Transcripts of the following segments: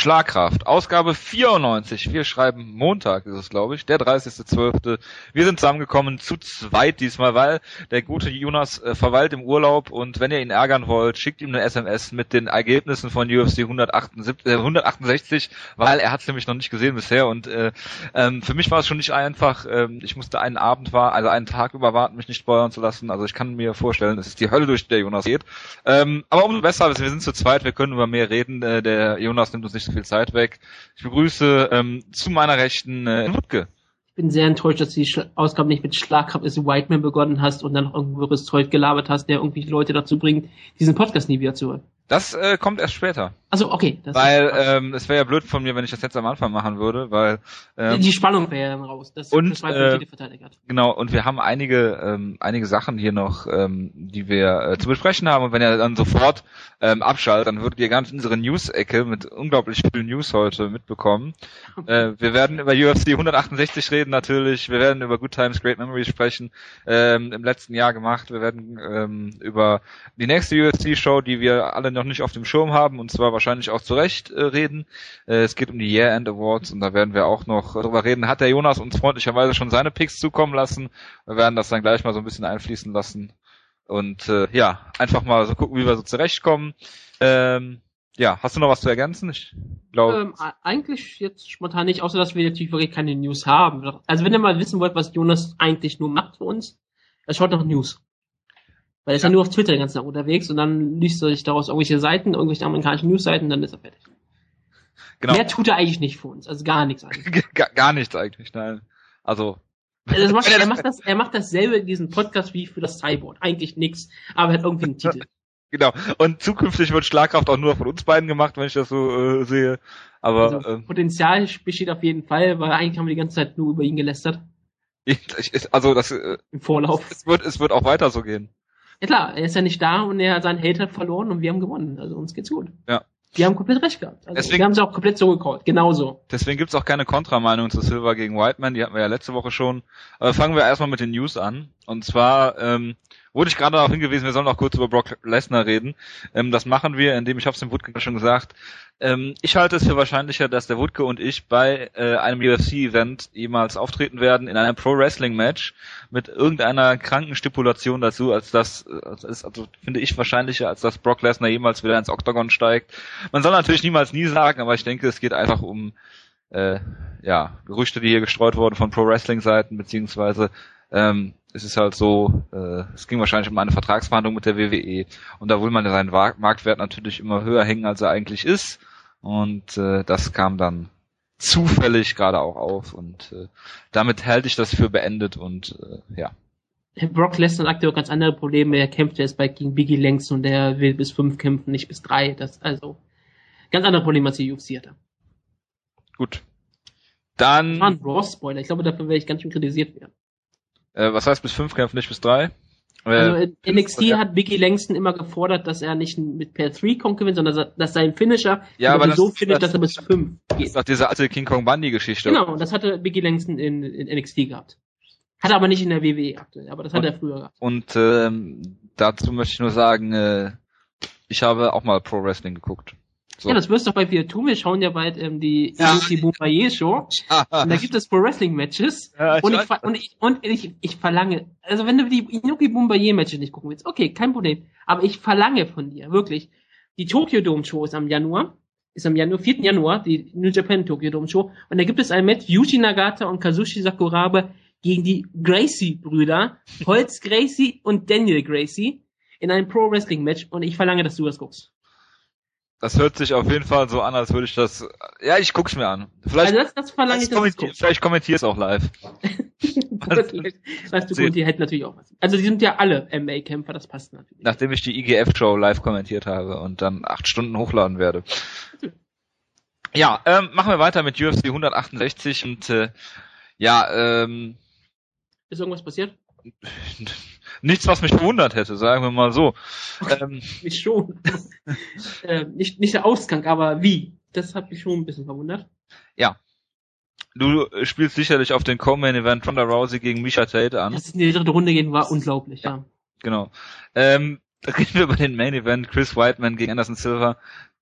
Schlagkraft, Ausgabe 94. Wir schreiben Montag, ist es glaube ich, der 30.12. Wir sind zusammengekommen zu zweit diesmal, weil der gute Jonas äh, verweilt im Urlaub und wenn ihr ihn ärgern wollt, schickt ihm eine SMS mit den Ergebnissen von UFC 178, äh, 168 weil er hat es nämlich noch nicht gesehen bisher und äh, ähm, für mich war es schon nicht einfach. Ähm, ich musste einen Abend war, also einen Tag über warten, mich nicht spoilern zu lassen. Also ich kann mir vorstellen, es ist die Hölle, durch die der Jonas geht. Ähm, aber umso besser, wir sind zu zweit, wir können über mehr reden. Äh, der Jonas nimmt uns nicht viel Zeit weg. Ich begrüße ähm, zu meiner Rechten äh, Wutke. Ich bin sehr enttäuscht, dass du die Ausgabe nicht mit Schlagkraft ist Whiteman begonnen hast und dann noch irgendwo Zeug gelabert hast, der irgendwie Leute dazu bringt, diesen Podcast nie wieder zu hören. Das äh, kommt erst später. Also okay. Weil ähm, es wäre ja blöd von mir, wenn ich das jetzt am Anfang machen würde, weil ähm, die Spannung wäre ja dann raus. Das, und das äh, genau und wir haben einige ähm, einige Sachen hier noch, ähm, die wir äh, zu besprechen haben und wenn ihr dann sofort ähm, abschaltet, dann würdet ihr ganz unsere News-Ecke mit unglaublich viel News heute mitbekommen. äh, wir werden über UFC 168 reden natürlich, wir werden über Good Times Great Memories sprechen, ähm, im letzten Jahr gemacht. Wir werden ähm, über die nächste UFC-Show, die wir alle noch nicht auf dem Schirm haben und zwar wahrscheinlich auch zurecht äh, reden. Äh, es geht um die Year End Awards und da werden wir auch noch drüber reden. Hat der Jonas uns freundlicherweise schon seine Picks zukommen lassen. Wir werden das dann gleich mal so ein bisschen einfließen lassen. Und äh, ja, einfach mal so gucken, wie wir so zurechtkommen. Ähm, ja, hast du noch was zu ergänzen? Ich glaube. Ähm, eigentlich jetzt spontan nicht, außer dass wir natürlich wirklich keine News haben. Also wenn ihr mal wissen wollt, was Jonas eigentlich nur macht für uns, er schaut nach News. Weil er ist ja. ja nur auf Twitter den ganzen Tag unterwegs und dann liest er sich daraus irgendwelche Seiten, irgendwelche amerikanischen News-Seiten, dann ist er fertig. Genau. Mehr tut er eigentlich nicht für uns, also gar nichts eigentlich. gar, gar nichts eigentlich, nein. Also. also macht, er, macht das, er macht dasselbe in diesem Podcast wie für das Cyborg. Eigentlich nichts, aber er hat irgendwie einen Titel. Genau. Und zukünftig wird Schlagkraft auch nur von uns beiden gemacht, wenn ich das so äh, sehe. Aber also, ähm, Potenzial besteht auf jeden Fall, weil eigentlich haben wir die ganze Zeit nur über ihn gelästert. Ich, ich, also das äh, im Vorlauf. Es wird, es wird auch weiter so gehen. Ja klar, er ist ja nicht da und er hat seinen Hater verloren und wir haben gewonnen. Also uns geht's gut. Ja. Wir haben komplett recht gehabt. Also deswegen, wir haben sie auch komplett so gecallt. Genauso. Deswegen gibt's auch keine Kontrameinung zu Silver gegen Whiteman. Die hatten wir ja letzte Woche schon. Aber fangen wir erstmal mit den News an. Und zwar ähm, wurde ich gerade darauf hingewiesen, wir sollen noch kurz über Brock Lesnar reden. Ähm, das machen wir, indem ich habe es dem Woodke schon gesagt. Ähm, ich halte es für wahrscheinlicher, dass der Woodke und ich bei äh, einem UFC-Event jemals auftreten werden in einem Pro-Wrestling-Match mit irgendeiner kranken Stipulation dazu, als das als ist, also finde ich wahrscheinlicher, als dass Brock Lesnar jemals wieder ins Octagon steigt. Man soll natürlich niemals nie sagen, aber ich denke, es geht einfach um äh, ja Gerüchte, die hier gestreut wurden von Pro-Wrestling-Seiten beziehungsweise ähm, es ist halt so, äh, es ging wahrscheinlich um eine Vertragsverhandlung mit der WWE und da will man seinen Marktwert natürlich immer höher hängen, als er eigentlich ist und äh, das kam dann zufällig gerade auch auf und äh, damit halte ich das für beendet und äh, ja. Brock Lesnar hat aktuell ganz andere Probleme. Er kämpft jetzt bei gegen Biggie längst und der will bis fünf kämpfen, nicht bis drei. Das also ganz andere Probleme als die UFC hatte. Gut. Dann. Das war ein Raw-Spoiler. Ich glaube, dafür werde ich ganz schön kritisiert werden. Äh, was heißt bis fünf kämpfen, nicht bis drei? Also äh, NXT ja. hat Biggie Langston immer gefordert, dass er nicht mit per 3 Kong gewinnt, sondern dass, sein Finisher ja, aber so findet, dass er bis 5 geht. Das ist doch diese alte King Kong Bundy Geschichte. Genau, das hatte Biggie Langston in, in NXT gehabt. Hat er aber nicht in der WWE aktuell, aber das hat und, er früher gehabt. Und ähm, dazu möchte ich nur sagen, äh, ich habe auch mal Pro Wrestling geguckt. So. Ja, das wirst du doch bald wieder tun. Wir schauen ja bald ähm, die ja. die Bombardier Show. und da gibt es Pro Wrestling Matches. Ja, ich und, ich, und, ich, und ich, ich verlange, also wenn du die Inuki Bombardier Matches nicht gucken willst, okay, kein Problem. Aber ich verlange von dir, wirklich, die Tokyo Dome Show ist am Januar. Ist am Januar, 4. Januar, die New Japan Tokyo Dome Show. Und da gibt es ein Match, Yuji Nagata und Kazushi Sakurabe gegen die Gracie-Brüder, Holz Gracie und Daniel Gracie, in einem Pro Wrestling Match. Und ich verlange, dass du das guckst. Das hört sich auf jeden Fall so an, als würde ich das. Ja, ich guck's mir an. Vielleicht, also das, das verlange ich, dass kommentier, Vielleicht kommentiere es auch live. weißt du, gut, die hätten natürlich auch was. Also die sind ja alle MA-Kämpfer, das passt natürlich. Nachdem ich die IGF-Show live kommentiert habe und dann acht Stunden hochladen werde. Ja, ähm, machen wir weiter mit UFC 168 und äh, ja, ähm. Ist irgendwas passiert? nichts, was mich verwundert hätte, sagen wir mal so. Ähm, mich schon. äh, nicht, nicht der Ausgang, aber wie? Das hat mich schon ein bisschen verwundert. Ja. Du spielst sicherlich auf den Co-Main Event Ronda Rousey gegen Misha Tate an. Das ist in die dritte Runde gehen war unglaublich, ja. ja. Genau. Ähm, da reden wir über den Main Event Chris Whiteman gegen Anderson Silver.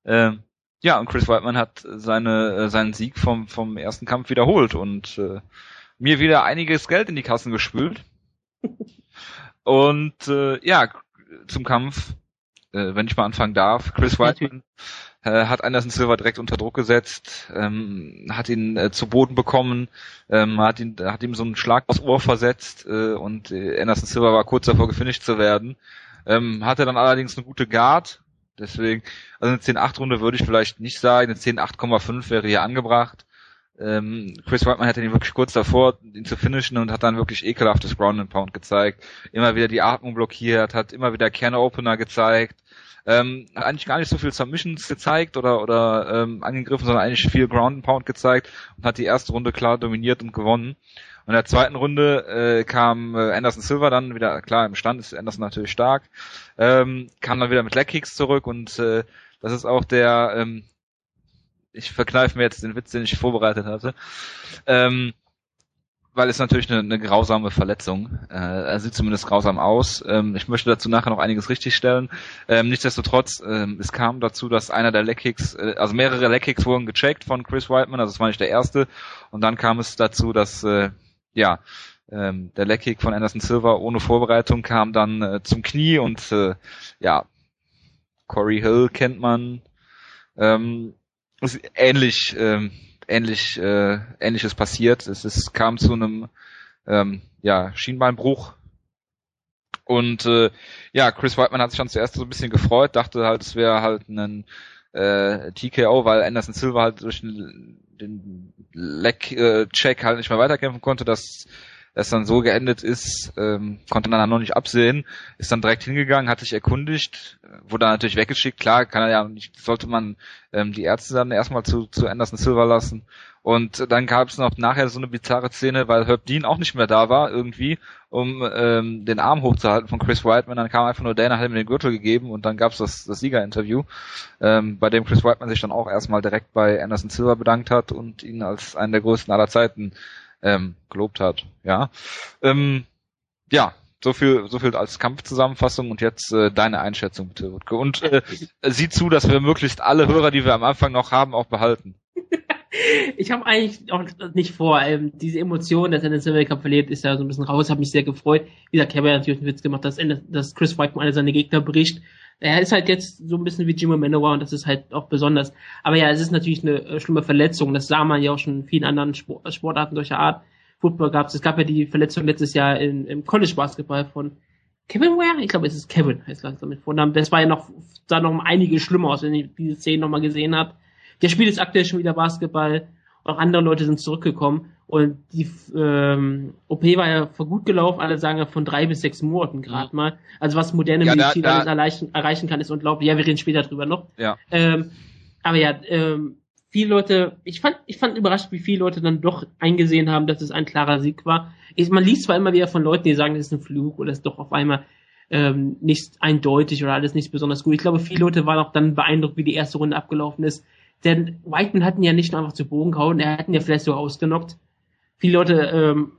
Ähm, ja, und Chris Whiteman hat seine, äh, seinen Sieg vom, vom ersten Kampf wiederholt und äh, mir wieder einiges Geld in die Kassen gespült. Und äh, ja, zum Kampf, äh, wenn ich mal anfangen darf, Chris Whiteman äh, hat Anderson Silva direkt unter Druck gesetzt, ähm, hat ihn äh, zu Boden bekommen, ähm, hat ihn, hat ihm so einen Schlag aufs Ohr versetzt äh, und äh, Anderson Silva war kurz davor gefinisht zu werden. Ähm, hatte dann allerdings eine gute Guard, deswegen, also eine 10-8-Runde würde ich vielleicht nicht sagen, eine 10-8,5 wäre hier angebracht. Ähm, Chris Whiteman hatte ihn wirklich kurz davor, ihn zu finishen und hat dann wirklich ekelhaftes Ground and Pound gezeigt. Immer wieder die Atmung blockiert, hat immer wieder Kerne-Opener gezeigt, ähm, hat eigentlich gar nicht so viel Submissions gezeigt oder, oder ähm, angegriffen, sondern eigentlich viel Ground and Pound gezeigt und hat die erste Runde klar dominiert und gewonnen. Und in der zweiten Runde äh, kam äh, Anderson Silver dann wieder, klar, im Stand ist Anderson natürlich stark, ähm, kam dann wieder mit Leg Kicks zurück und äh, das ist auch der, ähm, ich verkneife mir jetzt den Witz, den ich vorbereitet hatte. Ähm, weil es natürlich eine, eine grausame Verletzung. Äh, er sieht zumindest grausam aus. Ähm, ich möchte dazu nachher noch einiges richtigstellen. Ähm, nichtsdestotrotz, ähm, es kam dazu, dass einer der Leckkicks, äh, also mehrere Leckkicks wurden gecheckt von Chris Whiteman, also es war nicht der erste. Und dann kam es dazu, dass äh, ja ähm, der Leckkick von Anderson Silva ohne Vorbereitung kam dann äh, zum Knie und äh, ja, Corey Hill kennt man. Ähm, ist ähnlich ähm, ähnlich äh, ähnliches passiert. Es ist, kam zu einem ähm, ja, Schienbeinbruch. Und äh, ja, Chris Whiteman hat sich dann zuerst so ein bisschen gefreut, dachte halt, es wäre halt ein äh, TKO, weil Anderson Silva halt durch den, den Leg-Check halt nicht mehr weiterkämpfen konnte. Das dann so geendet ist, ähm, konnte man dann noch nicht absehen, ist dann direkt hingegangen, hat sich erkundigt, wurde dann natürlich weggeschickt, klar, kann er ja nicht, sollte man ähm, die Ärzte dann erstmal zu, zu Anderson Silver lassen. Und dann gab es noch nachher so eine bizarre Szene, weil Herb Dean auch nicht mehr da war, irgendwie, um ähm, den Arm hochzuhalten von Chris Whiteman. Dann kam einfach nur Dana, hat ihm den Gürtel gegeben und dann gab es das, das Siegerinterview, ähm, bei dem Chris Whiteman sich dann auch erstmal direkt bei Anderson Silver bedankt hat und ihn als einen der größten aller Zeiten ähm, gelobt hat. Ja, ähm, ja, so viel, so viel als Kampfzusammenfassung und jetzt äh, deine Einschätzung bitte, Rutke. Und äh, sieh zu, dass wir möglichst alle Hörer, die wir am Anfang noch haben, auch behalten. ich habe eigentlich auch nicht vor, ähm, diese Emotion, dass er den Silver Cup verliert, ist ja so ein bisschen raus, habe mich sehr gefreut. Wie gesagt, ich habe ja natürlich einen Witz gemacht, dass, dass Chris White mal einer seiner Gegner bricht er ist halt jetzt so ein bisschen wie Jimmy Manoa und das ist halt auch besonders. Aber ja, es ist natürlich eine äh, schlimme Verletzung. Das sah man ja auch schon in vielen anderen äh, Sportarten solcher Art. Football gab es. Es gab ja die Verletzung letztes Jahr in, im College Basketball von Kevin Ware? Ich glaube, es ist Kevin, heißt das damit Vornamen. Das war ja noch, sah noch um einige schlimmer aus, wenn ihr diese Szene nochmal gesehen habt. Der spielt jetzt aktuell schon wieder Basketball. Auch andere Leute sind zurückgekommen. Und die ähm, OP war ja vor gut gelaufen, alle sagen ja von drei bis sechs Monaten gerade mal. Also was moderne ja, Medizin da, da, alles erreichen, erreichen kann, ist unglaublich. Ja, wir reden später drüber noch. Ja. Ähm, aber ja, ähm, viele Leute, ich fand, ich fand überrascht, wie viele Leute dann doch eingesehen haben, dass es ein klarer Sieg war. Ich, man liest zwar immer wieder von Leuten, die sagen, das ist ein Flug oder es ist doch auf einmal ähm, nicht eindeutig oder alles nicht besonders gut. Ich glaube, viele Leute waren auch dann beeindruckt, wie die erste Runde abgelaufen ist. Denn Whiteman hatten ja nicht nur einfach zu Bogen gehauen, er hatten ja vielleicht so ausgenockt viele Leute, ähm,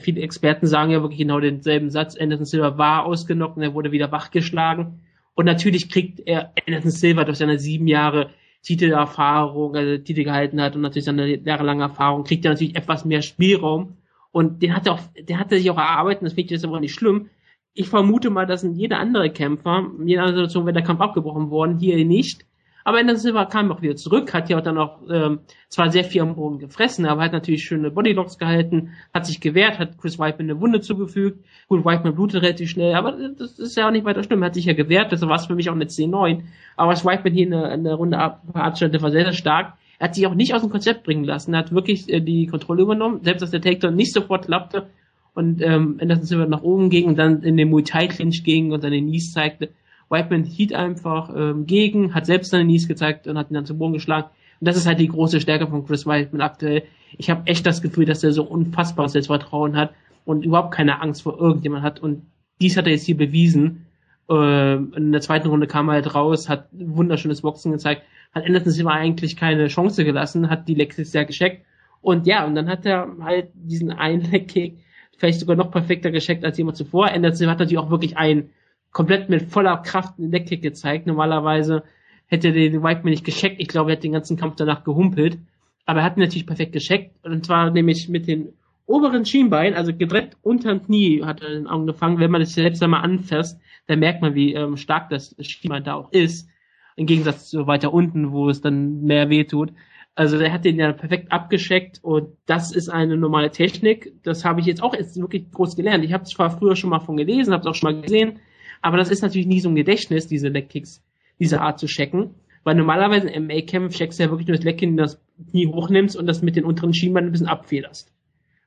viele Experten sagen ja wirklich genau denselben Satz. Anderson Silva war ausgenockt und er wurde wieder wachgeschlagen. Und natürlich kriegt er Anderson Silva durch seine sieben Jahre Titelerfahrung, also Titel gehalten hat und natürlich seine jahrelange Erfahrung, kriegt er natürlich etwas mehr Spielraum. Und den hat er auch, der hat er sich auch erarbeitet, das finde ich jetzt aber nicht schlimm. Ich vermute mal, dass jeder andere Kämpfer, in jeder anderen Situation wäre der Kampf abgebrochen worden, hier nicht. Aber Anderson Silva kam auch wieder zurück, hat ja auch dann auch ähm, zwar sehr viel am Boden gefressen, aber hat natürlich schöne Bodylocks gehalten, hat sich gewehrt, hat Chris Whiteman eine Wunde zugefügt. Gut, Whiteman blutet relativ schnell, aber das ist ja auch nicht weiter schlimm, hat sich ja gewehrt, das war es für mich auch eine C9. Aber was Whiteman hier in der, in der Runde abstellte, war sehr, sehr stark. Er hat sich auch nicht aus dem Konzept bringen lassen, er hat wirklich äh, die Kontrolle übernommen, selbst dass der Takedown nicht sofort klappte und ähm, Anderson Silva nach oben ging und dann in den Muay Thai Clinch ging und seine Knees zeigte Whiteman hielt einfach ähm, gegen, hat selbst seine Knees gezeigt und hat ihn dann zu Boden geschlagen. Und das ist halt die große Stärke von Chris Whiteman aktuell. Ich habe echt das Gefühl, dass er so unfassbares Selbstvertrauen hat und überhaupt keine Angst vor irgendjemand hat. Und dies hat er jetzt hier bewiesen. Äh, in der zweiten Runde kam er halt raus, hat wunderschönes Boxen gezeigt, hat Anderson Silva eigentlich keine Chance gelassen, hat die Lexis sehr gescheckt. Und ja, und dann hat er halt diesen einen Leg-Kick vielleicht sogar noch perfekter gescheckt als jemand zuvor. Anderson Silva hat natürlich auch wirklich einen komplett mit voller Kraft einen Deckkick gezeigt. Normalerweise hätte den Whiteman nicht gescheckt. Ich glaube, er hat den ganzen Kampf danach gehumpelt. Aber er hat ihn natürlich perfekt gescheckt. Und zwar nämlich mit den oberen Schienbein, also direkt unterm Knie hat er den angefangen. Wenn man das selbst einmal anfasst, dann merkt man, wie ähm, stark das Schienbein da auch ist. Im Gegensatz zu weiter unten, wo es dann mehr wehtut. Also der hat den ja perfekt abgescheckt und das ist eine normale Technik. Das habe ich jetzt auch jetzt wirklich groß gelernt. Ich habe es zwar früher schon mal von gelesen, habe es auch schon mal gesehen, aber das ist natürlich nie so ein Gedächtnis, diese Leckkicks, diese Art zu checken. Weil normalerweise im MMA-Kampf checkst du ja wirklich nur das Leck, das Knie hochnimmst und das mit den unteren Schienbeinen ein bisschen abfederst.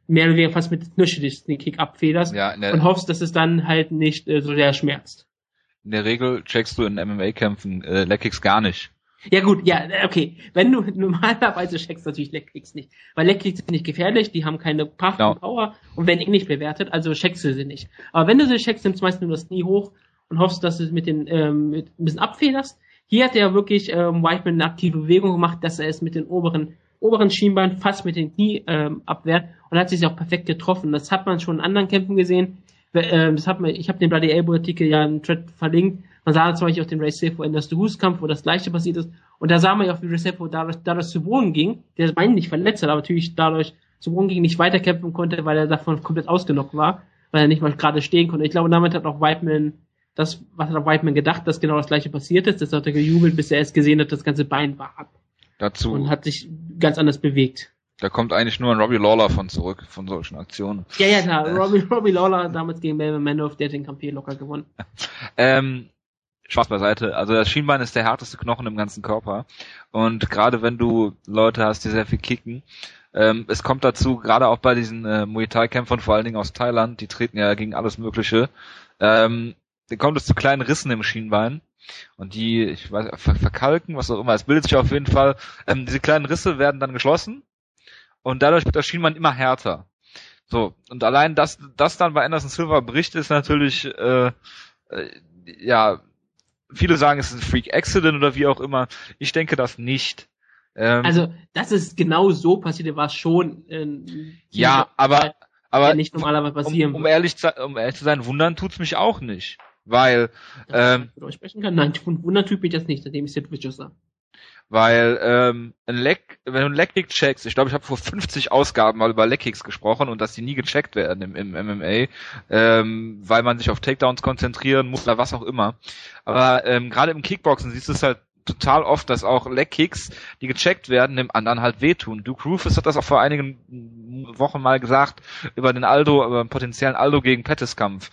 Mehr oder weniger fast mit der Knöchel den Kick abfederst ja, und hoffst, dass es dann halt nicht äh, so sehr schmerzt. In der Regel checkst du in MMA-Kämpfen äh, Leckkicks gar nicht. Ja gut, ja, okay. Wenn du normalerweise checkst natürlich Leckkicks nicht. Weil Leckkicks sind nicht gefährlich, die haben keine Kraft genau. und Power und werden eh nicht bewertet, also checkst du sie nicht. Aber wenn du sie checkst, nimmst du meistens nur das Knie hoch und hoffst, dass du es mit den ähm, mit ein bisschen abfederst. Hier hat er wirklich ähm, Whiteman eine aktive Bewegung gemacht, dass er es mit den oberen oberen Schienbein fast mit den Knie ähm, abwehrt und hat sich auch perfekt getroffen. Das hat man schon in anderen Kämpfen gesehen. Ähm, das hat man, ich habe den Bloody Elbow Artikel ja in Thread verlinkt man sah zum Beispiel auch den Ray Sefo in das Kampf, wo das gleiche passiert ist. Und da sah man ja auch, wie Ray Sefo dadurch, dadurch zu Boden ging, der das Bein nicht verletzt hat, aber natürlich dadurch zu Boden ging, nicht weiterkämpfen konnte, weil er davon komplett ausgenockt war, weil er nicht mal gerade stehen konnte. Ich glaube, damit hat auch Whiteman das, was hat auch Whiteman gedacht, dass genau das gleiche passiert ist. Das hat er gejubelt, bis er erst gesehen hat, das ganze Bein war ab. Dazu. Und hat sich ganz anders bewegt. Da kommt eigentlich nur ein Robbie Lawler von zurück, von solchen Aktionen. Ja, ja, klar. Äh. Robbie, Robbie Lawler damals gegen Melvin Manoff, der hat den Kampf hier locker gewonnen. ähm, Spaß beiseite. Also das Schienbein ist der härteste Knochen im ganzen Körper. Und gerade wenn du Leute hast, die sehr viel kicken, ähm, es kommt dazu, gerade auch bei diesen äh, Muay Thai-Kämpfern, vor allen Dingen aus Thailand, die treten ja gegen alles Mögliche, ähm, kommt es zu kleinen Rissen im Schienbein. Und die, ich weiß, ver verkalken, was auch immer, es bildet sich auf jeden Fall, ähm, diese kleinen Risse werden dann geschlossen und dadurch wird das Schienbein immer härter. So, und allein das, das dann bei Anderson Silver bricht, ist natürlich, äh, äh, ja, viele sagen, es ist ein Freak Accident oder wie auch immer. Ich denke das nicht. Ähm, also, dass es genau so passiert, war schon. Äh, ja, aber aber nicht normalerweise passieren. Um, um, ehrlich zu, um ehrlich zu sein, wundern tut's mich auch nicht, weil ähm, ich sprechen kann. Nein, wundern tut mich das nicht, seitdem ich Sid Vicious sah. Weil ähm, ein Leck, wenn du ein Leckkick checkst, ich glaube, ich habe vor 50 Ausgaben mal über Leckkicks gesprochen und dass die nie gecheckt werden im, im MMA, ähm, weil man sich auf Takedowns konzentrieren muss oder was auch immer. Aber ähm, gerade im Kickboxen siehst du es halt total oft, dass auch Leckkicks, die gecheckt werden, dem anderen halt wehtun. Duke Rufus hat das auch vor einigen Wochen mal gesagt über den Aldo, über den potenziellen Aldo gegen Pettis Kampf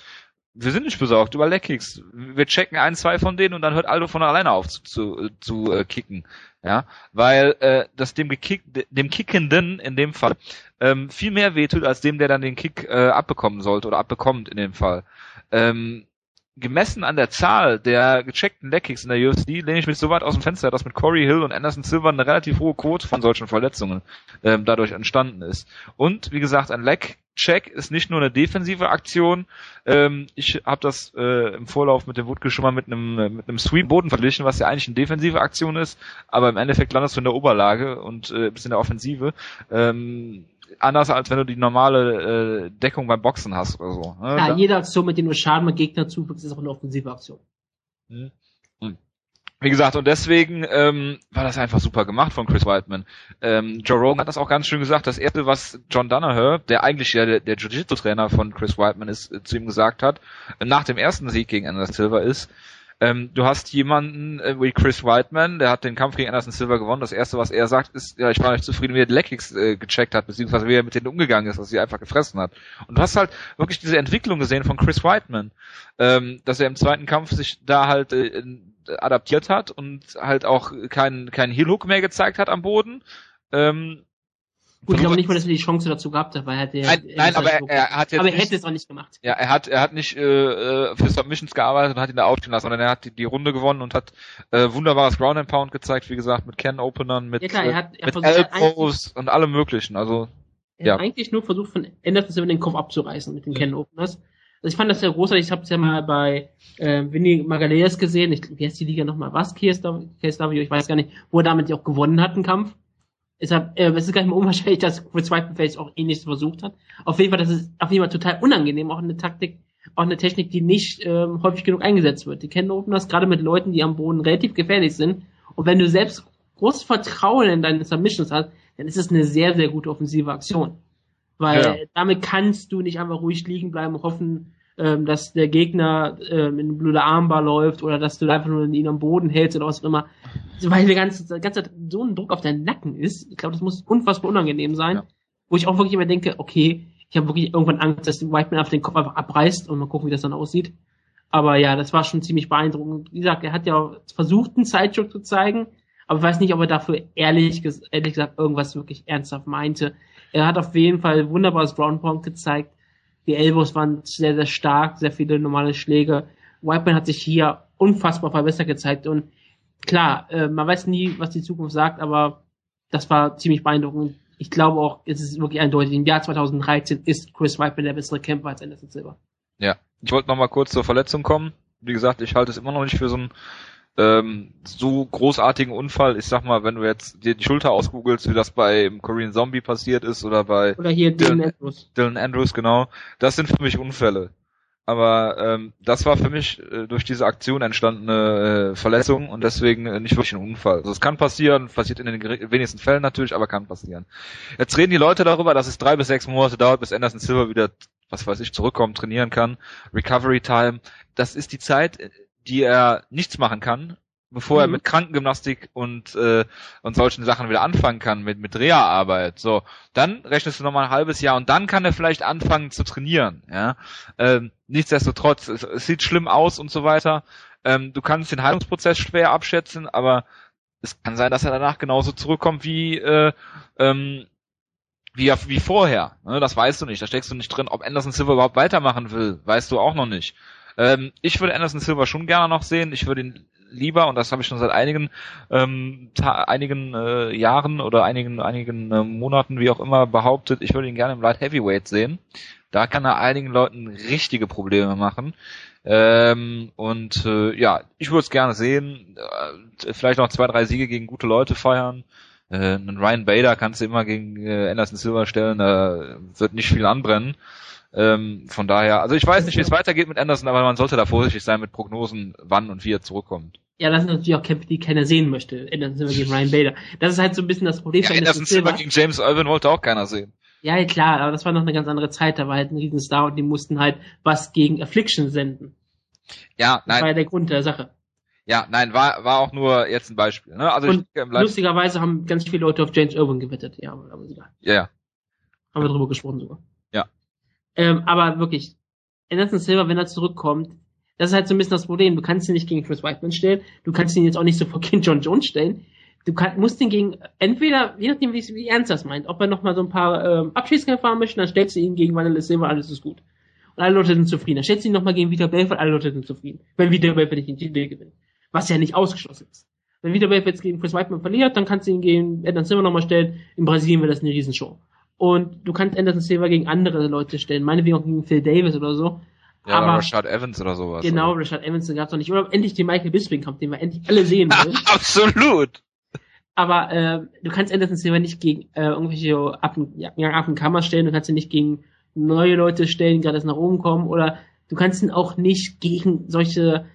wir sind nicht besorgt über Leckkicks. Wir checken ein, zwei von denen und dann hört Aldo von alleine auf zu, zu, zu äh, kicken. Ja, weil äh, das dem gekick, dem Kickenden in dem Fall ähm, viel mehr wehtut als dem, der dann den Kick äh, abbekommen sollte oder abbekommt in dem Fall. Ähm, gemessen an der Zahl der gecheckten Leckkicks in der UFC lehne ich mich so weit aus dem Fenster, dass mit Corey Hill und Anderson Silver eine relativ hohe Quote von solchen Verletzungen ähm, dadurch entstanden ist. Und wie gesagt, ein Leck Check ist nicht nur eine defensive Aktion. Ähm, ich habe das äh, im Vorlauf mit dem Woodke schon mal mit einem äh, mit einem Sweep Boden verglichen, was ja eigentlich eine defensive Aktion ist, aber im Endeffekt landest du in der Oberlage und äh, bist in der Offensive. Ähm, anders als wenn du die normale äh, Deckung beim Boxen hast oder so. Ne? Ja, jede Aktion, mit der du Schaden mit Gegner zufügst, ist auch eine offensive Aktion. Hm. Wie gesagt, und deswegen ähm, war das einfach super gemacht von Chris Whiteman. Ähm, Joe Rogan hat das auch ganz schön gesagt. Das erste, was John Danaher, der eigentlich ja der, der Jiu-Jitsu-Trainer von Chris Whiteman ist, äh, zu ihm gesagt hat, nach dem ersten Sieg gegen Anderson Silva ist, ähm, du hast jemanden äh, wie Chris Whiteman, der hat den Kampf gegen Anderson Silva gewonnen. Das erste, was er sagt, ist, ja, ich war nicht zufrieden, wie er die Leckigs äh, gecheckt hat, beziehungsweise wie er mit denen umgegangen ist, dass sie einfach gefressen hat. Und du hast halt wirklich diese Entwicklung gesehen von Chris Whiteman, ähm, dass er im zweiten Kampf sich da halt äh, adaptiert hat und halt auch keinen keinen Heel Hook mehr gezeigt hat am Boden. Ähm, Gut, ich glaube nicht mal, dass er die Chance dazu gehabt hat, weil er hat Nein, nein aber er, er, hat jetzt. Aber er hätte es auch nicht gemacht. Ja, er hat, er hat nicht äh, für Submissions gearbeitet und hat ihn da outstehen lassen, sondern er hat die, die Runde gewonnen und hat äh, wunderbares Ground and Pound gezeigt, wie gesagt, mit Can Openern, mit, ja, klar, er hat, er mit Elbows und allem möglichen. Also er ja. hat eigentlich nur versucht, von Anderson Silva den Kopf abzureißen mit den ja. Can Openers. Also ich fand das sehr großartig. Ich habe es ja mal bei äh, Vinny Magalhaes gesehen. Ich, wie heißt die Liga nochmal? Was? KSW? KSW? Ich weiß gar nicht. Wo er damit ja auch gewonnen hat, einen Kampf. Deshalb, äh, es ist gar nicht mehr unwahrscheinlich, dass Chris Whiteface auch ähnliches versucht hat. Auf jeden Fall, das ist auf jeden Fall total unangenehm. Auch eine Taktik, auch eine Technik, die nicht ähm, häufig genug eingesetzt wird. Die kennen Openers gerade mit Leuten, die am Boden relativ gefährlich sind Und wenn du selbst großes Vertrauen in deine Submissions hast, dann ist es eine sehr, sehr gute offensive Aktion. Weil ja. damit kannst du nicht einfach ruhig liegen bleiben und hoffen, ähm, dass der Gegner ähm, in blöde Armbar läuft oder dass du einfach nur ihn am Boden hältst oder was auch immer. Weil der ganze, der ganze so ein Druck auf deinen Nacken ist. Ich glaube, das muss unfassbar unangenehm sein. Ja. Wo ich auch wirklich immer denke, okay, ich habe wirklich irgendwann Angst, dass Whiteman auf den Kopf einfach abreißt und mal gucken, wie das dann aussieht. Aber ja, das war schon ziemlich beeindruckend. Wie gesagt, er hat ja versucht, einen Sideshow zu zeigen, aber ich weiß nicht, ob er dafür ehrlich, ehrlich gesagt irgendwas wirklich ernsthaft meinte. Er hat auf jeden Fall wunderbares Ground Pound gezeigt. Die Elbows waren sehr, sehr stark, sehr viele normale Schläge. Whiteman hat sich hier unfassbar verbessert gezeigt und klar, äh, man weiß nie, was die Zukunft sagt, aber das war ziemlich beeindruckend. Ich glaube auch, es ist wirklich eindeutig. Im Jahr 2013 ist Chris Whiteman der bessere Kämpfer als Anderson Silver. Ja, ich wollte noch mal kurz zur Verletzung kommen. Wie gesagt, ich halte es immer noch nicht für so einen ähm, so großartigen Unfall. Ich sag mal, wenn du jetzt dir die Schulter ausgoogelst, wie das bei Korean Zombie passiert ist oder bei oder hier Dylan, Dylan Andrews. Dylan Andrews, genau. Das sind für mich Unfälle. Aber ähm, das war für mich äh, durch diese Aktion entstandene äh, Verletzung und deswegen äh, nicht wirklich ein Unfall. Also es kann passieren, passiert in den wenigsten Fällen natürlich, aber kann passieren. Jetzt reden die Leute darüber, dass es drei bis sechs Monate dauert, bis Anderson Silver wieder, was weiß ich, zurückkommt, trainieren kann. Recovery Time. Das ist die Zeit, die er nichts machen kann, bevor mhm. er mit Krankengymnastik und äh, und solchen Sachen wieder anfangen kann mit mit Reha-Arbeit. So, dann rechnest du noch mal ein halbes Jahr und dann kann er vielleicht anfangen zu trainieren. Ja, ähm, nichtsdestotrotz, es, es sieht schlimm aus und so weiter. Ähm, du kannst den Heilungsprozess schwer abschätzen, aber es kann sein, dass er danach genauso zurückkommt wie äh, ähm, wie, wie vorher. Ne? Das weißt du nicht. Da steckst du nicht drin. Ob Anderson Silver überhaupt weitermachen will, weißt du auch noch nicht. Ähm, ich würde Anderson Silver schon gerne noch sehen. Ich würde ihn lieber, und das habe ich schon seit einigen ähm, einigen äh, Jahren oder einigen einigen äh, Monaten, wie auch immer, behauptet, ich würde ihn gerne im Light Heavyweight sehen. Da kann er einigen Leuten richtige Probleme machen. Ähm, und äh, ja, ich würde es gerne sehen. Äh, vielleicht noch zwei, drei Siege gegen gute Leute feiern. Äh, einen Ryan Bader kannst du immer gegen äh, Anderson Silver stellen, da wird nicht viel anbrennen. Ähm, von daher, also ich weiß nicht, wie es weitergeht mit Anderson, aber man sollte da vorsichtig sein mit Prognosen, wann und wie er zurückkommt. Ja, das sind natürlich auch Kämpfe, die keiner sehen möchte. Anderson Silver gegen Ryan Bader. Das ist halt so ein bisschen das Problem ja, Anderson, Silver. gegen James Irvin wollte auch keiner sehen. Ja, klar, aber das war noch eine ganz andere Zeit. Da war halt ein Riesenstar und die mussten halt was gegen Affliction senden. Ja, nein. Das war ja der Grund der Sache. Ja, nein, war, war auch nur jetzt ein Beispiel. Ne? Also und ich, lustigerweise haben ganz viele Leute auf James Irvin gewettet. Ja, aber egal. Ja, ja. Haben wir drüber gesprochen sogar. Ähm, aber wirklich, Anderson Silver, wenn er zurückkommt, das ist halt so ein bisschen das Problem. Du kannst ihn nicht gegen Chris Whiteman stellen, du kannst ihn jetzt auch nicht sofort gegen John Jones stellen. Du kann, musst ihn gegen, entweder, je nachdem, wie, wie ernst das meint, ob er nochmal so ein paar ähm, Abschiedskämpfe haben möchte, dann stellst du ihn gegen Vanilla Silver, alles ist gut. Und alle Leute sind zufrieden. Dann stellst du ihn nochmal gegen Vita Belfort, alle Leute sind zufrieden. Wenn Vita Belfort nicht den Titel gewinnt. Was ja nicht ausgeschlossen ist. Wenn Vita Belfort jetzt gegen Chris Whiteman verliert, dann kannst du ihn gegen Anderson Silver nochmal stellen. In Brasilien wäre das eine Riesenshow. Und du kannst Anderson Silva gegen andere Leute stellen, meinetwegen auch gegen Phil Davis oder so. Ja, aber Rashad Evans oder sowas. Genau, oder? Rashad Evans gab's noch nicht. Oder endlich den Michael Bisping-Kampf, den wir endlich alle sehen wollen. Absolut! Aber äh, du kannst Anderson Silva nicht gegen äh, irgendwelche Affen, ja, Affenkammer stellen, du kannst ihn nicht gegen neue Leute stellen, die gerade erst nach oben kommen, oder du kannst ihn auch nicht gegen solche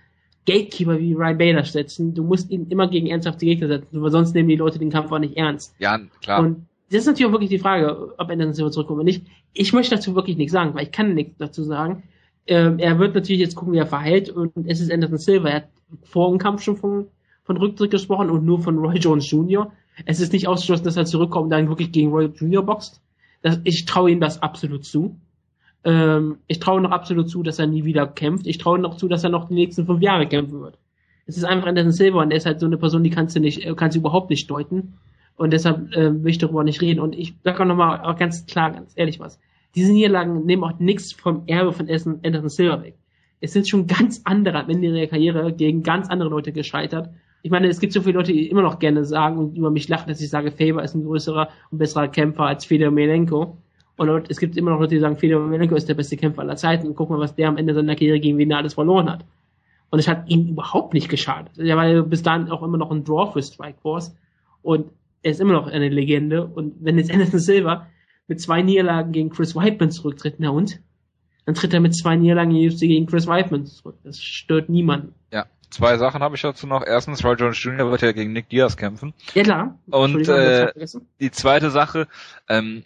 Gatekeeper wie Ryan Bader setzen. Du musst ihn immer gegen ernsthafte Gegner setzen, weil sonst nehmen die Leute den Kampf auch nicht ernst. Ja, klar. Und das ist natürlich auch wirklich die Frage, ob Anderson Silva zurückkommt oder nicht. Ich möchte dazu wirklich nichts sagen, weil ich kann nichts dazu sagen. Ähm, er wird natürlich jetzt gucken, wie er verhält und es ist Anderson Silva. Er hat vor dem Kampf schon von, von Rücktritt gesprochen und nur von Roy Jones Jr. Es ist nicht ausgeschlossen, dass er zurückkommt und dann wirklich gegen Roy Jr. boxt. Das, ich traue ihm das absolut zu. Ähm, ich traue noch absolut zu, dass er nie wieder kämpft. Ich traue noch zu, dass er noch die nächsten fünf Jahre kämpfen wird. Es ist einfach Anderson Silva und er ist halt so eine Person, die kannst du nicht, kannst du überhaupt nicht deuten. Und deshalb äh, will ich darüber nicht reden. Und ich sage auch nochmal auch ganz klar, ganz ehrlich was. Diese Niederlagen nehmen auch nichts vom Erbe von Anderson Silver weg. Es sind schon ganz andere am Ende ihrer Karriere gegen ganz andere Leute gescheitert. Ich meine, es gibt so viele Leute, die immer noch gerne sagen und über mich lachen, dass ich sage, Faber ist ein größerer und besserer Kämpfer als Fedor Melenko. Und es gibt immer noch Leute, die sagen, Fedor Melenko ist der beste Kämpfer aller Zeiten. Und guck mal, was der am Ende seiner Karriere gegen wen er alles verloren hat. Und es hat ihm überhaupt nicht geschadet. Er war bis dahin auch immer noch ein Draw für Strikeforce. Und er ist immer noch eine Legende. Und wenn jetzt Anderson Silva mit zwei Niederlagen gegen Chris Whiteman zurücktritt, na und? Dann tritt er mit zwei Niederlagen gegen Chris Whiteman zurück. Das stört niemanden. Ja. zwei Sachen habe ich dazu noch. Erstens, Roy Jones Jr. wird ja gegen Nick Diaz kämpfen. Ja klar. Und äh, die zweite Sache, ähm,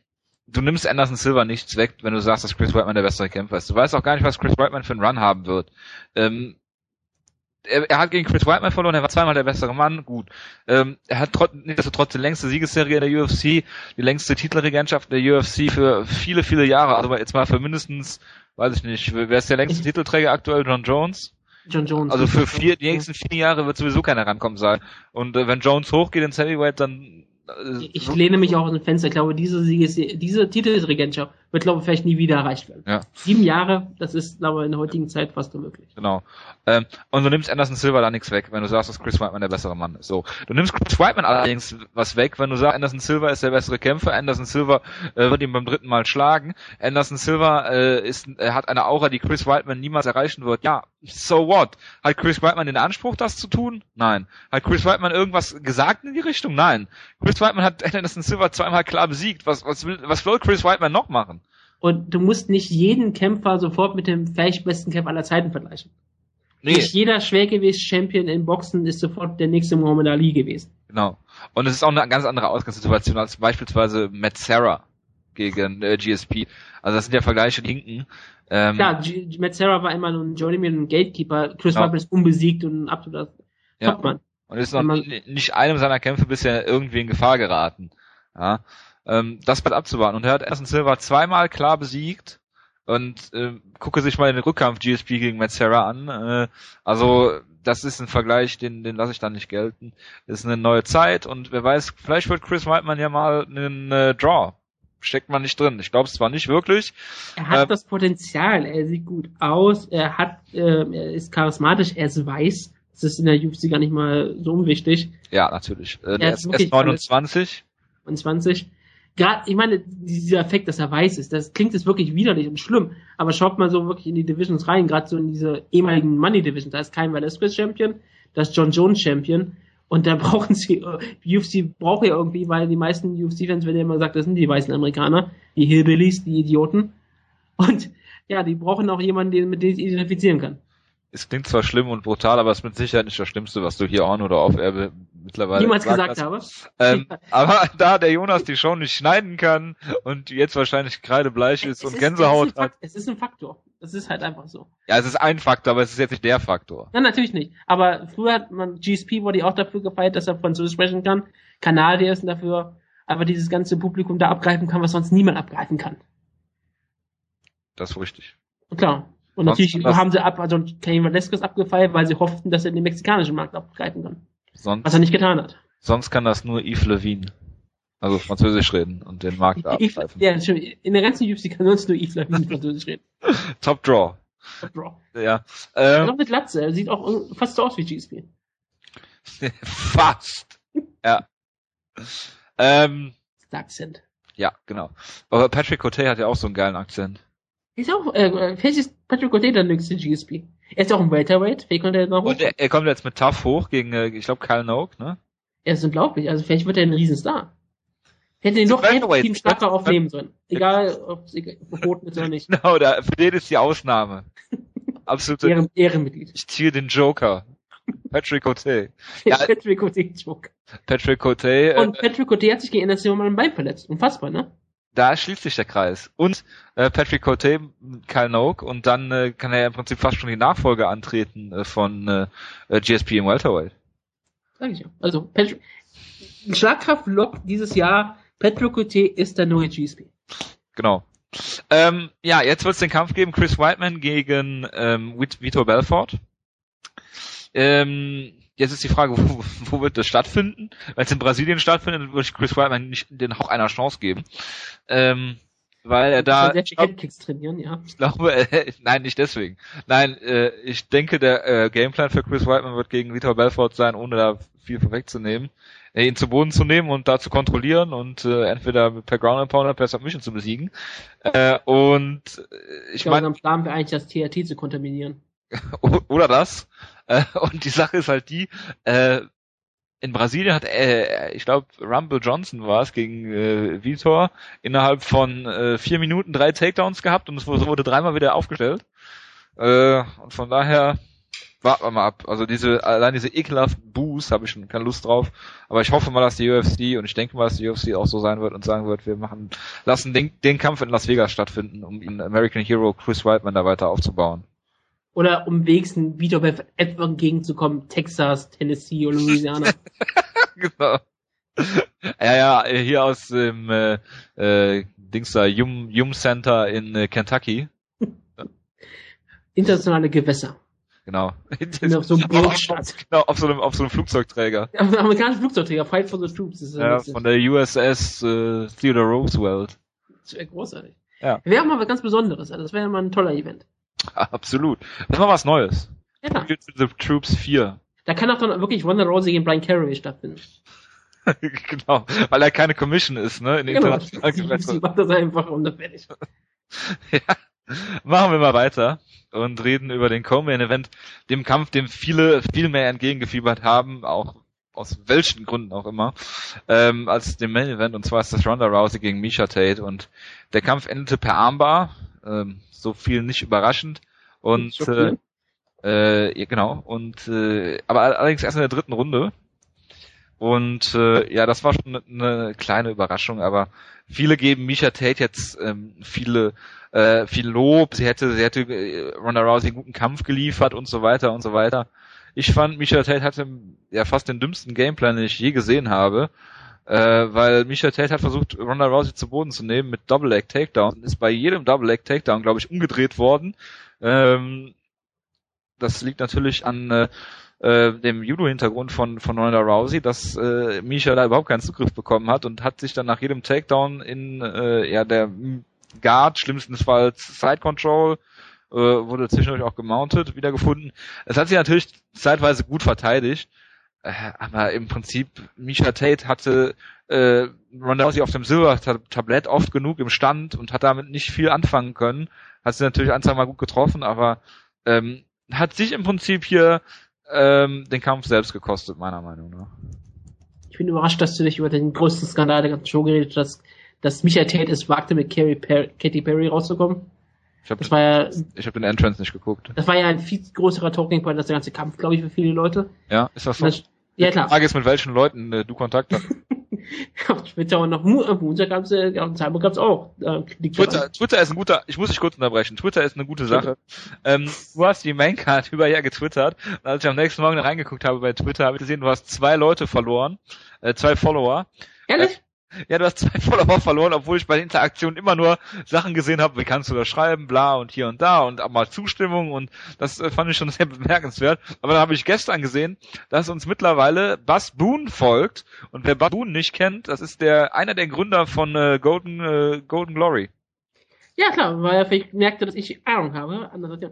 du nimmst Anderson Silver nichts weg, wenn du sagst, dass Chris Whiteman der bessere Kämpfer ist. Du weißt auch gar nicht, was Chris Whiteman für einen Run haben wird. Ähm, er, er, hat gegen Chris Whiteman verloren, er war zweimal der bessere Mann, gut. Ähm, er hat trotz, trotz die längste Siegesserie der UFC, die längste Titelregentschaft der UFC für viele, viele Jahre, also jetzt mal für mindestens, weiß ich nicht, wer ist der längste Titelträger aktuell? John Jones? John Jones. Also für vier, die nächsten vier Jahre wird sowieso keiner rankommen sein. Und äh, wenn Jones hochgeht ins Heavyweight, dann äh, ich lehne mich auch aus dem Fenster. Ich glaube, diese, diese Titelregentschaft wird, glaube ich, vielleicht nie wieder erreicht werden. Ja. Sieben Jahre, das ist, glaube ich, in der heutigen Zeit fast unmöglich. Genau. Ähm, und du nimmst Anderson Silva da nichts weg, wenn du sagst, dass Chris Whiteman der bessere Mann ist. So. Du nimmst Chris Whiteman allerdings was weg, wenn du sagst, Anderson Silva ist der bessere Kämpfer, Anderson Silva äh, wird ihn beim dritten Mal schlagen. Anderson Silva äh, ist, äh, hat eine Aura, die Chris Whiteman niemals erreichen wird. Ja, so what? Hat Chris Whiteman den Anspruch, das zu tun? Nein. Hat Chris Whiteman irgendwas gesagt in die Richtung? Nein. Chris Whiteman hat Anderson Silva zweimal klar besiegt. Was, was will, was will Chris Whiteman noch machen? Und du musst nicht jeden Kämpfer sofort mit dem vielleicht besten Kämpfer aller Zeiten vergleichen. Nee. Nicht jeder Schwergewicht-Champion in Boxen ist sofort der nächste Muhammad Ali gewesen. Genau. Und es ist auch eine ganz andere Ausgangssituation als beispielsweise Matt Sarah gegen äh, GSP. Also das sind ja Vergleiche, die hinken. Ähm, Klar, G Matt Sarah war immer nur ein Journeyman und Gatekeeper. Chris genau. ist unbesiegt und ein absoluter ja. Topmann. Und ist noch nicht einem seiner Kämpfe bisher irgendwie in Gefahr geraten. Ja. Ähm, das bleibt abzuwarten. Und er hat Anderson Silva zweimal klar besiegt und äh, gucke sich mal den Rückkampf GSP gegen Metzera an. Äh, also das ist ein Vergleich, den, den lasse ich dann nicht gelten. Das ist eine neue Zeit und wer weiß, vielleicht wird Chris Whiteman ja mal einen äh, Draw. Steckt man nicht drin. Ich glaube es zwar nicht wirklich. Er hat äh, das Potenzial, er sieht gut aus, er hat, äh, er ist charismatisch, er ist weiß. Das ist in der UFC gar nicht mal so unwichtig. Ja, natürlich. Äh, er ist, ist 29. 29 gerade, ich meine, dieser Effekt, dass er weiß ist, das klingt jetzt wirklich widerlich und schlimm, aber schaut mal so wirklich in die Divisions rein, gerade so in diese ehemaligen Money Divisions, da ist kein Velasquez Champion, da ist John Jones Champion und da brauchen sie, äh, UFC braucht ja irgendwie, weil die meisten UFC-Fans werden ja immer gesagt, das sind die weißen Amerikaner, die Hillbillies, die Idioten. Und ja, die brauchen auch jemanden, mit dem sie identifizieren kann es klingt zwar schlimm und brutal, aber es ist mit Sicherheit nicht das Schlimmste, was du hier on oder auf Erbe mittlerweile Niemals gesagt, gesagt habe. Ähm, aber da der Jonas die Show nicht schneiden kann und jetzt wahrscheinlich kreidebleich ist es und ist, Gänsehaut es hat. Es ist ein Faktor. Es ist halt einfach so. Ja, es ist ein Faktor, aber es ist jetzt nicht der Faktor. Nein, natürlich nicht. Aber früher hat man, GSP wurde auch dafür gefeiert, dass er Französisch sprechen kann. Kanadier ist dafür, aber dieses ganze Publikum da abgreifen kann, was sonst niemand abgreifen kann. Das ist richtig. klar. Und Sonst natürlich haben sie ab, also Cain Velasquez abgefeiert, weil sie hofften, dass er den mexikanischen Markt abgreifen kann. Sonst, was er nicht getan hat. Sonst kann das nur Yves Levine. Also Französisch reden und den Markt abgreifen. Ja, in der ganzen UFC kann sonst nur Yves Levine Französisch reden. Top Draw. Top Draw. Ja. Ähm, noch mit Latze, er sieht auch fast so aus wie GSP. fast. ja. ähm, Akzent. Ja, genau. Aber Patrick Cote hat ja auch so einen geilen Akzent. Ist auch, äh, vielleicht ist Patrick O'Day der nächste GSP. Er ist auch ein Welterweight, vielleicht kommt er noch hoch. Und er, er kommt jetzt mit Tough hoch gegen, äh, ich glaube, Kyle Noak, ne? Er ist unglaublich, also vielleicht wird er ein Riesenstar. Hätte ihn doch ein Team stärker aufnehmen sollen. Egal, ob es verboten ist oder nicht. Genau, da, für den ist die Ausnahme. Absolut. Ehren, Ehrenmitglied. Ich ziehe den Joker. Patrick O'Day. Ja, Patrick O'Day Joker. Patrick O'Day. Äh, Und Patrick O'Day hat sich gegen Anderson mal ein Bein verletzt. Unfassbar, ne? da schließt sich der Kreis. Und äh, Patrick Cote, Kyle Noak und dann äh, kann er ja im Prinzip fast schon die Nachfolge antreten äh, von äh, GSP im Welterweight. Sag ich ja. Also Patrick, Schlagkraft-Lock dieses Jahr, Patrick Cote ist der neue GSP. Genau. Ähm, ja, jetzt wird es den Kampf geben, Chris Whiteman gegen ähm, Vitor Belfort. Ähm, Jetzt ist die Frage, wo, wo wird das stattfinden? Wenn es in Brasilien stattfindet, würde ich Chris Weidman nicht den Hauch einer Chance geben. Ähm, weil er da. Ich, glaub, trainieren, ja. ich glaube, äh, nein, nicht deswegen. Nein, äh, ich denke, der äh, Gameplan für Chris Whiteman wird gegen Vitor Belfort sein, ohne da viel vorwegzunehmen, äh, ihn zu Boden zu nehmen und da zu kontrollieren und äh, entweder per Ground and Pound oder per Submission zu besiegen. Äh, und äh, ich, ich meine, am Plan wäre eigentlich das TRT zu kontaminieren. oder das. Äh, und die Sache ist halt die, äh, in Brasilien hat, äh, ich glaube, Rumble Johnson war es gegen äh, Vitor, innerhalb von äh, vier Minuten drei Takedowns gehabt und es wurde, wurde dreimal wieder aufgestellt. Äh, und von daher warten wir mal ab. Also diese, allein diese ekelhaften Boos habe ich schon keine Lust drauf. Aber ich hoffe mal, dass die UFC und ich denke mal, dass die UFC auch so sein wird und sagen wird, wir machen, lassen den, den Kampf in Las Vegas stattfinden, um ihn American Hero Chris Whiteman da weiter aufzubauen. Oder um wenigstens wieder bei etwa entgegenzukommen, Texas, Tennessee oder Louisiana. genau. Ja, ja, hier aus dem äh, äh, Dings da, Yum, Yum Center in äh, Kentucky. Internationale Gewässer. Genau. auf so einem Bootstadt. Genau, auf so einem, auf so einem Flugzeugträger. Ja, amerikanischen Flugzeugträger, Fight for the Troops. Ist ja, von der USS äh, Theodore Roosevelt. Das wäre großartig. Ja. Wäre mal was ganz Besonderes, also das wäre mal ein toller Event. Absolut. Das war was Neues. Ja. The Troops 4. Da kann auch dann wirklich Ronda Rousey gegen Brian Carey stattfinden. genau, weil er keine Commission ist, ne? In genau, sie macht das einfach und dann fertig. ja. Machen wir mal weiter und reden über den Co-Main-Event, dem Kampf, dem viele viel mehr entgegengefiebert haben, auch aus welchen Gründen auch immer, ähm, als dem Main-Event, und zwar ist das Ronda Rousey gegen Misha Tate und der Kampf endete per Armbar, ähm, so viel nicht überraschend. Und äh, äh, ja, genau. Und äh, aber allerdings erst in der dritten Runde. Und äh, ja, das war schon eine kleine Überraschung, aber viele geben Misha Tate jetzt ähm, viele äh, viel Lob, sie hätte sie hätte äh, Ronda Rousey einen guten Kampf geliefert und so weiter und so weiter. Ich fand Misha Tate hatte ja fast den dümmsten Gameplan, den ich je gesehen habe, äh, weil Misha Tate hat versucht Ronda Rousey zu Boden zu nehmen mit Double Leg Takedown, ist bei jedem Double Leg Takedown glaube ich umgedreht worden. Ähm, das liegt natürlich an äh, äh, dem Judo-Hintergrund von, von Ronda Rousey, dass äh, Misha da überhaupt keinen Zugriff bekommen hat und hat sich dann nach jedem Takedown in äh, ja der Guard, schlimmstenfalls Side Control, äh, wurde zwischendurch auch gemountet, wiedergefunden. Es hat sich natürlich zeitweise gut verteidigt, aber im Prinzip Misha Tate hatte äh, Ronda Rousey auf dem Silber-Tablett oft genug im Stand und hat damit nicht viel anfangen können. Hat sie natürlich ein, zwei Mal gut getroffen, aber ähm, hat sich im Prinzip hier ähm, den Kampf selbst gekostet, meiner Meinung nach. Ich bin überrascht, dass du dich über den größten Skandal der ganzen Show geredet hast, dass Michael Tate es wagte, mit Carrie per Katy Perry rauszukommen. Ich habe ja, ich hab den Entrance nicht geguckt. Das war ja ein viel größerer Talking Point als der ganze Kampf, glaube ich, für viele Leute. Ja, ist das so? Das, ja, klar. Die Frage ist, mit welchen Leuten äh, du Kontakt hast. auf Twitter und auf Moonser gab's äh, auf Cyber gab's auch. Äh, Twitter, Twitter ist ein guter, ich muss dich kurz unterbrechen. Twitter ist eine gute Sache. ähm, du hast die Maincard über ja getwittert. Und als ich am nächsten Morgen reingeguckt habe bei Twitter, habe ich gesehen, du hast zwei Leute verloren, äh, zwei Follower. Ehrlich? Ja, du hast zwei Follower verloren, obwohl ich bei der Interaktion immer nur Sachen gesehen habe, wie kannst du das schreiben, bla und hier und da und auch mal Zustimmung und das äh, fand ich schon sehr bemerkenswert. Aber dann habe ich gestern gesehen, dass uns mittlerweile Buzz Boone folgt und wer Buzz Boone nicht kennt, das ist der einer der Gründer von äh, Golden äh, Golden Glory. Ja, klar, weil er vielleicht merkte, dass ich Ahnung habe.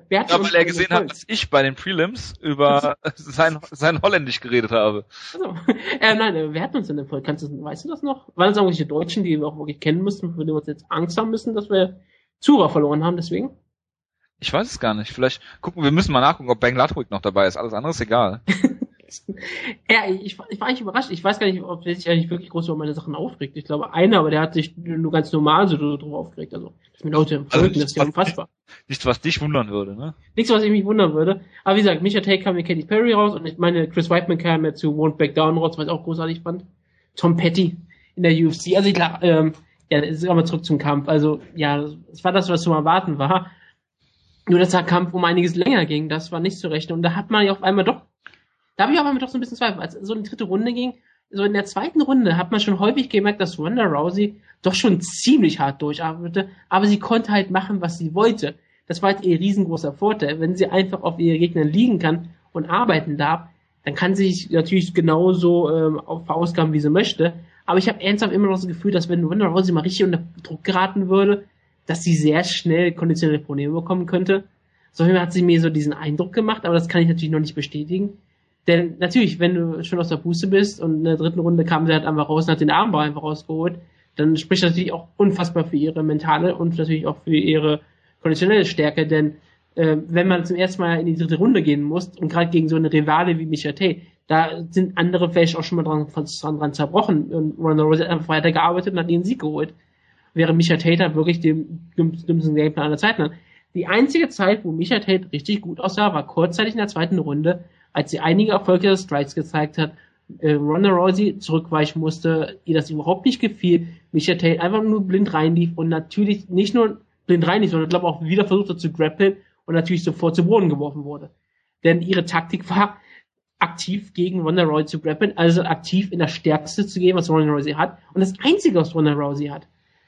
Wer hat ja, weil er gesehen hat, dass ich bei den Prelims über sein, sein Holländisch geredet habe. Also, äh, nein, äh, wer hat uns denn empfohlen? Kannst du, weißt du das noch? Waren das irgendwelche Deutschen, die wir auch wirklich kennen müssen, für die wir uns jetzt Angst haben müssen, dass wir Zuhörer verloren haben, deswegen? Ich weiß es gar nicht. Vielleicht gucken wir müssen mal nachgucken, ob Ben Ludwig noch dabei ist. Alles andere ist egal. ja, ich, ich war eigentlich überrascht. Ich weiß gar nicht, ob der sich eigentlich wirklich groß über meine Sachen aufregt. Ich glaube, einer, aber der hat sich nur ganz normal so drüber aufgeregt. Also, dass mir Leute also folgen, das ist ja unfassbar. Nichts, was dich wundern würde, ne? Nichts, was ich mich wundern würde. Aber wie gesagt, Micha Tate kam mit Katy Perry raus und ich meine, Chris Whiteman kam ja zu Won't Back Down raus, was ich auch großartig fand. Tom Petty in der UFC. Also ich klar, ähm, ja, jetzt kommen wir zurück zum Kampf. Also, ja, es war das, was zu erwarten war. Nur, dass der Kampf um einiges länger ging, das war nicht zu rechnen. Und da hat man ja auf einmal doch da habe ich aber doch so ein bisschen Zweifel. Als so eine dritte Runde ging, so in der zweiten Runde hat man schon häufig gemerkt, dass Ronda Rousey doch schon ziemlich hart durcharbeitete, aber sie konnte halt machen, was sie wollte. Das war halt ihr riesengroßer Vorteil. Wenn sie einfach auf ihre Gegner liegen kann und arbeiten darf, dann kann sie sich natürlich genauso ähm, verausgaben, wie sie möchte. Aber ich habe ernsthaft immer noch das Gefühl, dass wenn Ronda Rousey mal richtig unter Druck geraten würde, dass sie sehr schnell konditionelle Probleme bekommen könnte. So hat sie mir so diesen Eindruck gemacht, aber das kann ich natürlich noch nicht bestätigen. Denn natürlich, wenn du schon aus der Puste bist und in der dritten Runde kam sie halt einfach raus und hat den Armbar einfach rausgeholt, dann spricht das natürlich auch unfassbar für ihre mentale und natürlich auch für ihre konditionelle Stärke, denn äh, wenn man zum ersten Mal in die dritte Runde gehen muss und gerade gegen so eine Rivale wie Micha Tate, da sind andere vielleicht auch schon mal dran, dran, dran zerbrochen und Ronda Rousey hat einfach weitergearbeitet und hat ihren Sieg geholt. Während Micha Tate halt wirklich den dümmsten Gameplan aller Zeiten. Die einzige Zeit, wo Misha Tate richtig gut aussah, war kurzzeitig in der zweiten Runde, als sie einige erfolgreiche Strikes gezeigt hat, äh, Ronda Rousey zurückweichen musste, ihr das überhaupt nicht gefiel, Misha Tate einfach nur blind reinlief und natürlich nicht nur blind reinlief, sondern glaube auch wieder versucht hat zu grappeln und natürlich sofort zu Boden geworfen wurde. Denn ihre Taktik war, aktiv gegen Ronda Rousey zu grappeln, also aktiv in das Stärkste zu gehen, was Ronda Rousey hat und das Einzige, was Ronda Rousey hat.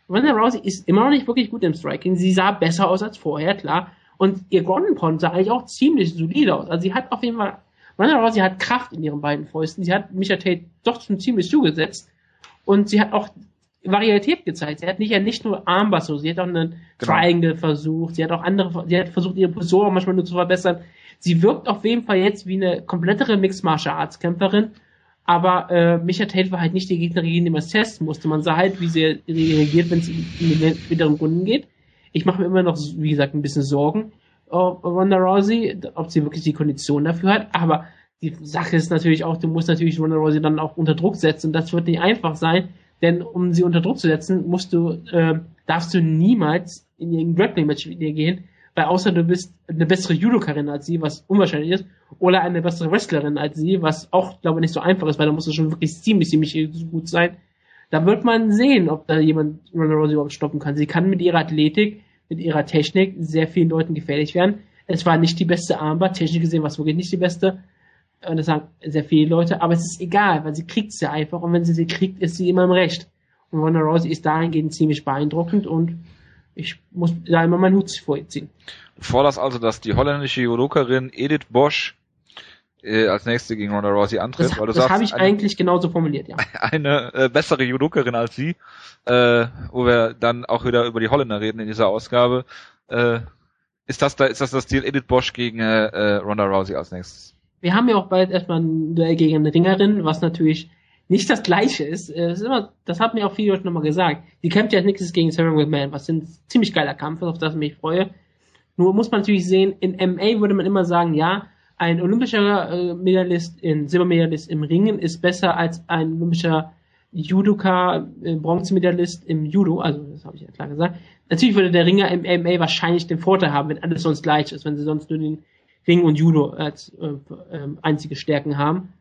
Ronda Rousey ist immer noch nicht wirklich gut im Striking. Sie sah besser aus als vorher, klar. Und ihr Ground Pound sah eigentlich auch ziemlich solide aus. Also sie hat auf jeden Fall, Ronda Rousey hat Kraft in ihren beiden Fäusten. Sie hat Micha Tate doch schon ziemlich zugesetzt. Und sie hat auch Varietät gezeigt. Sie hat nicht ja nicht nur Armbass, sie hat auch einen genau. Triangle versucht. Sie hat auch andere, sie hat versucht, ihre Position manchmal nur zu verbessern. Sie wirkt auf jeden Fall jetzt wie eine komplettere Mixed Martial Arts Kämpferin aber äh, Micha Tate war halt nicht die Gegnerin, gegen die man es testen musste. Man sah halt, wie sie reagiert, wenn es in den späteren Runden geht. Ich mache mir immer noch, wie gesagt, ein bisschen Sorgen, Ronda Rousey, ob sie wirklich die Kondition dafür hat. Aber die Sache ist natürlich auch, du musst natürlich Ronda Rousey dann auch unter Druck setzen. Das wird nicht einfach sein, denn um sie unter Druck zu setzen, musst du, äh, darfst du niemals in ihren Grappling-Match mit ihr gehen, weil außer du bist eine bessere Judokarin als sie, was unwahrscheinlich ist, oder eine bessere Wrestlerin als sie, was auch, glaube ich, nicht so einfach ist, weil da muss es schon wirklich ziemlich, ziemlich gut sein. Da wird man sehen, ob da jemand Ronda Rousey überhaupt stoppen kann. Sie kann mit ihrer Athletik, mit ihrer Technik sehr vielen Leuten gefährlich werden. Es war nicht die beste Armbar, technisch gesehen war es wirklich nicht die beste. Und das sagen sehr viele Leute, aber es ist egal, weil sie kriegt sie einfach und wenn sie sie kriegt, ist sie immer im Recht. Und Ronda Rousey ist dahingehend ziemlich beeindruckend und ich muss da immer meinen Hut vorziehen. Du forderst also, dass die holländische Judokerin Edith Bosch äh, als nächste gegen Ronda Rousey antritt. Das, weil du das habe ich eine, eigentlich genauso formuliert, ja. Eine äh, bessere Judokerin als sie, äh, wo wir dann auch wieder über die Holländer reden in dieser Ausgabe. Äh, ist das da, ist das das Ziel Edith Bosch gegen äh, äh, Ronda Rousey als nächstes? Wir haben ja auch bald erstmal ein Duell gegen eine Ringerin, was natürlich nicht das gleiche ist. Das, äh, ist immer, das hat mir auch viele Leute nochmal gesagt. Die kämpft ja als nächstes gegen Sarah McMahon, was ein ziemlich geiler Kampf ist, auf das ich mich freue. Nur muss man natürlich sehen, in MA würde man immer sagen, ja, ein olympischer äh, Medaillist, in Silbermedaillist im Ringen ist besser als ein olympischer Judoka, äh, Bronzemedaillist im Judo, also das habe ich ja klar gesagt. Natürlich würde der Ringer im MMA wahrscheinlich den Vorteil haben, wenn alles sonst gleich ist, wenn sie sonst nur den Ring und Judo als äh, äh, einzige Stärken haben.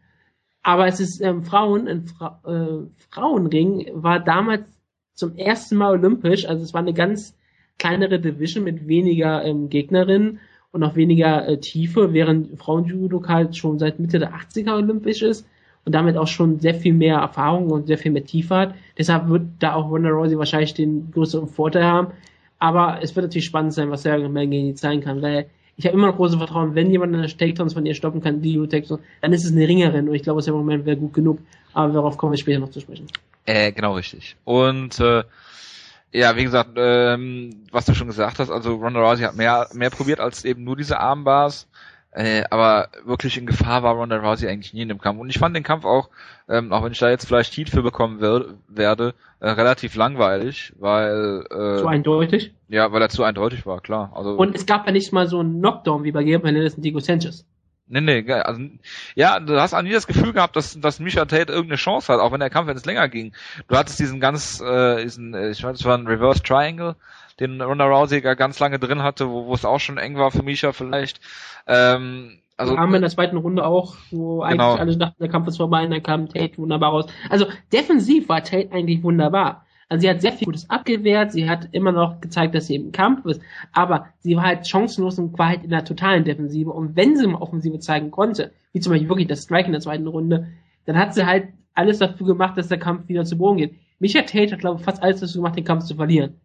Aber es ist ähm, Frauen, ein Fra äh, Frauenring war damals zum ersten Mal olympisch, also es war eine ganz kleinere Division mit weniger ähm, Gegnerinnen und auch weniger äh, Tiefe, während Frauenjudo halt schon seit Mitte der 80er olympisch ist und damit auch schon sehr viel mehr Erfahrung und sehr viel mehr Tiefe hat. Deshalb wird da auch Ronda Rousey wahrscheinlich den größeren Vorteil haben. Aber es wird natürlich spannend sein, was Sarah Mangan zeigen kann, weil ich habe immer noch großes Vertrauen, wenn jemand eine Takedowns von ihr stoppen kann, die Takedowns, dann ist es eine Ringerin und ich glaube, es im Moment wäre gut genug, aber darauf kommen wir später noch zu sprechen. Äh, genau richtig. Und äh, ja, wie gesagt, ähm, was du schon gesagt hast, also Ronda Rousey hat mehr mehr probiert als eben nur diese Armbars. Äh, aber wirklich in Gefahr war Ronda Rousey eigentlich nie in dem Kampf. Und ich fand den Kampf auch, ähm, auch wenn ich da jetzt vielleicht Heat für bekommen will, werde, äh, relativ langweilig, weil äh, zu eindeutig. Ja, weil er zu eindeutig war, klar. Also und es gab ja nicht mal so einen Knockdown wie bei Gabriel und Diego Sanchez. Nee, nee, also, ja, du hast auch nie das Gefühl gehabt, dass, dass Misha Tate irgendeine Chance hat, auch wenn der Kampf jetzt länger ging. Du hattest diesen ganz, äh, diesen, äh, ich weiß, es war ein Reverse Triangle, den Ronda Rousey ganz lange drin hatte, wo, wo es auch schon eng war für Misha vielleicht. Ähm, also haben wir in der zweiten Runde auch, wo eigentlich genau. alle dachten, der Kampf ist vorbei und dann kam Tate wunderbar raus. Also defensiv war Tate eigentlich wunderbar. Also sie hat sehr viel Gutes abgewehrt, sie hat immer noch gezeigt, dass sie im Kampf ist, aber sie war halt chancenlos und war halt in der totalen Defensive. Und wenn sie mal Offensive zeigen konnte, wie zum Beispiel wirklich das Strike in der zweiten Runde, dann hat sie halt alles dafür gemacht, dass der Kampf wieder zu Boden geht. Micha Tate hat, glaube ich, fast alles dafür gemacht, den Kampf zu verlieren.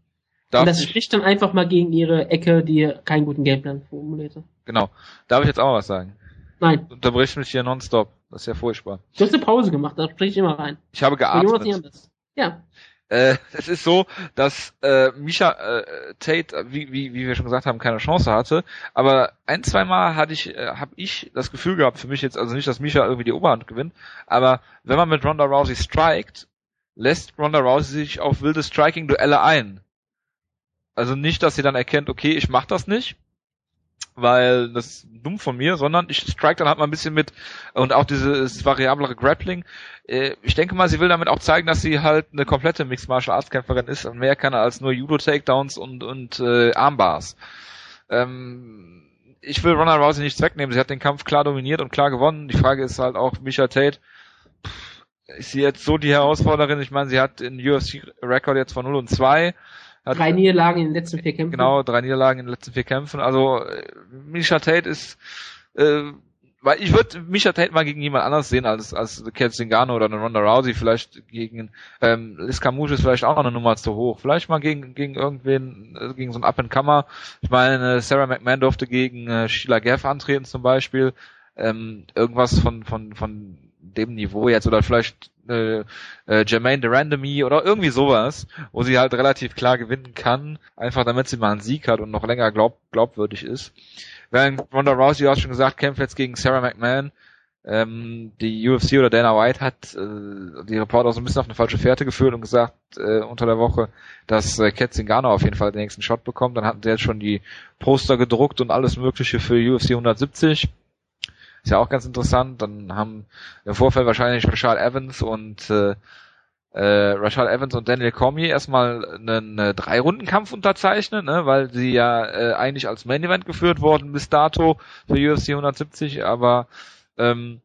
Darf und das ich? spricht dann einfach mal gegen ihre Ecke, die keinen guten Gameplan formulierte. Genau. Darf ich jetzt auch was sagen? Nein. Du unterbrichst mich hier nonstop. Das ist ja furchtbar. Du hast eine Pause gemacht, da sprich ich immer rein. Ich habe geatmet. Ja. Äh, es ist so, dass äh, Misha äh, Tate, wie, wie, wie wir schon gesagt haben, keine Chance hatte. Aber ein, zwei Mal hatte ich, äh, habe ich das Gefühl gehabt, für mich jetzt, also nicht, dass Misha irgendwie die Oberhand gewinnt, aber wenn man mit Ronda Rousey strikt, lässt Ronda Rousey sich auf wilde Striking-Duelle ein. Also nicht, dass sie dann erkennt, okay, ich mach das nicht, weil das ist dumm von mir, sondern ich strike dann halt mal ein bisschen mit und auch dieses variablere Grappling. Äh, ich denke mal, sie will damit auch zeigen, dass sie halt eine komplette Mixed Martial Arts Kämpferin ist und mehr kann als nur Judo Takedowns und und äh, Armbars. Ähm, ich will Ronda Rousey nichts wegnehmen. Sie hat den Kampf klar dominiert und klar gewonnen. Die Frage ist halt auch, Micha Tate, ist sie jetzt so die Herausforderin? Ich meine, sie hat den UFC-Rekord jetzt von 0 und 2. Hat, drei Niederlagen in den letzten vier Kämpfen. Genau, drei Niederlagen in den letzten vier Kämpfen. Also äh, Misha Tate ist äh, weil ich würde Misha Tate mal gegen jemand anders sehen als als Kat Zingano oder eine Ronda Rousey, vielleicht gegen ähm, Liz Camouche ist vielleicht auch noch eine Nummer zu hoch. Vielleicht mal gegen gegen irgendwen, äh, gegen so einen Up-and-Comer. Ich meine, Sarah McMahon durfte gegen äh, Sheila Gaff antreten zum Beispiel. Ähm, irgendwas von von von dem Niveau jetzt oder vielleicht äh, äh, Jermaine Durandamy oder irgendwie sowas, wo sie halt relativ klar gewinnen kann, einfach damit sie mal einen Sieg hat und noch länger glaub, glaubwürdig ist. Während Ronda Rousey, du hast schon gesagt, kämpft jetzt gegen Sarah McMahon. Ähm, die UFC oder Dana White hat äh, die Reporter so ein bisschen auf eine falsche Fährte geführt und gesagt äh, unter der Woche, dass äh, Kat Zingano auf jeden Fall den nächsten Shot bekommt. Dann hatten sie jetzt schon die Poster gedruckt und alles mögliche für UFC 170. Ist ja auch ganz interessant. Dann haben im Vorfeld wahrscheinlich Rashad Evans und äh, äh, Rashad Evans und Daniel Cormier erstmal einen äh, Drei-Runden-Kampf unterzeichnen, ne, weil sie ja äh, eigentlich als Main Event geführt worden bis dato für UFC 170, aber ähm,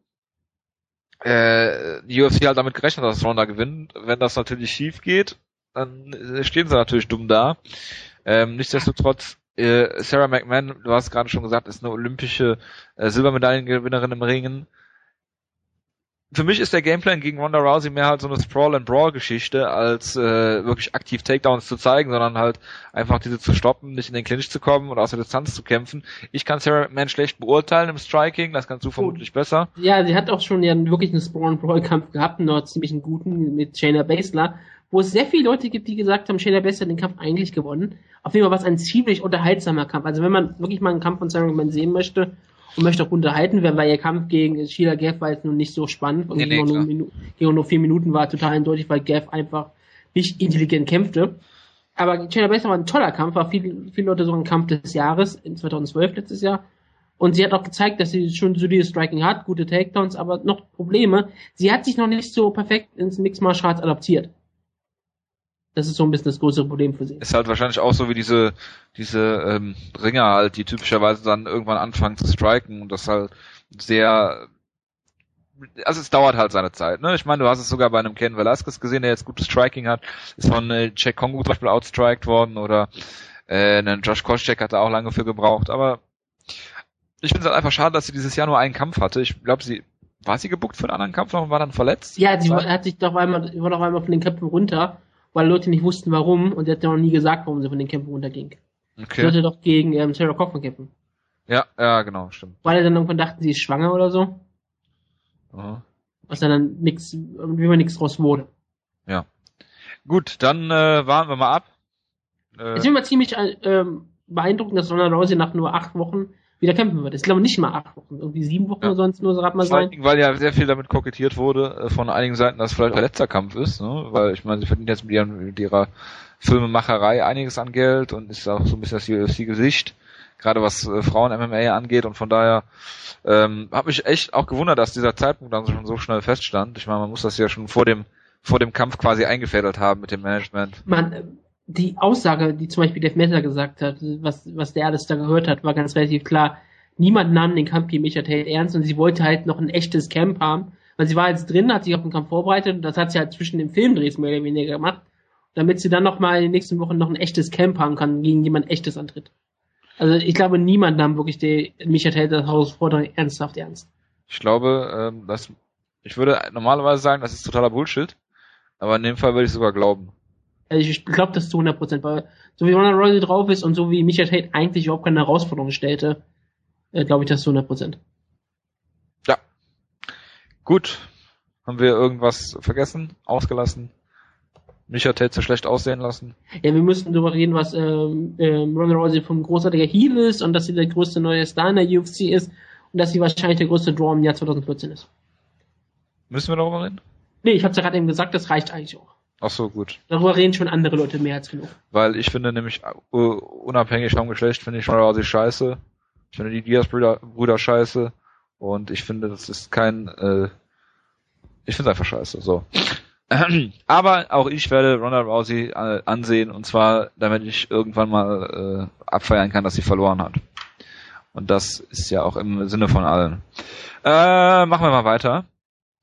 äh, die UFC halt damit gerechnet, dass Ronda gewinnt. Wenn das natürlich schief geht, dann äh, stehen sie natürlich dumm da. Ähm, nichtsdestotrotz, äh, Sarah McMahon, du hast gerade schon gesagt, ist eine olympische äh, Silbermedaillengewinnerin im Ringen für mich ist der Gameplan gegen Ronda Rousey mehr halt so eine Sprawl and Brawl Geschichte, als äh, wirklich aktiv Takedowns zu zeigen, sondern halt einfach diese zu stoppen, nicht in den Clinch zu kommen und aus der Distanz zu kämpfen. Ich kann Sarah McMahon schlecht beurteilen im Striking, das kannst du vermutlich oh. besser. Ja, sie hat auch schon ja wirklich einen Sprawl and Brawl Kampf gehabt, einen ziemlich einen guten mit Shayna Baszler, wo es sehr viele Leute gibt, die gesagt haben, Shayna Baszler hat den Kampf eigentlich gewonnen. Auf jeden Fall war es ein ziemlich unterhaltsamer Kampf. Also wenn man wirklich mal einen Kampf von Sarah McMahon sehen möchte, und möchte auch unterhalten werden, weil ihr Kampf gegen Sheila Gaff war jetzt nun nicht so spannend und nee, nee, nur, Minu gegen nur vier Minuten war total eindeutig, weil Gaff einfach nicht intelligent kämpfte. Aber Sheila Baszler war ein toller Kampf, war viele, viele Leute so ein Kampf des Jahres in 2012 letztes Jahr. Und sie hat auch gezeigt, dass sie schon solides Striking hat, gute Takedowns, aber noch Probleme. Sie hat sich noch nicht so perfekt ins Mixed Martial Arts adaptiert. Das ist so ein bisschen das größere Problem für sie. Ist halt wahrscheinlich auch so wie diese, diese ähm, Ringer halt, die typischerweise dann irgendwann anfangen zu striken und das halt sehr also es dauert halt seine Zeit, ne? Ich meine, du hast es sogar bei einem Ken Velasquez gesehen, der jetzt gutes Striking hat, ist von äh, Jack Kongo zum Beispiel outstriked worden oder äh, einen Josh Koscheck hat er auch lange für gebraucht, aber ich finde es halt einfach schade, dass sie dieses Jahr nur einen Kampf hatte. Ich glaube, sie war sie gebuckt für einen anderen Kampf noch und war dann verletzt? Ja, sie war, hat sich doch einmal, war doch einmal von den Kämpfen runter weil Leute nicht wussten, warum und er hat ja noch nie gesagt, warum sie von den Kämpfen runterging. Okay. Sollte doch gegen ähm, Sarah Kaufman kämpfen. Ja, ja, genau, stimmt. Weil er dann irgendwann dachten, sie ist schwanger oder so. Aha. Was dann nix, wie man nichts draus wurde. Ja. Gut, dann äh, warten wir mal ab. Äh, es ist immer ziemlich äh, beeindruckend, dass Ronda Rousey nach nur acht Wochen wieder kämpfen wird. Ich glaube nicht mal acht Wochen, irgendwie sieben Wochen ja. oder sonst nur so mal sein. Weil ja sehr viel damit kokettiert wurde äh, von einigen Seiten, dass es vielleicht ein letzter Kampf ist, ne? weil ich meine, sie verdient jetzt mit, ihren, mit ihrer Filmemacherei einiges an Geld und ist auch so ein bisschen das UFC-Gesicht, gerade was äh, Frauen-MMA angeht und von daher ähm, habe mich echt auch gewundert, dass dieser Zeitpunkt dann schon so schnell feststand. Ich meine, man muss das ja schon vor dem vor dem Kampf quasi eingefädelt haben mit dem Management. Man, die Aussage, die zum Beispiel Dave Messer gesagt hat, was, was der alles da gehört hat, war ganz relativ klar. Niemand nahm den Kampf gegen Micha Tate ernst und sie wollte halt noch ein echtes Camp haben. Weil sie war jetzt drin, hat sich auf den Kampf vorbereitet und das hat sie halt zwischen den Filmdrehs mehr oder weniger gemacht, damit sie dann noch mal in den nächsten Wochen noch ein echtes Camp haben kann, gegen jemand echtes antritt. Also ich glaube, niemand nahm wirklich die Micha Tate Herausforderung ernsthaft ernst. Ich glaube, ähm, dass ich würde normalerweise sagen, das ist totaler Bullshit, aber in dem Fall würde ich sogar glauben. Also ich glaube das zu 100%, weil so wie Ronda Rousey drauf ist und so wie Michael Tate eigentlich überhaupt keine Herausforderung stellte, äh, glaube ich das zu 100%. Ja. Gut. Haben wir irgendwas vergessen, ausgelassen? Michael Tate so schlecht aussehen lassen? Ja, wir müssen darüber reden, was ähm, ähm, Ronda Rousey vom großartiger Heel ist und dass sie der größte neue Star in der UFC ist und dass sie wahrscheinlich der größte Draw im Jahr 2014 ist. Müssen wir darüber reden? Nee, ich habe es ja gerade eben gesagt, das reicht eigentlich auch. Ach so, gut. Darüber reden schon andere Leute mehr als genug. Weil ich finde nämlich, uh, unabhängig vom Geschlecht, finde ich Ronda Rousey scheiße. Ich finde die Diaz-Brüder Brüder scheiße. Und ich finde, das ist kein, äh, ich finde es einfach scheiße. So. Aber auch ich werde Ronda Rousey äh, ansehen und zwar, damit ich irgendwann mal äh, abfeiern kann, dass sie verloren hat. Und das ist ja auch im Sinne von allen. Äh, machen wir mal weiter.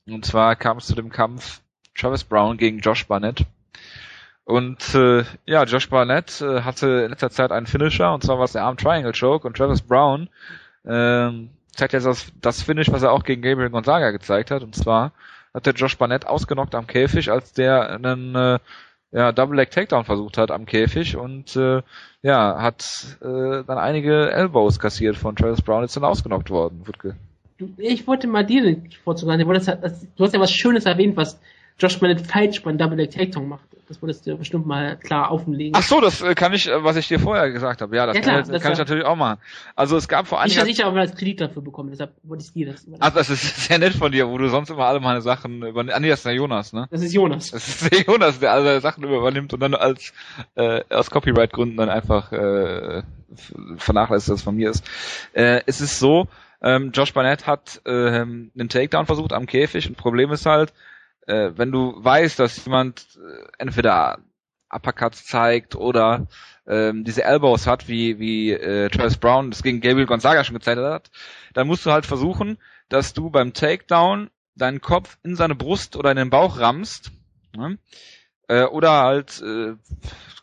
Und zwar kam es zu dem Kampf Travis Brown gegen Josh Barnett. Und äh, ja, Josh Barnett äh, hatte in letzter Zeit einen Finisher, und zwar war es der Arm Triangle Choke. Und Travis Brown äh, zeigt jetzt das, das Finish, was er auch gegen Gabriel Gonzaga gezeigt hat. Und zwar hat der Josh Barnett ausgenockt am Käfig, als der einen äh, ja, Double Leg Takedown versucht hat am Käfig und äh, ja, hat äh, dann einige Elbows kassiert von Travis Brown, ist dann ausgenockt worden, Wutke. Ich wollte mal dir den Vorzug Du hast ja was Schönes erwähnt, was Josh Barnett falsch beim Double Leg Takedown macht. Das wolltest du bestimmt mal klar auflegen. Ach so, das äh, kann ich, äh, was ich dir vorher gesagt habe. Ja, das, ja, klar, kann, das kann ich natürlich auch machen. Also es gab vor allem. Ich habe sicher aber als Kredit dafür bekommen, deshalb wollte ich dir das überlassen. Ach, das ist sehr nett von dir, wo du sonst immer alle meine Sachen über. Ah, nee, das ist der Jonas, ne? Das ist Jonas. Das ist der Jonas, der alle Sachen übernimmt und dann als äh, aus Copyright-Gründen dann einfach äh, vernachlässigt, dass es von mir ist. Äh, es ist so, ähm, Josh Barnett hat äh, einen Takedown versucht am Käfig und Problem ist halt, äh, wenn du weißt, dass jemand äh, entweder Uppercuts zeigt oder ähm, diese Elbows hat, wie, wie äh, Travis Brown das gegen Gabriel Gonzaga schon gezeigt hat, dann musst du halt versuchen, dass du beim Takedown deinen Kopf in seine Brust oder in den Bauch rammst. Ne? Äh, oder halt äh,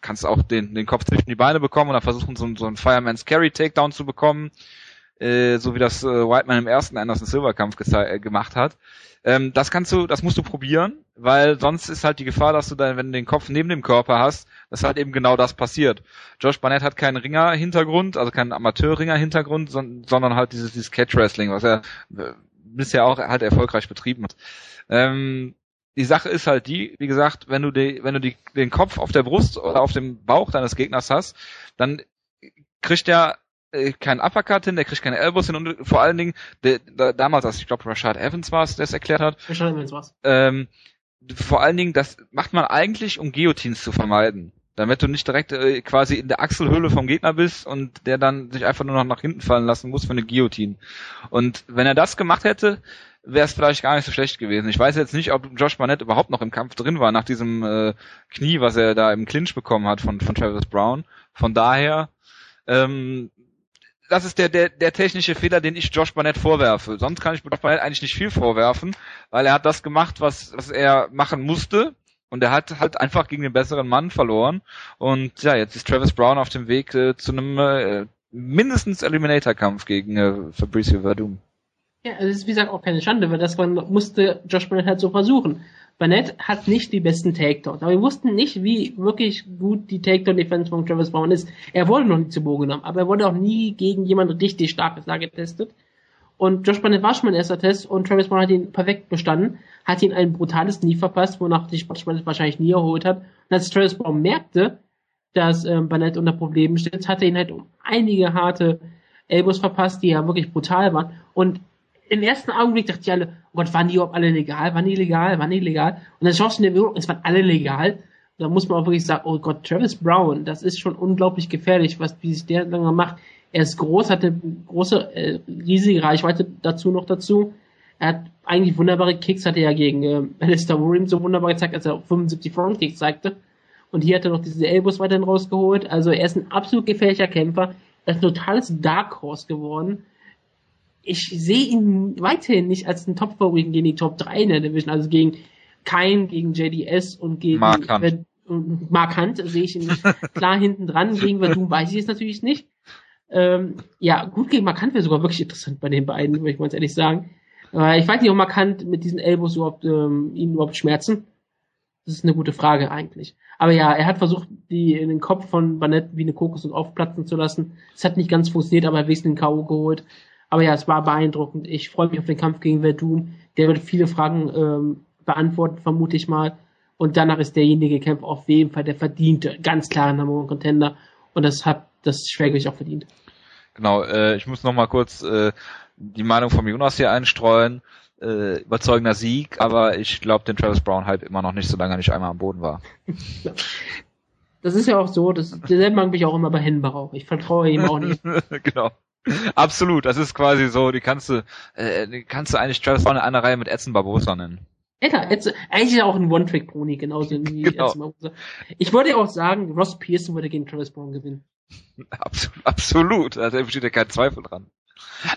kannst auch den, den Kopf zwischen die Beine bekommen oder versuchen, so, so einen Fireman's Carry Takedown zu bekommen, äh, so wie das äh, Whiteman im ersten Anderson Silver Kampf äh, gemacht hat. Ähm, das kannst du, das musst du probieren, weil sonst ist halt die Gefahr, dass du dann, wenn du den Kopf neben dem Körper hast, dass halt eben genau das passiert. Josh Barnett hat keinen Ringer-Hintergrund, also keinen Amateur-Ringer-Hintergrund, sondern halt dieses, dieses Catch-Wrestling, was er äh, bisher auch halt erfolgreich betrieben hat. Ähm, die Sache ist halt die, wie gesagt, wenn du die, wenn du die, den Kopf auf der Brust oder auf dem Bauch deines Gegners hast, dann kriegt der äh, keinen Uppercut hin, der kriegt keine Elbows hin und vor allen Dingen, der, der, damals, als ich glaube Rashad Evans war es, der es erklärt hat. Rashad Evans war's. Ähm, vor allen Dingen, das macht man eigentlich, um Guillotines zu vermeiden. Damit du nicht direkt äh, quasi in der Achselhöhle vom Gegner bist und der dann sich einfach nur noch nach hinten fallen lassen muss für eine Guillotine. Und wenn er das gemacht hätte, wäre es vielleicht gar nicht so schlecht gewesen. Ich weiß jetzt nicht, ob Josh Barnett überhaupt noch im Kampf drin war nach diesem äh, Knie, was er da im Clinch bekommen hat von, von Travis Brown. Von daher ähm, das ist der, der, der technische Fehler, den ich Josh Barnett vorwerfe. Sonst kann ich Josh Barnett eigentlich nicht viel vorwerfen, weil er hat das gemacht, was, was er machen musste. Und er hat halt einfach gegen den besseren Mann verloren. Und ja, jetzt ist Travis Brown auf dem Weg äh, zu einem äh, mindestens Eliminator-Kampf gegen äh, Fabricio Verdum. Ja, also es ist wie gesagt auch keine Schande, weil das musste Josh Barnett halt so versuchen. Barnett hat nicht die besten Takedowns, aber wir wussten nicht, wie wirklich gut die Takedown-Defense von Travis Brown ist. Er wurde noch nie zu Boden genommen, aber er wurde auch nie gegen jemanden richtig starkes da getestet. Und Josh Barnett war schon mein erster Test und Travis Brown hat ihn perfekt bestanden, hat ihn ein brutales Knie verpasst, wonach sich Josh Barnett wahrscheinlich nie erholt hat. Und als Travis Brown merkte, dass ähm, Barnett unter Problemen steht, hat er ihn halt um einige harte Elbows verpasst, die ja wirklich brutal waren. Und im ersten Augenblick dachte ich alle, Gott, waren die überhaupt alle legal? Waren die legal? Waren die legal? Und dann schaust du in der Bewegung, es waren alle legal. Da muss man auch wirklich sagen, oh Gott, Travis Brown, das ist schon unglaublich gefährlich, was wie sich der lange macht. Er ist groß, hat eine große, äh, riesige Reichweite dazu noch dazu. Er hat eigentlich wunderbare Kicks, hat er ja gegen äh, Alistair Williams so wunderbar gezeigt, als er 75 Frontkicks zeigte. Und hier hat er noch diese Elbows weiterhin rausgeholt. Also er ist ein absolut gefährlicher Kämpfer. Er ist ein totales Dark Horse geworden ich sehe ihn weiterhin nicht als einen Top-Favoriten gegen die Top 3 in der Division, also gegen Kain, gegen JDS und gegen Mark Hunt. Mark Hunt sehe ich ihn nicht klar hinten dran. Gegen Verdun weiß ich es natürlich nicht. Ähm, ja, gut gegen Mark Hunt wäre sogar wirklich interessant bei den beiden, würde ich mal ehrlich sagen. Aber ich weiß nicht, ob Mark Hunt mit diesen Elbows überhaupt, ähm, ihn überhaupt schmerzen. Das ist eine gute Frage eigentlich. Aber ja, er hat versucht, die in den Kopf von Banett wie eine Kokos und aufplatzen zu lassen. Es hat nicht ganz funktioniert, aber er hat den K.O. geholt. Aber ja, es war beeindruckend. Ich freue mich auf den Kampf gegen Verdum. Der wird viele Fragen ähm, beantworten, vermute ich mal. Und danach ist derjenige Kampf auf jeden Fall der verdiente, ganz klare Number One Contender. Und das hat das Schwergewicht auch verdient. Genau, äh, ich muss noch mal kurz äh, die Meinung von Jonas hier einstreuen. Äh, überzeugender Sieg, aber ich glaube, den Travis Brown Hype immer noch nicht, solange er nicht einmal am Boden war. Das ist ja auch so, das, derselben mag ich auch immer bei Henbach auch. Ich vertraue ihm auch nicht. genau. Absolut, das ist quasi so, die kannst du, äh, die kannst du eigentlich Travis Brown in einer Reihe mit Edson Barbosa nennen. Ja, klar, jetzt, eigentlich ist er auch ein One-Trick-Pony, genauso wie genau. Mal. Ich würde auch sagen, Ross Pearson würde gegen Travis Brown gewinnen. Absolut, absolut. Also da besteht ja kein Zweifel dran.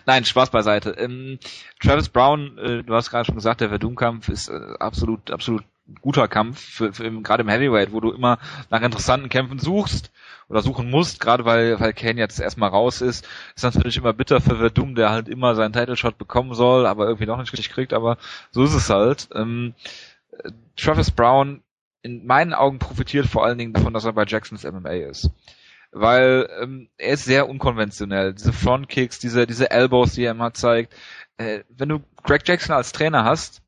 Nein, Spaß beiseite. Ähm, Travis Brown, äh, du hast gerade schon gesagt, der Verdun-Kampf ist äh, absolut, absolut guter Kampf, für, für, gerade im Heavyweight, wo du immer nach interessanten Kämpfen suchst oder suchen musst, gerade weil, weil Kane jetzt erstmal raus ist, ist natürlich immer bitter für Verdum, der halt immer seinen Title Shot bekommen soll, aber irgendwie noch nicht richtig kriegt, aber so ist es halt. Ähm, Travis Brown in meinen Augen profitiert vor allen Dingen davon, dass er bei Jacksons MMA ist weil ähm, er ist sehr unkonventionell. Diese Frontkicks, diese, diese Elbows, die er immer zeigt. Äh, wenn du Greg Jackson als Trainer hast,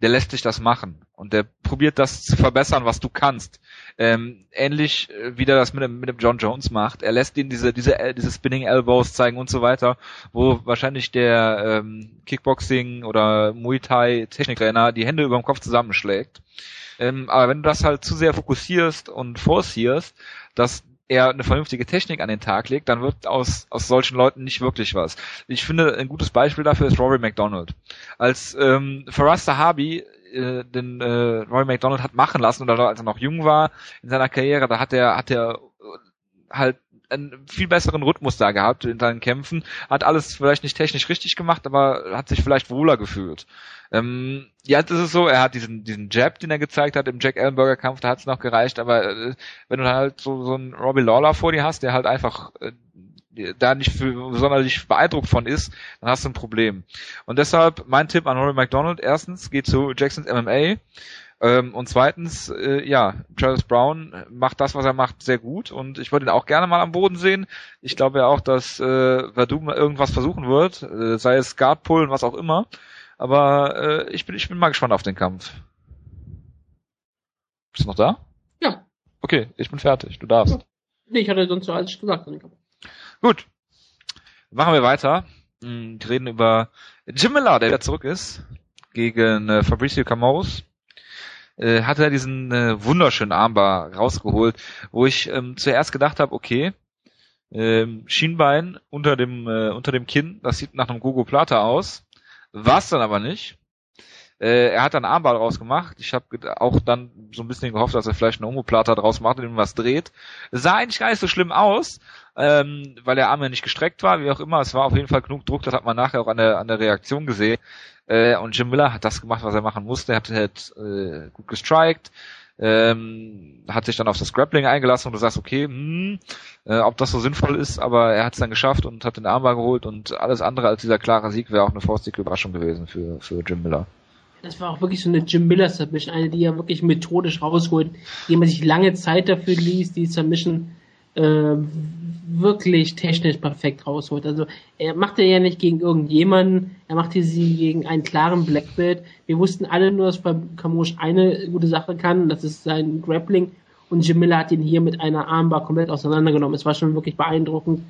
der lässt dich das machen und der probiert das zu verbessern, was du kannst. Ähm, ähnlich äh, wie der das mit dem, mit dem John Jones macht. Er lässt ihn diese, diese, äh, diese Spinning Elbows zeigen und so weiter, wo wahrscheinlich der ähm, Kickboxing oder Muay Thai Techniktrainer die Hände über dem Kopf zusammenschlägt. Ähm, aber wenn du das halt zu sehr fokussierst und forcierst, dass er eine vernünftige Technik an den Tag legt, dann wird aus, aus solchen Leuten nicht wirklich was. Ich finde, ein gutes Beispiel dafür ist Rory McDonald. Als ähm, Faraz Sahabi äh, den äh, Rory McDonald hat machen lassen, oder als er noch jung war in seiner Karriere, da hat er, hat er halt einen viel besseren Rhythmus da gehabt in seinen Kämpfen, hat alles vielleicht nicht technisch richtig gemacht, aber hat sich vielleicht wohler gefühlt. Ähm, jetzt ist es so, er hat diesen, diesen Jab, den er gezeigt hat im Jack Ellenberger Kampf, da hat es noch gereicht, aber äh, wenn du halt so, so einen Robbie Lawler vor dir hast, der halt einfach äh, da nicht für, sonderlich beeindruckt von ist, dann hast du ein Problem. Und deshalb mein Tipp an Rory McDonald, erstens, geht zu Jacksons MMA, ähm, und zweitens, äh, ja, Travis Brown macht das, was er macht, sehr gut und ich würde ihn auch gerne mal am Boden sehen. Ich glaube ja auch, dass äh, Verdum irgendwas versuchen wird, äh, sei es Guard Pullen, was auch immer. Aber äh, ich bin ich bin mal gespannt auf den Kampf. Bist du noch da? Ja. Okay, ich bin fertig. Du darfst. Ja. Nee, ich hatte sonst so alles gesagt. Gut. Machen wir weiter. Hm, wir reden über Jim Miller, der wieder zurück ist gegen äh, Fabricio Camões äh, hat er diesen äh, wunderschönen Armbar rausgeholt, wo ich ähm, zuerst gedacht habe, okay, ähm, Schienbein unter dem äh, unter dem Kinn, das sieht nach einem Gogo Plata aus, war's dann aber nicht. Äh, er hat dann Armball rausgemacht. Ich habe auch dann so ein bisschen gehofft, dass er vielleicht eine Omoplata draus macht und ihm was dreht. Es sah eigentlich gar nicht so schlimm aus, ähm, weil der Arm ja nicht gestreckt war, wie auch immer. Es war auf jeden Fall genug Druck, das hat man nachher auch an der, an der Reaktion gesehen. Äh, und Jim Miller hat das gemacht, was er machen musste. Er hat äh, gut gestrikt, ähm, hat sich dann auf das Grappling eingelassen und du sagst, okay, hm, äh, ob das so sinnvoll ist, aber er hat es dann geschafft und hat den Armbar geholt und alles andere als dieser klare Sieg wäre auch eine faustige Überraschung gewesen für, für Jim Miller. Das war auch wirklich so eine Jim Miller Submission, eine, die er wirklich methodisch rausholt, die man sich lange Zeit dafür ließ, die Submission äh, wirklich technisch perfekt rausholt. Also er machte ja nicht gegen irgendjemanden, er machte sie gegen einen klaren Black Belt. Wir wussten alle nur, dass Kamosh eine gute Sache kann, das ist sein Grappling. Und Miller hat ihn hier mit einer Armbar komplett auseinandergenommen. Es war schon wirklich beeindruckend.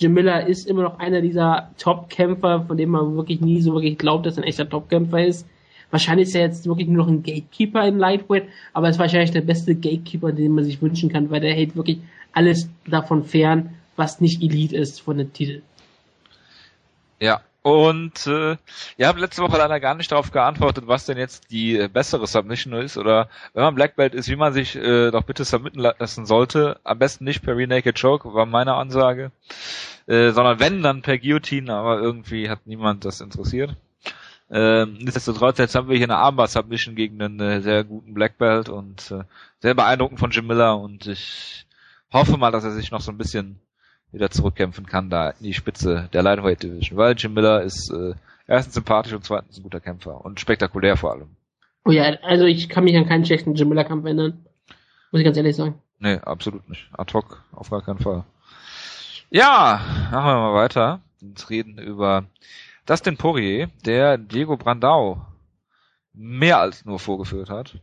Miller ist immer noch einer dieser Top-Kämpfer, von dem man wirklich nie so wirklich glaubt, dass er ein echter Top-Kämpfer ist. Wahrscheinlich ist er jetzt wirklich nur noch ein Gatekeeper in Lightweight, aber er ist wahrscheinlich der beste Gatekeeper, den man sich wünschen kann, weil der hält wirklich alles davon fern, was nicht Elite ist von den Titel. Ja, und äh, ihr habt letzte Woche leider gar nicht darauf geantwortet, was denn jetzt die äh, bessere Submission ist oder wenn man Black Belt ist, wie man sich äh, doch bitte submitten lassen sollte. Am besten nicht per Renaked Choke, war meine Ansage, äh, sondern wenn dann per Guillotine, aber irgendwie hat niemand das interessiert. Ähm, nichtsdestotrotz, jetzt haben wir hier eine Armbar-Submission gegen einen äh, sehr guten Black Belt und äh, sehr beeindruckend von Jim Miller und ich hoffe mal, dass er sich noch so ein bisschen wieder zurückkämpfen kann da in die Spitze der Lightweight Division, weil Jim Miller ist äh, erstens sympathisch und zweitens ein guter Kämpfer und spektakulär vor allem. Oh ja, also ich kann mich an keinen schlechten Jim Miller Kampf erinnern. Muss ich ganz ehrlich sagen. Nee, absolut nicht. Ad hoc, auf gar keinen Fall. Ja, machen wir mal weiter und reden über Dustin Poirier, der Diego Brandao mehr als nur vorgeführt hat.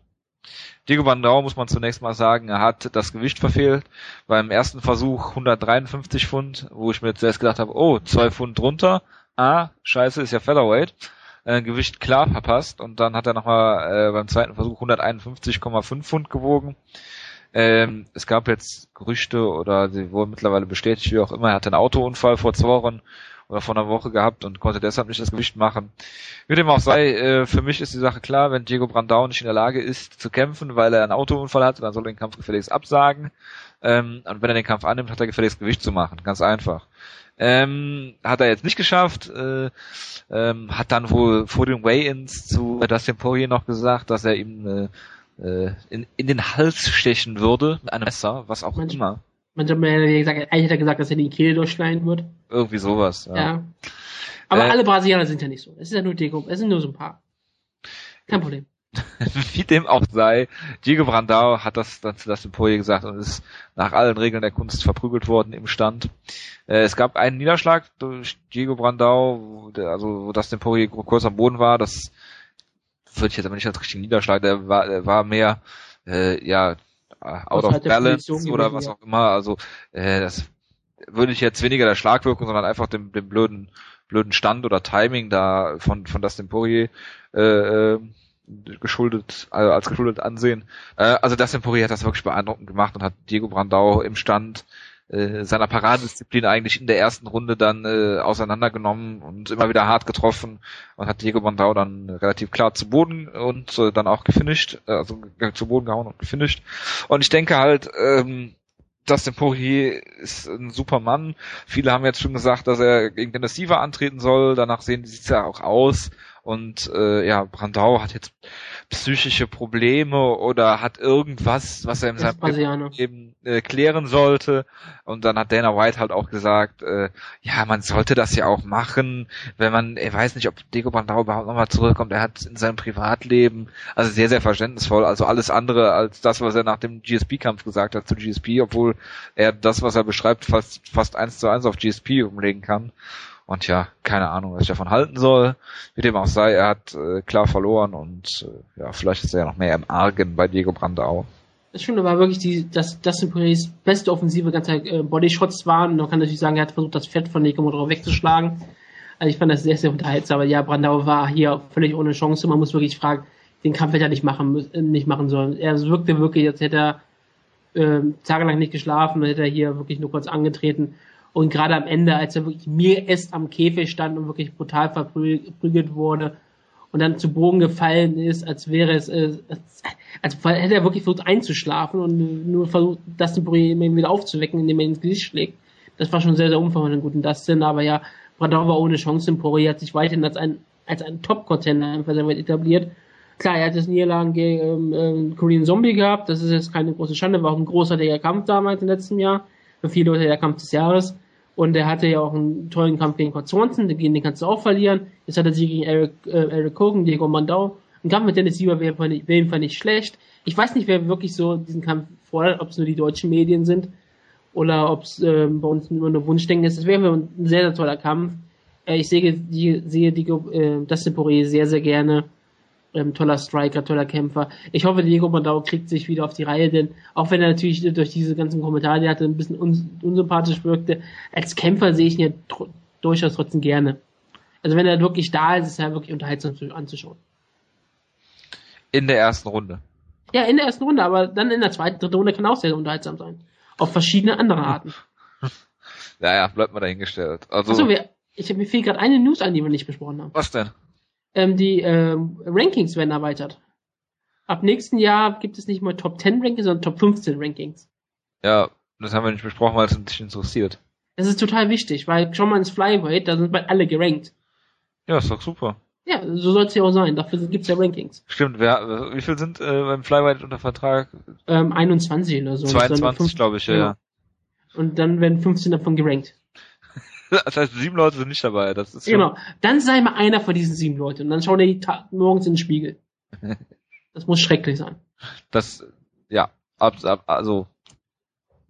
Diego Bandau muss man zunächst mal sagen, er hat das Gewicht verfehlt. Beim ersten Versuch 153 Pfund, wo ich mir zuerst gedacht habe, oh, zwei Pfund drunter. Ah, scheiße, ist ja Featherweight. Äh, Gewicht klar verpasst. Und dann hat er nochmal äh, beim zweiten Versuch 151,5 Pfund gewogen. Ähm, es gab jetzt Gerüchte oder sie wurden mittlerweile bestätigt, wie auch immer. Er hatte einen Autounfall vor zwei Wochen oder vor einer Woche gehabt und konnte deshalb nicht das Gewicht machen. Wie dem auch sei, äh, für mich ist die Sache klar, wenn Diego Brandau nicht in der Lage ist zu kämpfen, weil er einen Autounfall hat, dann soll er den Kampf gefälligst absagen. Ähm, und wenn er den Kampf annimmt, hat er gefälligst Gewicht zu machen. Ganz einfach. Ähm, hat er jetzt nicht geschafft. Äh, ähm, hat dann wohl vor den Weigh-ins zu Dustin Poirier noch gesagt, dass er ihm äh, äh, in, in den Hals stechen würde mit einem Messer, was auch Mensch, immer. Manchmal hat er gesagt, eigentlich hat er gesagt, dass er die Kehle durchschneiden wird. Irgendwie sowas, ja. ja. Aber äh, alle Brasilianer sind ja nicht so. Es ist ja nur Deko, es sind nur so ein paar. Kein Problem. Wie dem auch sei, Diego Brandao hat das dann zu Dustin Poirier gesagt und ist nach allen Regeln der Kunst verprügelt worden im Stand. Äh, es gab einen Niederschlag durch Diego Brandao, also wo Dustin Poirier kurz am Boden war. Das würde ich jetzt aber nicht als richtigen Niederschlag. Der war, der war mehr äh, ja out of balance oder was auch immer. Also äh, das würde ich jetzt weniger der Schlagwirkung, sondern einfach dem, dem blöden blöden Stand oder Timing da von von Dustin Poirier äh, äh, geschuldet, also als geschuldet ansehen. Äh, also Dustin Poirier hat das wirklich beeindruckend gemacht und hat Diego Brandau im Stand äh, seiner Paradedisziplin eigentlich in der ersten Runde dann äh, auseinandergenommen und immer wieder hart getroffen und hat Diego Brandau dann relativ klar zu Boden und äh, dann auch gefinisht, äh, also zu Boden gehauen und gefinisht. Und ich denke halt, ähm, Dustin Poirier ist ein super Mann. Viele haben jetzt schon gesagt, dass er gegen Dennis Siever antreten soll. Danach sehen sieht es ja auch aus. Und äh, ja, Brandau hat jetzt psychische Probleme oder hat irgendwas, was er in seinem Leben äh, klären sollte. Und dann hat Dana White halt auch gesagt, äh, ja, man sollte das ja auch machen, wenn man, er weiß nicht, ob Diego Brandau überhaupt nochmal zurückkommt. Er hat in seinem Privatleben, also sehr, sehr verständnisvoll, also alles andere als das, was er nach dem GSP-Kampf gesagt hat zu GSP, obwohl er das, was er beschreibt, fast, fast eins zu eins auf GSP umlegen kann. Und ja, keine Ahnung, was ich davon halten soll. Wie dem auch sei, er hat äh, klar verloren und äh, ja, vielleicht ist er ja noch mehr im Argen bei Diego Brandau. Das Schöne war wirklich, die, dass Dustin Poiriers beste Offensive ganze Zeit äh, Bodyshots waren. Man kann natürlich sagen, er hat versucht, das Fett von Nico Modrow wegzuschlagen. Also ich fand das sehr, sehr unterhaltsam. Aber ja, Brandau war hier völlig ohne Chance. Man muss wirklich fragen, den Kampf hätte er nicht machen, äh, nicht machen sollen. Er wirkte wirklich, als hätte er äh, tagelang nicht geschlafen, hätte er hier wirklich nur kurz angetreten und gerade am Ende, als er wirklich mir erst am Käfig stand und wirklich brutal verprügelt wurde und dann zu Boden gefallen ist, als wäre es, äh, als, als hätte er wirklich versucht einzuschlafen und nur versucht, Dustin Poirier wieder aufzuwecken, indem er ins Gesicht schlägt. Das war schon sehr, sehr umfangreich und guten Dustin, aber ja, Bradau war ohne Chance. Poirier hat sich weiterhin als ein, als ein Top-Contender sehr weit etabliert. Klar, er hat das Niederlagen gegen ähm, ähm, Korean Zombie gehabt, das ist jetzt keine große Schande, war auch ein großartiger Kampf damals im letzten Jahr. Für viele Leute der Kampf des Jahres. Und er hatte ja auch einen tollen Kampf gegen Kurt Swanson, den, kannst du auch verlieren. Jetzt hat er sich gegen Eric, äh, Eric Hogan, Diego Mandau. Ein Kampf mit Dennis Sieber wäre auf jeden Fall nicht schlecht. Ich weiß nicht, wer wirklich so diesen Kampf fordert, ob es nur die deutschen Medien sind oder ob es äh, bei uns nur eine Wunschdenken ist. Das wäre ein sehr, sehr toller Kampf. Äh, ich sehe, die, sehe die, äh, Dustin Poirier sehr, sehr gerne ähm, toller Striker, toller Kämpfer. Ich hoffe, Diego Mondau kriegt sich wieder auf die Reihe, denn auch wenn er natürlich durch diese ganzen Kommentare, die er hatte, ein bisschen un unsympathisch wirkte, als Kämpfer sehe ich ihn ja tr durchaus trotzdem gerne. Also wenn er wirklich da ist, ist er wirklich unterhaltsam anzuschauen. In der ersten Runde. Ja, in der ersten Runde, aber dann in der zweiten, dritten Runde kann auch sehr unterhaltsam sein. Auf verschiedene andere Arten. naja, bleibt mal dahingestellt. Also, Achso, wir, ich, mir fehlt gerade eine News an, die wir nicht besprochen haben. Was denn? Ähm, die ähm, Rankings werden erweitert. Ab nächsten Jahr gibt es nicht mehr Top 10 Rankings, sondern Top 15 Rankings. Ja, das haben wir nicht besprochen, weil es uns nicht interessiert. Das ist total wichtig, weil schon mal ins Flyweight, da sind bald alle gerankt. Ja, ist doch super. Ja, so soll es ja auch sein. Dafür gibt's ja Rankings. Stimmt, wer, wie viel sind äh, beim Flyweight unter Vertrag? Ähm, 21 oder so. 22, glaube ich, ja. ja. Und dann werden 15 davon gerankt. Das heißt, sieben Leute sind nicht dabei. Das ist genau. Dann sei mal einer von diesen sieben Leuten und dann schau dir die morgens in den Spiegel. Das muss schrecklich sein. Das, ja, ab, ab, also,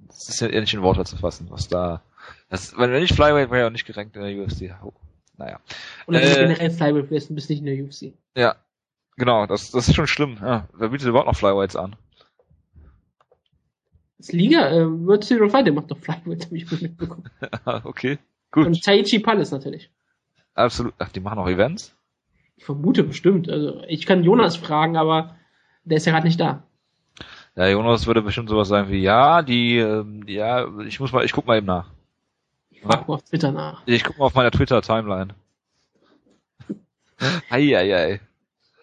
das ist ja eher nicht in Worte zu fassen, was da, das, wenn nicht Flyweight wäre ja auch nicht gerankt in der UFC. Oh, naja. Oder äh, generell Flyweight du bist nicht in der UFC. Ja, genau, das, das ist schon schlimm. Ja, wer bietet überhaupt noch Flyweights an? Das Liga, äh, World Zero Fight, der macht doch Flyweights, hab ich mitbekommen. okay. Gut. Und Taichi Palace natürlich. Absolut. Ach, die machen auch Events? Ich vermute bestimmt. Also ich kann Jonas fragen, aber der ist ja gerade nicht da. Ja, Jonas würde bestimmt sowas sagen wie, ja, die, ähm, ja, ich muss mal, ich guck mal eben nach. Ich frag mal auf Twitter nach. Ich guck mal auf meiner Twitter-Timeline. Eieiei.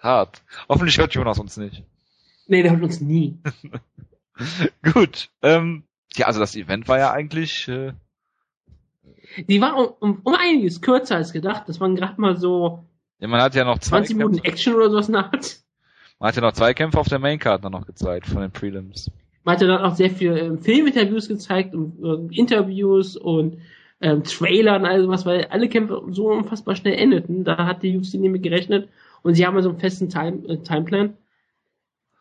Hart. Hoffentlich hört Jonas uns nicht. Nee, der hört uns nie. Gut. Ähm, ja, also das Event war ja eigentlich. Äh, Die war um, um, um einiges kürzer als gedacht. Das waren gerade mal so ja, man hat ja noch zwei 20 Minuten Kämpfe, Action oder sowas nach. man hat ja noch zwei Kämpfe auf der Maincard dann noch gezeigt von den Prelims. Man hat ja dann auch sehr viel ähm, Filminterviews gezeigt und ähm, Interviews und ähm, Trailer und all sowas, weil alle Kämpfe so unfassbar schnell endeten. Da hat die UFC mit gerechnet und sie haben ja so einen festen Time, äh, Timeplan,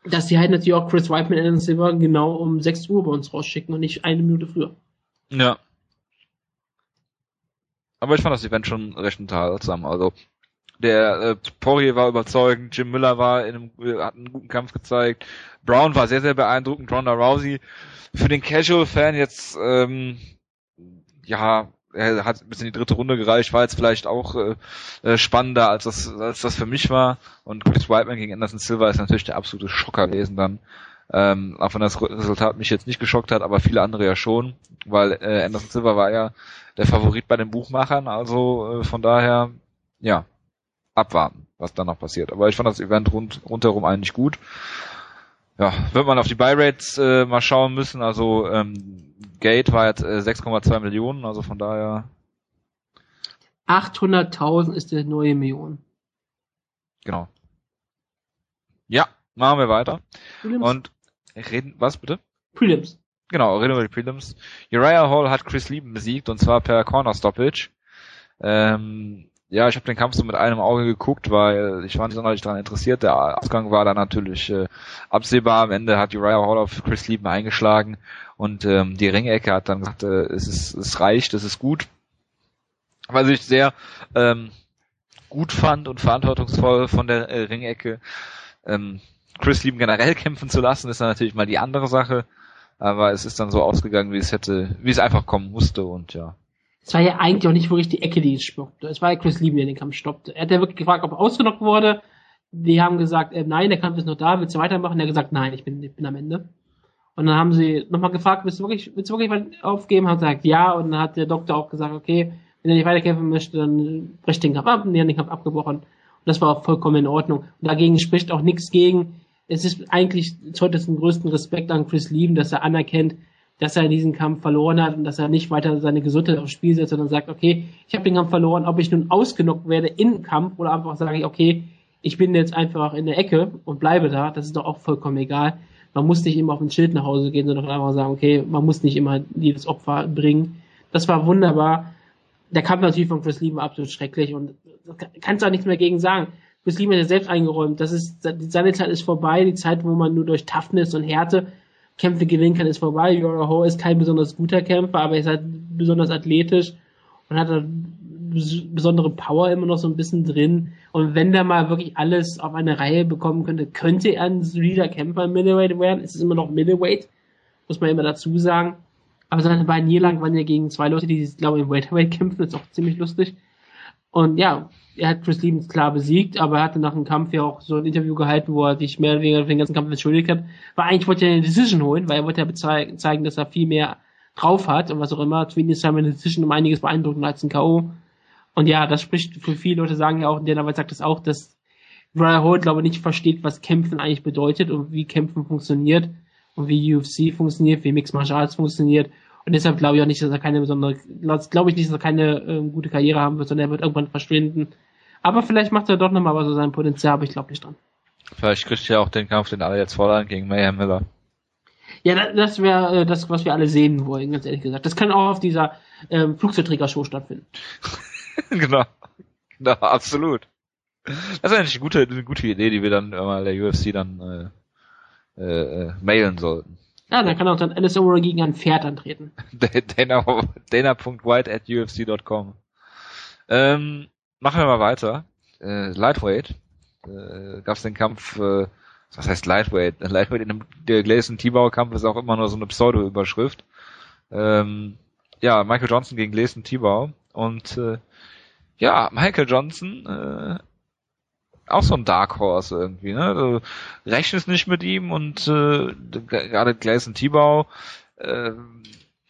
dass sie halt natürlich auch Chris Whiteman und Silver genau um 6 Uhr bei uns rausschicken und nicht eine Minute früher. Ja. Aber ich fand das Event schon recht unterhaltsam. Also der äh, Poirier war überzeugend, Jim Miller war in einem, äh, hat einen guten Kampf gezeigt, Brown war sehr, sehr beeindruckend, Ronda Rousey. Für den Casual-Fan jetzt, ähm, ja, er hat bis in die dritte Runde gereicht, war jetzt vielleicht auch äh, äh, spannender, als das, als das für mich war. Und Chris Whiteman gegen Anderson Silva ist natürlich der absolute Schocker gewesen dann. Ähm, auch wenn das Resultat mich jetzt nicht geschockt hat, aber viele andere ja schon, weil äh, Anderson Silva war ja der Favorit bei den Buchmachern, also äh, von daher, ja, abwarten, was dann noch passiert. Aber ich fand das Event rund, rundherum eigentlich gut. Ja, wird man auf die Buy-Rates äh, mal schauen müssen. Also ähm, Gate war jetzt äh, 6,2 Millionen, also von daher 800.000 ist der neue Million. genau. Ja, machen wir weiter. Prelims. Und reden, was bitte? Prelims. Genau, reden wir die Prelims. Uriah Hall hat Chris Lieben besiegt und zwar per Corner Stoppage. Ähm, ja, ich habe den Kampf so mit einem Auge geguckt, weil ich war nicht sonderlich daran interessiert. Der Ausgang war dann natürlich äh, absehbar. Am Ende hat Uriah Hall auf Chris Lieben eingeschlagen und ähm, die Ringecke hat dann gesagt, äh, es, ist, es reicht, es ist gut. Was ich sehr ähm, gut fand und verantwortungsvoll von der äh, Ringecke. Ähm, Chris Lieben generell kämpfen zu lassen, ist dann natürlich mal die andere Sache. Aber es ist dann so ausgegangen, wie es hätte, wie es einfach kommen musste und ja. Es war ja eigentlich auch nicht wirklich die Ecke, die ihn stoppte. Es war ja Chris Lieben, der den Kampf stoppte. Er hat ja wirklich gefragt, ob er ausgenockt wurde. Die haben gesagt, äh, nein, der Kampf ist noch da, willst du weitermachen? Er hat gesagt, nein, ich bin, ich bin am Ende. Und dann haben sie nochmal gefragt, willst du wirklich, willst du wirklich aufgeben? Hat gesagt, ja. Und dann hat der Doktor auch gesagt, okay, wenn er nicht weiterkämpfen möchte, dann bricht den Kampf ab. Und die haben den Kampf abgebrochen. Und das war auch vollkommen in Ordnung. Und dagegen spricht auch nichts gegen. Es ist eigentlich, zollt es den größten Respekt an Chris Lieben, dass er anerkennt, dass er diesen Kampf verloren hat und dass er nicht weiter seine Gesundheit aufs Spiel setzt, sondern sagt, okay, ich habe den Kampf verloren, ob ich nun ausgenockt werde im Kampf oder einfach sage ich, okay, ich bin jetzt einfach in der Ecke und bleibe da, das ist doch auch vollkommen egal. Man muss nicht immer auf ein Schild nach Hause gehen, sondern einfach sagen, okay, man muss nicht immer jedes Opfer bringen. Das war wunderbar. Der Kampf natürlich von Chris Lieben war absolut schrecklich und kannst auch nichts mehr gegen sagen. Chris hat ja selbst eingeräumt, das ist, seine Zeit ist vorbei, die Zeit, wo man nur durch Toughness und Härte Kämpfe gewinnen kann, ist vorbei. Yora Ho ist kein besonders guter Kämpfer, aber er ist halt besonders athletisch und hat halt besondere Power immer noch so ein bisschen drin. Und wenn der mal wirklich alles auf eine Reihe bekommen könnte, könnte er ein solider Kämpfer im Middleweight werden. Es ist immer noch Middleweight, muss man immer dazu sagen. Aber seine beiden Niederlagen waren ja gegen zwei Leute, die, glaube ich, im Welterweight kämpfen. Das ist auch ziemlich lustig. Und ja, er hat Chris Liebens klar besiegt, aber er hatte nach dem Kampf ja auch so ein Interview gehalten, wo er sich mehr oder weniger für den ganzen Kampf entschuldigt hat. Weil eigentlich wollte er eine Decision holen, weil er wollte ja zeigen, dass er viel mehr drauf hat und was auch immer. Twin ist eine Decision um einiges beeindruckender als ein K.O. Und ja, das spricht für viele Leute sagen ja auch, der sagt das auch, dass Brian Holt, glaube ich, nicht versteht, was Kämpfen eigentlich bedeutet und wie Kämpfen funktioniert und wie UFC funktioniert, wie Mixed Martial Arts funktioniert. Und deshalb glaube ich auch nicht, dass er keine besondere, glaube ich nicht, dass er keine äh, gute Karriere haben wird, sondern er wird irgendwann verschwinden. Aber vielleicht macht er doch nochmal was aus seinem Potenzial, aber ich glaube nicht dran. Vielleicht kriegt er auch den Kampf, den alle jetzt fordern, gegen Mayhem Miller. Ja, das wäre äh, das, was wir alle sehen wollen, ganz ehrlich gesagt. Das kann auch auf dieser ähm, Flugzeugträger-Show stattfinden. genau. Genau, absolut. Das ist eigentlich eine gute, eine gute Idee, die wir dann mal der UFC dann äh, äh, mailen sollten. Ja, dann kann auch dann Alice O'Rourke gegen ein Pferd antreten. Dana, Dana.white at ufc.com. Ähm, machen wir mal weiter. Äh, Lightweight. Äh, Gab es den Kampf, äh, was heißt Lightweight? Lightweight in dem der Gleason Tibau Kampf ist auch immer nur so eine Pseudo-Überschrift. Ähm, ja, Michael Johnson gegen Gleason Tibau. Und äh, ja, Michael Johnson äh, auch so ein Dark Horse irgendwie, ne? Du rechnest nicht mit ihm und äh, gerade Gleison Tibau, äh,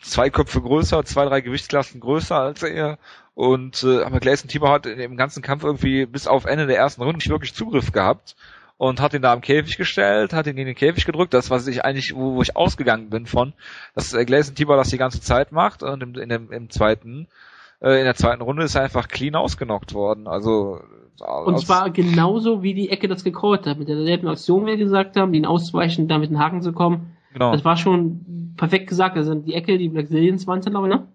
zwei Köpfe größer, zwei, drei Gewichtsklassen größer als er. Und äh, aber Gleison Tibor hat im ganzen Kampf irgendwie bis auf Ende der ersten Runde nicht wirklich Zugriff gehabt und hat ihn da am Käfig gestellt, hat ihn in den Käfig gedrückt. Das, was ich eigentlich, wo, wo ich ausgegangen bin von, dass äh, Gleison Tibor das die ganze Zeit macht und im, in dem, im zweiten, äh, in der zweiten Runde ist er einfach clean ausgenockt worden. Also und zwar genauso wie die Ecke das gecallt hat, mit derselben Aktion, wie wir gesagt haben, ihn auszuweichen, damit den Haken zu kommen. Genau. Das war schon perfekt gesagt. Also die Ecke, die Black Zillions waren glaube ich, ne?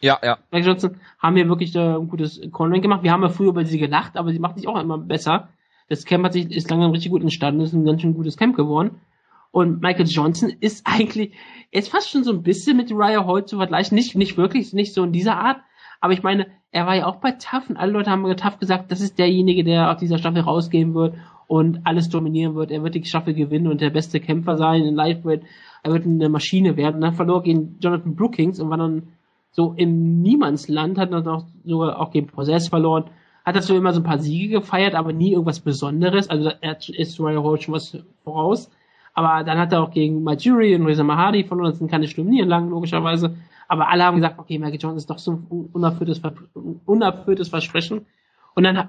Ja, ja. Black Johnson haben hier wirklich äh, ein gutes Cornering gemacht. Wir haben ja früher über sie gelacht, aber sie macht sich auch immer besser. Das Camp hat sich, ist langsam richtig gut entstanden, ist ein ganz schön gutes Camp geworden. Und Michael Johnson ist eigentlich, er ist fast schon so ein bisschen mit Raya Hall zu vergleichen. Nicht, nicht wirklich, nicht so in dieser Art. Aber ich meine, er war ja auch bei Tough und alle Leute haben bei Tough gesagt, das ist derjenige, der aus dieser Staffel rausgehen wird und alles dominieren wird. Er wird die Staffel gewinnen und der beste Kämpfer sein in Lightweight. Er wird eine Maschine werden. Und dann verlor gegen Jonathan Brookings und war dann so im Niemandsland, hat dann auch sogar auch gegen Possess verloren. Hat dazu immer so ein paar Siege gefeiert, aber nie irgendwas Besonderes. Also er ist Royal Hall schon was voraus. Aber dann hat er auch gegen Majuri und Reza Mahadi verloren. Das sind keine Stimmen lang, logischerweise. Aber alle haben gesagt, okay, Michael Johnson ist doch so ein unerfülltes, unerfülltes Versprechen. Und dann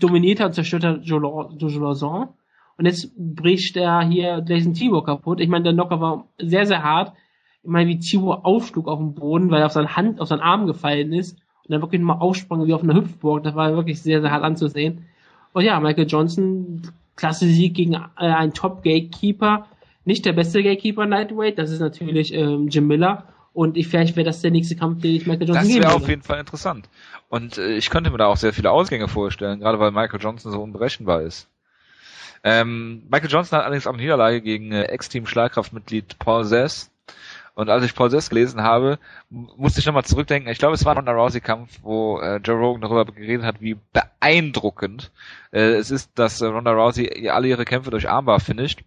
dominiert er und zerstört er Joe. Und jetzt bricht er hier Jason Tibor kaputt. Ich meine, der Knocker war sehr, sehr hart. Ich meine, wie Tibor aufschlug auf dem Boden, weil er auf seine Hand, auf seinen Arm gefallen ist. Und dann wirklich mal aufsprang wie auf einer Hüpfburg. Das war wirklich sehr, sehr hart anzusehen. Und ja, Michael Johnson, klasse Sieg gegen äh, einen Top-Gatekeeper. Nicht der beste Gatekeeper Lightweight, das ist natürlich ähm, Jim Miller. Und ich, vielleicht wäre das der nächste Kampf, den ich Michael Johnson Das wäre auf jeden Fall interessant. Und äh, ich könnte mir da auch sehr viele Ausgänge vorstellen, gerade weil Michael Johnson so unberechenbar ist. Ähm, Michael Johnson hat allerdings auch eine Niederlage gegen äh, Ex-Team Schlagkraftmitglied Paul Zess. Und als ich Paul Zess gelesen habe, musste ich nochmal zurückdenken. Ich glaube, es war ein Ronda Rousey Kampf, wo äh, Joe Rogan darüber geredet hat, wie beeindruckend äh, es ist, dass äh, Ronda Rousey alle ihre Kämpfe durch Armbar finisht.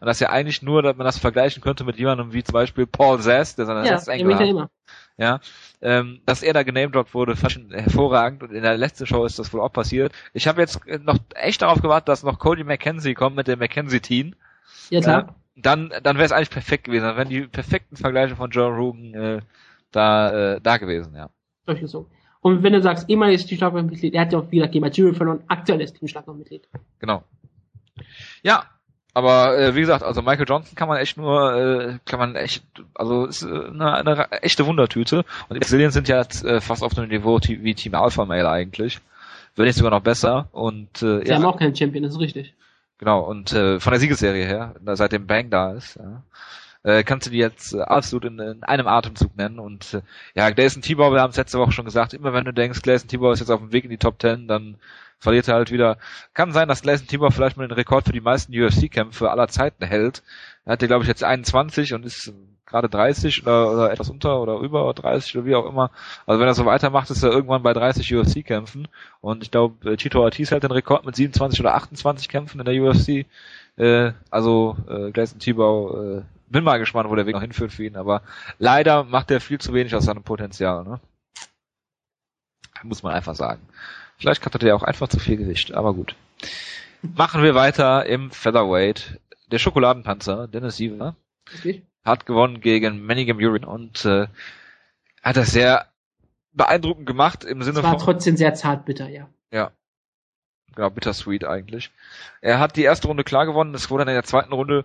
Und dass ja eigentlich nur, dass man das vergleichen könnte mit jemandem wie zum Beispiel Paul Zess, der seine ja, Restengel hat. Immer. Ja, ähm, dass er da genamedroppt wurde, ich hervorragend. Und in der letzten Show ist das wohl auch passiert. Ich habe jetzt noch echt darauf gewartet, dass noch Cody McKenzie kommt mit dem McKenzie-Team. Ja, klar. Dann, dann wäre es eigentlich perfekt gewesen. Dann wären die perfekten Vergleiche von Joe Rogan äh, da, äh, da gewesen, ja. So. Und wenn du sagst, ehemaliges Teamschlagmitglied, er hat ja auch wieder gegen Material verloren, aktuelles Teamschlagmitglied. Genau. Ja, aber äh, wie gesagt, also Michael Johnson kann man echt nur, äh, kann man echt, also ist äh, eine, eine echte Wundertüte. Und die Brazilians sind ja jetzt, äh, fast auf einem Niveau wie Team Alpha Male eigentlich. Wenn nicht sogar noch besser. Und äh, Sie ja, haben auch keinen Champion, das ist richtig. Genau, und äh, von der Siegesserie her, seitdem Bang da ist, ja, äh, kannst du die jetzt äh, absolut in, in einem Atemzug nennen. Und äh, ja, Gleison Tibor, wir haben es letzte Woche schon gesagt, immer wenn du denkst, Gleison Tibor ist jetzt auf dem Weg in die Top Ten, dann verliert er halt wieder. Kann sein, dass Gleison Tibor vielleicht mal den Rekord für die meisten UFC-Kämpfe aller Zeiten hält. Er hat ja, glaube ich, jetzt 21 und ist gerade 30 oder, oder etwas unter oder über 30 oder wie auch immer. Also wenn er so weitermacht, ist er irgendwann bei 30 UFC-Kämpfen. Und ich glaube, Tito Ortiz hält den Rekord mit 27 oder 28 Kämpfen in der UFC. Äh, also äh, Gleison Tibau, äh, bin mal gespannt, wo der Weg noch hinführt für ihn. Aber leider macht er viel zu wenig aus seinem Potenzial. Ne? Muss man einfach sagen. Vielleicht hat er auch einfach zu viel Gewicht, aber gut. Machen wir weiter im Featherweight. Der Schokoladenpanzer, Dennis Siever. Okay hat gewonnen gegen Manningham Urin und äh, hat das sehr beeindruckend gemacht im Sinne es war von. trotzdem sehr zart bitter, ja. Ja. Genau, bittersweet eigentlich. Er hat die erste Runde klar gewonnen, es wurde dann in der zweiten Runde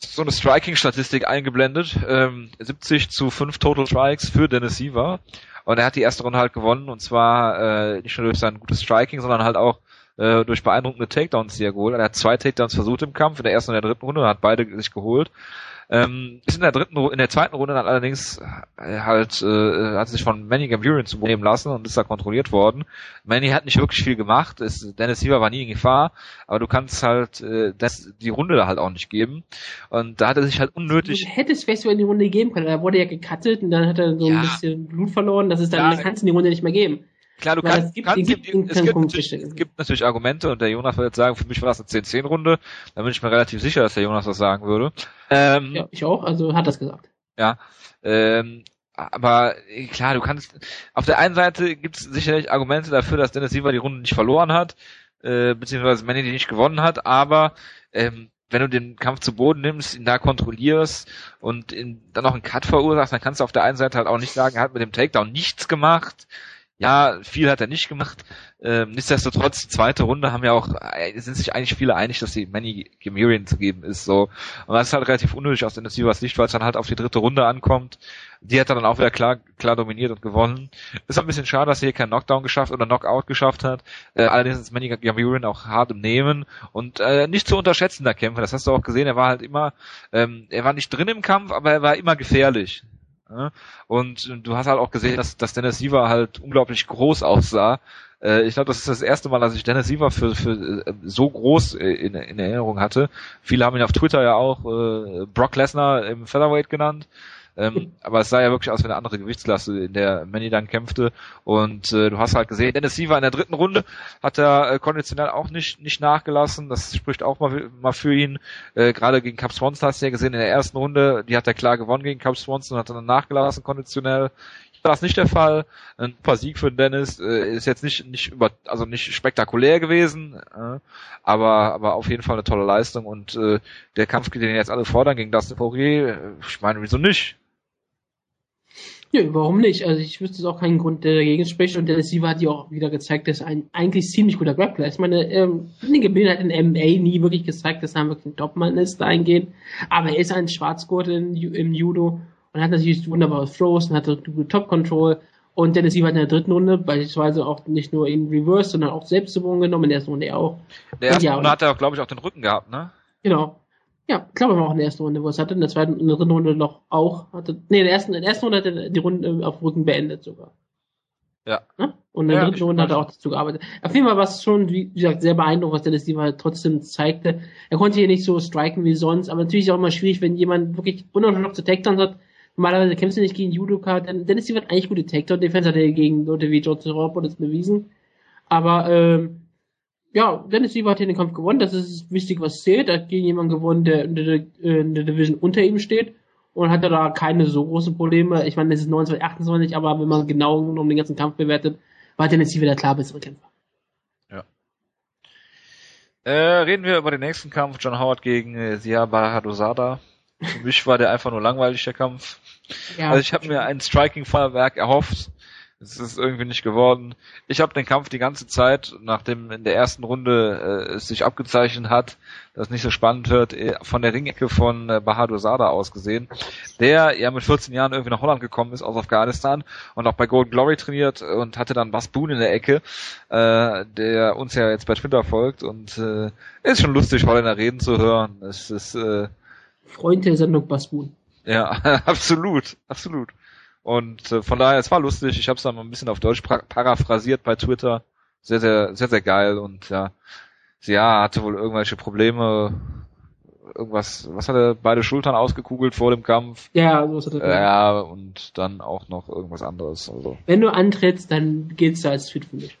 so eine Striking-Statistik eingeblendet. Ähm, 70 zu 5 Total Strikes für Dennis Siever. Und er hat die erste Runde halt gewonnen und zwar äh, nicht nur durch sein gutes Striking, sondern halt auch äh, durch beeindruckende Takedowns, die er geholt hat. Er hat zwei Takedowns versucht im Kampf, in der ersten und der dritten Runde, und hat beide sich geholt. Ähm, ist in der dritten, in der zweiten Runde dann allerdings äh, halt äh, hat sich von Manny Gamburin zu nehmen lassen und ist da kontrolliert worden. Manny hat nicht wirklich viel gemacht. Ist, Dennis Siever war nie in Gefahr, aber du kannst halt äh, das, die Runde da halt auch nicht geben. Und da hat er sich halt unnötig. Du hättest vielleicht so in die Runde geben können. Da wurde ja gecuttet und dann hat er so ja. ein bisschen Blut verloren. Das ist dann, ja. dann kannst du die Runde nicht mehr geben. Klar, du kannst, es gibt, kannst, gibt, gibt, es, gibt natürlich, es gibt natürlich Argumente und der Jonas wird jetzt sagen, für mich war das eine 10-10-Runde. Da bin ich mir relativ sicher, dass der Jonas das sagen würde. Ähm, ja, ich auch, also hat das gesagt. Ja, ähm, aber klar, du kannst, auf der einen Seite gibt es sicherlich Argumente dafür, dass Dennis Siever die Runde nicht verloren hat, äh, beziehungsweise Manny die nicht gewonnen hat, aber ähm, wenn du den Kampf zu Boden nimmst, ihn da kontrollierst und ihn, dann noch einen Cut verursachst, dann kannst du auf der einen Seite halt auch nicht sagen, er hat mit dem Takedown nichts gemacht. Ja, viel hat er nicht gemacht. Ähm, nichtsdestotrotz, zweite Runde haben ja auch, äh, sind sich eigentlich viele einig, dass die Manny Gemirian zu geben ist, so. Und das ist halt relativ unnötig aus Dennis Sievers Sicht, weil es dann halt auf die dritte Runde ankommt. Die hat er dann auch wieder klar, klar dominiert und gewonnen. Ist ein bisschen schade, dass er hier keinen Knockdown geschafft oder Knockout geschafft hat. Äh, allerdings ist Manny Gamurian auch hart im Nehmen und äh, nicht zu unterschätzender Kämpfer. Das hast du auch gesehen. Er war halt immer, ähm, er war nicht drin im Kampf, aber er war immer gefährlich. Ja? Und du hast halt auch gesehen, dass, dass Dennis Siever halt unglaublich groß aussah. Äh, ich glaube, das ist das erste Mal, dass ich Dennis Siever für, für äh, so groß äh, in, in Erinnerung hatte. Viele haben ihn auf Twitter ja auch äh, Brock Lesnar im Featherweight genannt. Ähm, aber es sah ja wirklich aus wie eine andere Gewichtsklasse, in der Manny dann kämpfte. Und äh, du hast halt gesehen, Dennis Siever in der dritten Runde hat er äh, konditionell auch nicht nicht nachgelassen. Das spricht auch mal, mal für ihn. Äh, Gerade gegen Cap Swanson hast du ja gesehen, in der ersten Runde, die hat er klar gewonnen gegen Cap Swanson, hat dann nachgelassen konditionell. War das nicht der Fall. Ein paar Sieg für Dennis äh, ist jetzt nicht nicht über also nicht spektakulär gewesen, äh, aber aber auf jeden Fall eine tolle Leistung und äh, der Kampf, den jetzt alle fordern gegen Dustin Poirier, äh, ich meine, wieso nicht? Ja, warum nicht? Also ich wüsste es auch keinen Grund, der dagegen spricht. Und der Receiver hat ja auch wieder gezeigt, dass er ein eigentlich ziemlich guter Grappler ist. Ich meine, ähm, Nick Bill hat in MMA nie wirklich gezeigt, dass er wirklich ein Topmann ist dahingehend. Aber er ist ein Schwarzgurt im Judo und hat natürlich wunderbare Throws und hat Top-Control. Und Dennis Siever hat in der dritten Runde beispielsweise auch nicht nur in Reverse, sondern auch selbst zu Boden genommen. In der ersten Runde auch. In der ersten ja, Runde hat er, glaube ich, auch den Rücken gehabt, ne? Genau. Ja, ich glaube, er war auch in der ersten Runde, wo es hatte. In der zweiten, in der dritten Runde noch auch. Hatte, nee, in der ersten, in der ersten Runde hat er die Runde auf Rücken beendet sogar. Ja. Ne? Und in der ja, dritten Runde hat er auch dazu gearbeitet. Auf jeden Fall war es schon, wie gesagt, sehr beeindruckend, was Dennis Diemer trotzdem zeigte. Er konnte hier nicht so striken wie sonst, aber natürlich ist es auch immer schwierig, wenn jemand wirklich unerschöpfte Takedowns hat. Normalerweise kämpfst du nicht gegen Judoka, denn Dennis Diemer hat eigentlich gute Takedown-Defense, hat er gegen Leute wie George Robb das bewiesen. Aber, ähm, ja, Dennis Siever hat hier den Kampf gewonnen. Das ist wichtig, was zählt. Er hat gegen jemanden gewonnen, der in der, in der Division unter ihm steht und hatte da keine so großen Probleme. Ich meine, es ist 29, 28, aber wenn man genau um den ganzen Kampf bewertet, war Dennis Siever der klar bessere Kämpfer. Ja. Äh, reden wir über den nächsten Kampf. John Howard gegen äh, Sia Bahadosada. Für mich war der einfach nur langweilig, der Kampf. Ja, also ich habe mir ein Striking-Feuerwerk erhofft. Es ist irgendwie nicht geworden. Ich habe den Kampf die ganze Zeit, nachdem in der ersten Runde äh, es sich abgezeichnet hat, dass es nicht so spannend wird, äh, von der Ringecke von äh, Bahadur Sada aus gesehen, der ja mit 14 Jahren irgendwie nach Holland gekommen ist aus Afghanistan und auch bei Golden Glory trainiert und hatte dann Bas Boone in der Ecke, äh, der uns ja jetzt bei Twitter folgt und äh, ist schon lustig, Holländer reden zu hören. Es ist äh, Freund der Sendung Bas Boone. Ja, absolut, absolut. Und äh, von daher, es war lustig. Ich habe es dann mal ein bisschen auf Deutsch paraphrasiert bei Twitter. Sehr, sehr, sehr, sehr geil. Und ja, sie ja, hatte wohl irgendwelche Probleme. Irgendwas, was hat er beide Schultern ausgekugelt vor dem Kampf? Ja, so hat er Ja, und dann auch noch irgendwas anderes. Also. Wenn du antrittst, dann geht's da als Fit für dich.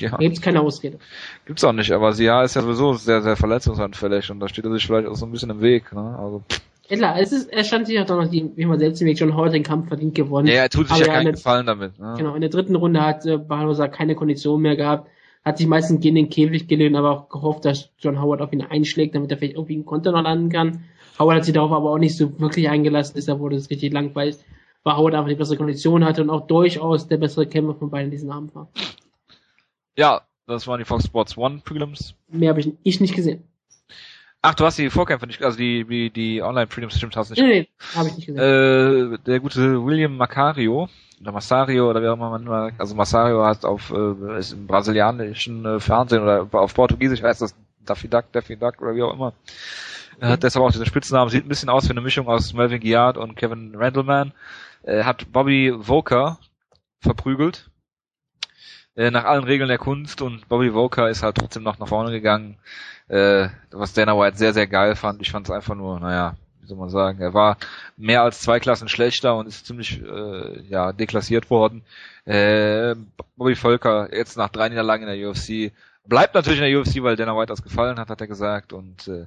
Ja. Da gibt's keine Ausrede. Gibt's auch nicht, aber sie ja ist ja sowieso sehr, sehr verletzungsanfällig und da steht er sich vielleicht auch so ein bisschen im Weg, ne? Also. Pff. Ja klar, es ist, er stand sich auch noch, wie man selbst im Weg schon heute den Kampf verdient gewonnen. Ja, er tut sich Aber ja keinen der, Gefallen damit. Ne? Genau, in der dritten Runde hat äh, Barbosa keine Kondition mehr gehabt, hat sich meistens gegen den Käfig gelehnt, aber auch gehofft, dass John Howard auf ihn einschlägt, damit er vielleicht irgendwie einen Konter noch landen kann. Howard hat sich darauf aber auch nicht so wirklich eingelassen, deshalb wurde es richtig langweilig, weil Howard einfach die bessere Kondition hatte und auch durchaus der bessere Kämpfer von beiden diesen Abend war. Ja, das waren die Fox Sports One Prelims. Mehr habe ich, ich nicht gesehen. Ach, du hast die Vorkämpfe nicht, also die, die, die Online-Freedom Streams hast du nicht. Nee, nee, habe ich nicht gesehen. Äh, der gute William Macario, oder Massario, oder wie auch immer man mag, also Massario hat auf, äh, ist im brasilianischen äh, Fernsehen oder auf Portugiesisch heißt das Daffy Duck, Daffy Duck oder wie auch immer. Er hat deshalb auch diesen Spitznamen, sieht ein bisschen aus wie eine Mischung aus Melvin Giard und Kevin Randleman. Er hat Bobby Voker verprügelt. Äh, nach allen Regeln der Kunst und Bobby Voker ist halt trotzdem noch nach vorne gegangen äh, was Dana White sehr, sehr geil fand. Ich fand es einfach nur, naja, wie soll man sagen, er war mehr als zwei Klassen schlechter und ist ziemlich äh, ja deklassiert worden. Äh, Bobby Volker jetzt nach drei Niederlagen in der UFC bleibt natürlich in der UFC, weil Dana White das gefallen hat, hat er gesagt und äh,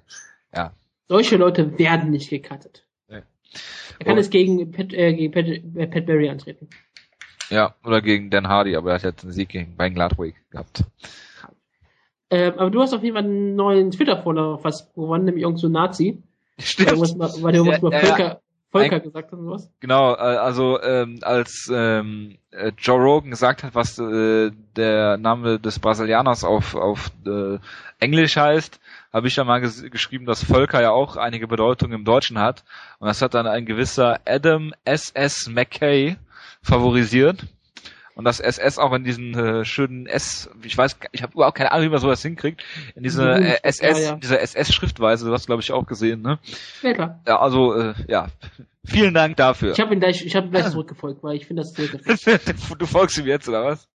ja. Solche Leute werden nicht gecuttet. Nee. Er kann es gegen Pat, äh, gegen Pat, äh, Pat Berry antreten. Ja, oder gegen Dan Hardy, aber er hat jetzt einen Sieg gegen Bein Gladwig gehabt. Ähm, aber du hast auf jeden Fall einen neuen Twitter-Follower fast gewonnen, nämlich irgend so Nazi. Stimmt. Weil du irgendwas ja, Völker, ja. Volker gesagt hat und sowas. Genau, äh, also ähm, als ähm, äh, Joe Rogan gesagt hat, was äh, der Name des Brasilianers auf, auf äh, Englisch heißt, habe ich ja mal ges geschrieben, dass Völker ja auch einige Bedeutungen im Deutschen hat. Und das hat dann ein gewisser Adam S.S. McKay favorisiert. Und das SS auch in diesen äh, schönen S, ich weiß, ich habe überhaupt keine Ahnung, wie man sowas hinkriegt, in diese äh, SS, ja, ja. dieser SS-Schriftweise, du hast glaube ich auch gesehen, ne? Ja, klar. Ja, also, äh, ja, vielen Dank dafür. Ich habe ihn gleich, ich habe gleich zurückgefolgt, weil ich finde das sehr, sehr Du folgst ihm jetzt, oder was?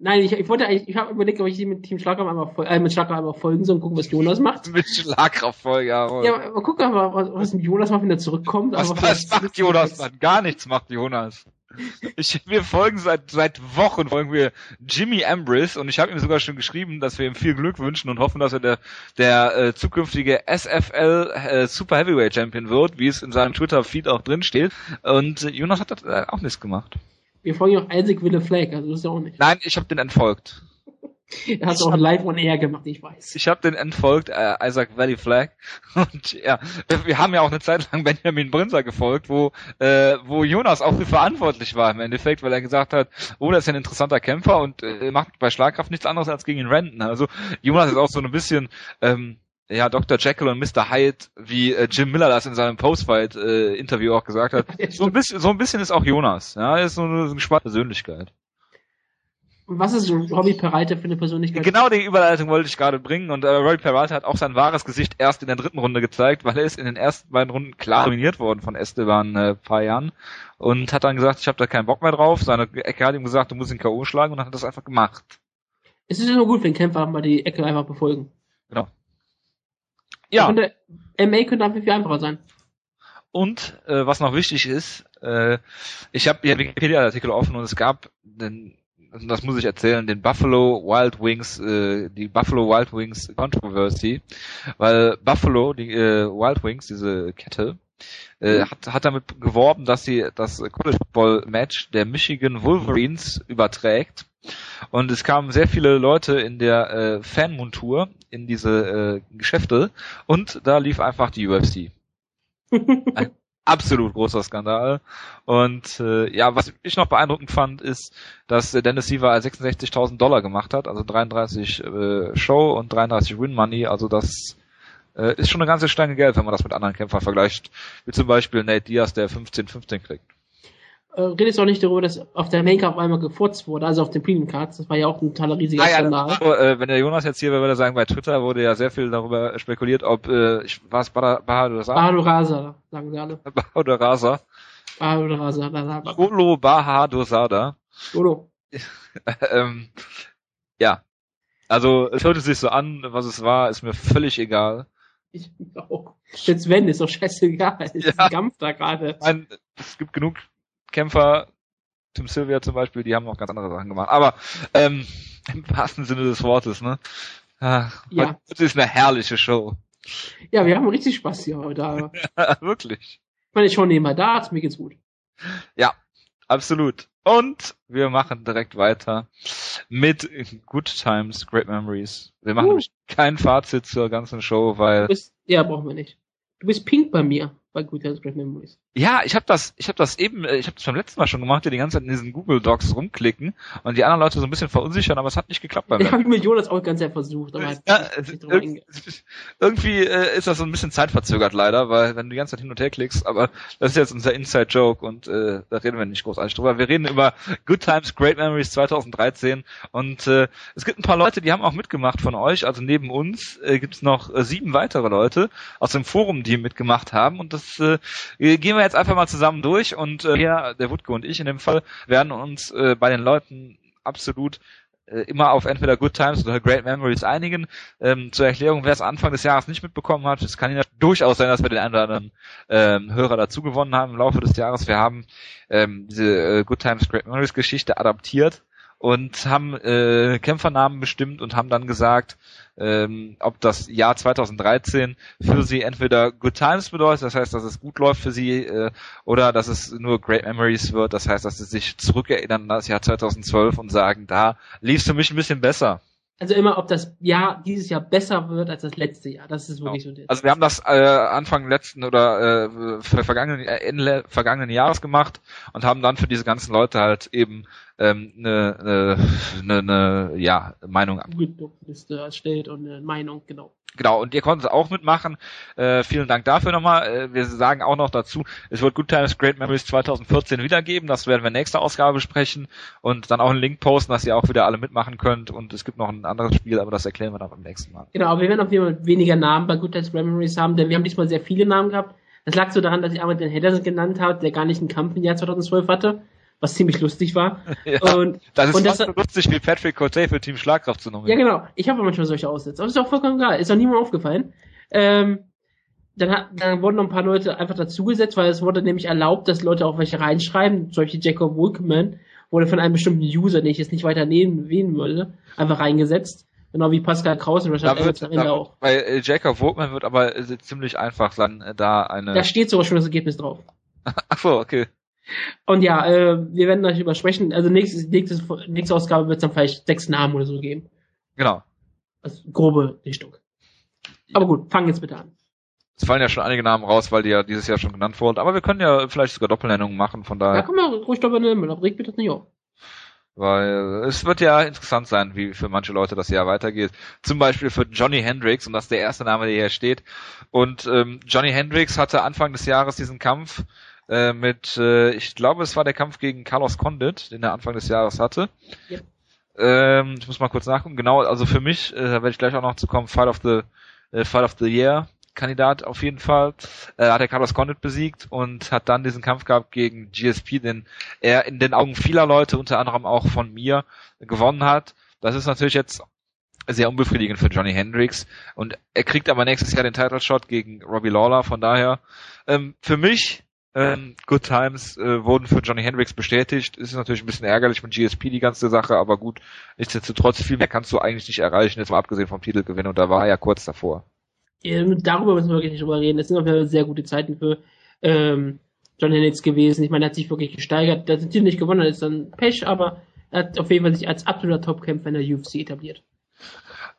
Nein, ich, ich wollte eigentlich, ich habe überlegt, ob ich mit Team Schlagraff einmal, äh, mit Schlagraff einmal folgen soll und gucken, was Jonas macht. mit Schlagraff folgen, ja. Ja, aber gucken, was, was mit Jonas macht, wenn er zurückkommt. Was, was macht Jonas, Mann? Gar nichts macht Jonas. Ich, wir folgen seit seit Wochen folgen wir Jimmy Ambrose und ich habe ihm sogar schon geschrieben, dass wir ihm viel Glück wünschen und hoffen, dass er der der äh, zukünftige SFL äh, Super Heavyweight Champion wird, wie es in seinem Twitter Feed auch drin steht. Und äh, Jonas hat das äh, auch nichts gemacht. Wir folgen auch Isaac Wille Flag, also das ist ja auch nicht. Nein, ich habe den entfolgt. Er hat auch live on air gemacht, ich weiß. Ich habe den entfolgt, äh, Isaac Valley Flag. Und ja, wir haben ja auch eine Zeit lang Benjamin Brinzer gefolgt, wo, äh, wo Jonas auch für verantwortlich war im Endeffekt, weil er gesagt hat, oh, das ist ein interessanter Kämpfer und äh, macht bei Schlagkraft nichts anderes als gegen ihn renten. Also Jonas ist auch so ein bisschen ähm, ja, Dr. Jekyll und Mr. Hyde, wie äh, Jim Miller das in seinem Postfight-Interview äh, auch gesagt hat. so, ein bisschen, so ein bisschen ist auch Jonas. Ja, er ist so eine, so eine spannende Persönlichkeit. Und was ist Robbie Peralta für eine Persönlichkeit? Genau die Überleitung wollte ich gerade bringen und äh, Robbie Peralta hat auch sein wahres Gesicht erst in der dritten Runde gezeigt, weil er ist in den ersten beiden Runden klar dominiert worden von Esteban äh, paar Jahren und hat dann gesagt, ich habe da keinen Bock mehr drauf. Seine Ecke hat ihm gesagt, du musst ihn K.O. schlagen und dann hat das einfach gemacht. Es ist ja nur gut, wenn Kämpfer mal die Ecke einfach befolgen. Genau. Ja. Könnte, MA könnte einfach viel einfacher sein. Und äh, was noch wichtig ist, äh, ich habe hier Wikipedia-Artikel offen und es gab den das muss ich erzählen, den Buffalo Wild Wings, äh, die Buffalo Wild Wings Controversy, weil Buffalo, die äh, Wild Wings, diese Kette, äh, mhm. hat, hat damit geworben, dass sie das College Football Match der Michigan Wolverines überträgt. Und es kamen sehr viele Leute in der äh, Fanmontur in diese äh, Geschäfte und da lief einfach die UFC. absolut großer Skandal. Und äh, ja, was ich noch beeindruckend fand, ist, dass Dennis Siever 66.000 Dollar gemacht hat, also 33 äh, Show und 33 Win Money. Also das äh, ist schon eine ganze Stange Geld, wenn man das mit anderen Kämpfern vergleicht, wie zum Beispiel Nate Diaz, der 15-15 kriegt äh, redest auch nicht darüber, dass auf der Main Card auf einmal gefurzt wurde, also auf den Premium Cards. Das war ja auch ein totaler riesiger ah, ja, Skandal. So, äh, wenn der Jonas jetzt hier wäre, würde er sagen, bei Twitter wurde ja sehr viel darüber spekuliert, ob, äh, ich, was, Bahadur Sada? sagen sie alle. Bahadur Rasa. Bahadur Rasa. Olo Bahadur Sada. Olo. ähm, ja. Also, es hörte sich so an, was es war, ist mir völlig egal. Ich auch. Jetzt wenn, ist doch scheißegal. Es ja. ist ein Kampf da gerade. Es gibt genug Kämpfer, Tim Sylvia zum Beispiel, die haben noch ganz andere Sachen gemacht. Aber ähm, im wahrsten Sinne des Wortes, ne? Ach, ja. Das ist eine herrliche Show. Ja, wir haben richtig Spaß hier heute. ja, wirklich. Ich meine, ich schaue nebenbei da, mir geht's gut. Ja, absolut. Und wir machen direkt weiter mit Good Times, Great Memories. Wir machen uh. nämlich kein Fazit zur ganzen Show, weil. Bist, ja, brauchen wir nicht. Du bist pink bei mir bei Good Times Great Memories. Ja, ich habe das, ich habe das eben, äh, ich habe das beim letzten Mal schon gemacht, die ganze Zeit in diesen Google Docs rumklicken und die anderen Leute so ein bisschen verunsichern, aber es hat nicht geklappt bei mir. Ich habe mit Jonas auch ganz sehr versucht, aber ja, irgendwie, irgendwie äh, ist das so ein bisschen zeitverzögert leider, weil wenn du die ganze Zeit hin und her klickst, aber das ist jetzt unser Inside Joke und äh, da reden wir nicht großartig drüber. Wir reden über Good Times Great Memories 2013 und äh, es gibt ein paar Leute, die haben auch mitgemacht von euch, also neben uns äh, gibt es noch äh, sieben weitere Leute aus dem Forum, die mitgemacht haben und das äh, gehen wir jetzt einfach mal zusammen durch und äh, hier, der Wutke und ich in dem Fall, werden uns äh, bei den Leuten absolut äh, immer auf entweder Good Times oder Great Memories einigen. Ähm, zur Erklärung, wer es Anfang des Jahres nicht mitbekommen hat, es kann ja durchaus sein, dass wir den einen oder anderen ähm, Hörer dazu gewonnen haben im Laufe des Jahres. Wir haben ähm, diese äh, Good Times, Great Memories Geschichte adaptiert und haben äh, Kämpfernamen bestimmt und haben dann gesagt, ähm, ob das Jahr 2013 für sie entweder Good Times bedeutet, das heißt, dass es gut läuft für sie, äh, oder dass es nur Great Memories wird, das heißt, dass sie sich zurückerinnern an das Jahr 2012 und sagen, da lief es für mich ein bisschen besser. also immer, ob das Jahr, dieses Jahr besser wird als das letzte Jahr. Das ist wirklich genau. so. Also wir haben das äh, Anfang letzten oder äh, vergangenen, äh, Ende vergangenen Jahres gemacht und haben dann für diese ganzen Leute halt eben ähm, eine, eine, eine, ja, Meinung Liste erstellt und eine Meinung, genau. Genau, und ihr konntet auch mitmachen. Äh, vielen Dank dafür nochmal. Äh, wir sagen auch noch dazu, es wird Good Times Great Memories 2014 wiedergeben. Das werden wir nächste Ausgabe besprechen und dann auch einen Link posten, dass ihr auch wieder alle mitmachen könnt. Und es gibt noch ein anderes Spiel, aber das erklären wir dann beim nächsten Mal. Genau, aber wir werden auf jeden Fall weniger Namen bei Good Times Great Memories haben, denn wir haben diesmal sehr viele Namen gehabt. Das lag so daran, dass ich einmal den Henderson genannt habe, der gar nicht einen Kampf im Jahr 2012 hatte was ziemlich lustig war. Ja, und das ist und das, so lustig wie Patrick Cote für Team Schlagkraft zu nominieren. Ja, genau. Ich habe manchmal solche Aussätze. Aber ist auch vollkommen egal. Ist auch niemandem aufgefallen. Ähm, dann, hat, dann wurden noch ein paar Leute einfach dazugesetzt, weil es wurde nämlich erlaubt, dass Leute auch welche reinschreiben. Solche Jacob Wilkman wurde von einem bestimmten User, den ich jetzt nicht weiter nehmen wählen würde, einfach reingesetzt. Genau wie Pascal Kraus und Richard Evans am Ende auch. Bei äh, Jacob Wilkman wird aber äh, ziemlich einfach dann äh, da eine... Da steht sogar schon das Ergebnis drauf. Ach so, okay. Und ja, äh, wir werden darüber sprechen. Also nächstes, nächstes, nächste Ausgabe wird es dann vielleicht sechs Namen oder so geben. Genau. Also grobe Richtung. Aber gut, fangen jetzt bitte an. Es fallen ja schon einige Namen raus, weil die ja dieses Jahr schon genannt wurden. Aber wir können ja vielleicht sogar Doppelnennungen machen, von daher. Ja, komm mal ruhig Doppelnennungen, aber regt mir das nicht auf. Weil es wird ja interessant sein, wie für manche Leute das Jahr weitergeht. Zum Beispiel für Johnny Hendricks, und das ist der erste Name, der hier steht. Und ähm, Johnny Hendricks hatte Anfang des Jahres diesen Kampf äh, mit, äh, ich glaube, es war der Kampf gegen Carlos Condit, den er Anfang des Jahres hatte. Yep. Ähm, ich muss mal kurz nachgucken. Genau, also für mich, äh, da werde ich gleich auch noch zu kommen, Fight of the äh, Fight of the Year Kandidat auf jeden Fall. Äh, hat er Carlos Condit besiegt und hat dann diesen Kampf gehabt gegen GSP, den er in den Augen vieler Leute, unter anderem auch von mir, gewonnen hat. Das ist natürlich jetzt sehr unbefriedigend für Johnny Hendricks und er kriegt aber nächstes Jahr den Title Shot gegen Robbie Lawler, von daher ähm, für mich ähm, Good Times äh, wurden für Johnny Hendricks bestätigt. Ist natürlich ein bisschen ärgerlich von GSP die ganze Sache, aber gut, nichtsdestotrotz viel mehr kannst du eigentlich nicht erreichen, jetzt mal abgesehen vom Titelgewinn und da war er ja kurz davor. Ja, darüber müssen wir wirklich nicht drüber reden. Das sind auf jeden Fall sehr gute Zeiten für ähm, John Hendricks gewesen. Ich meine, er hat sich wirklich gesteigert. Dass er Titel nicht gewonnen hat, ist dann Pech, aber er hat auf jeden Fall sich als absoluter Topkämpfer in der UFC etabliert.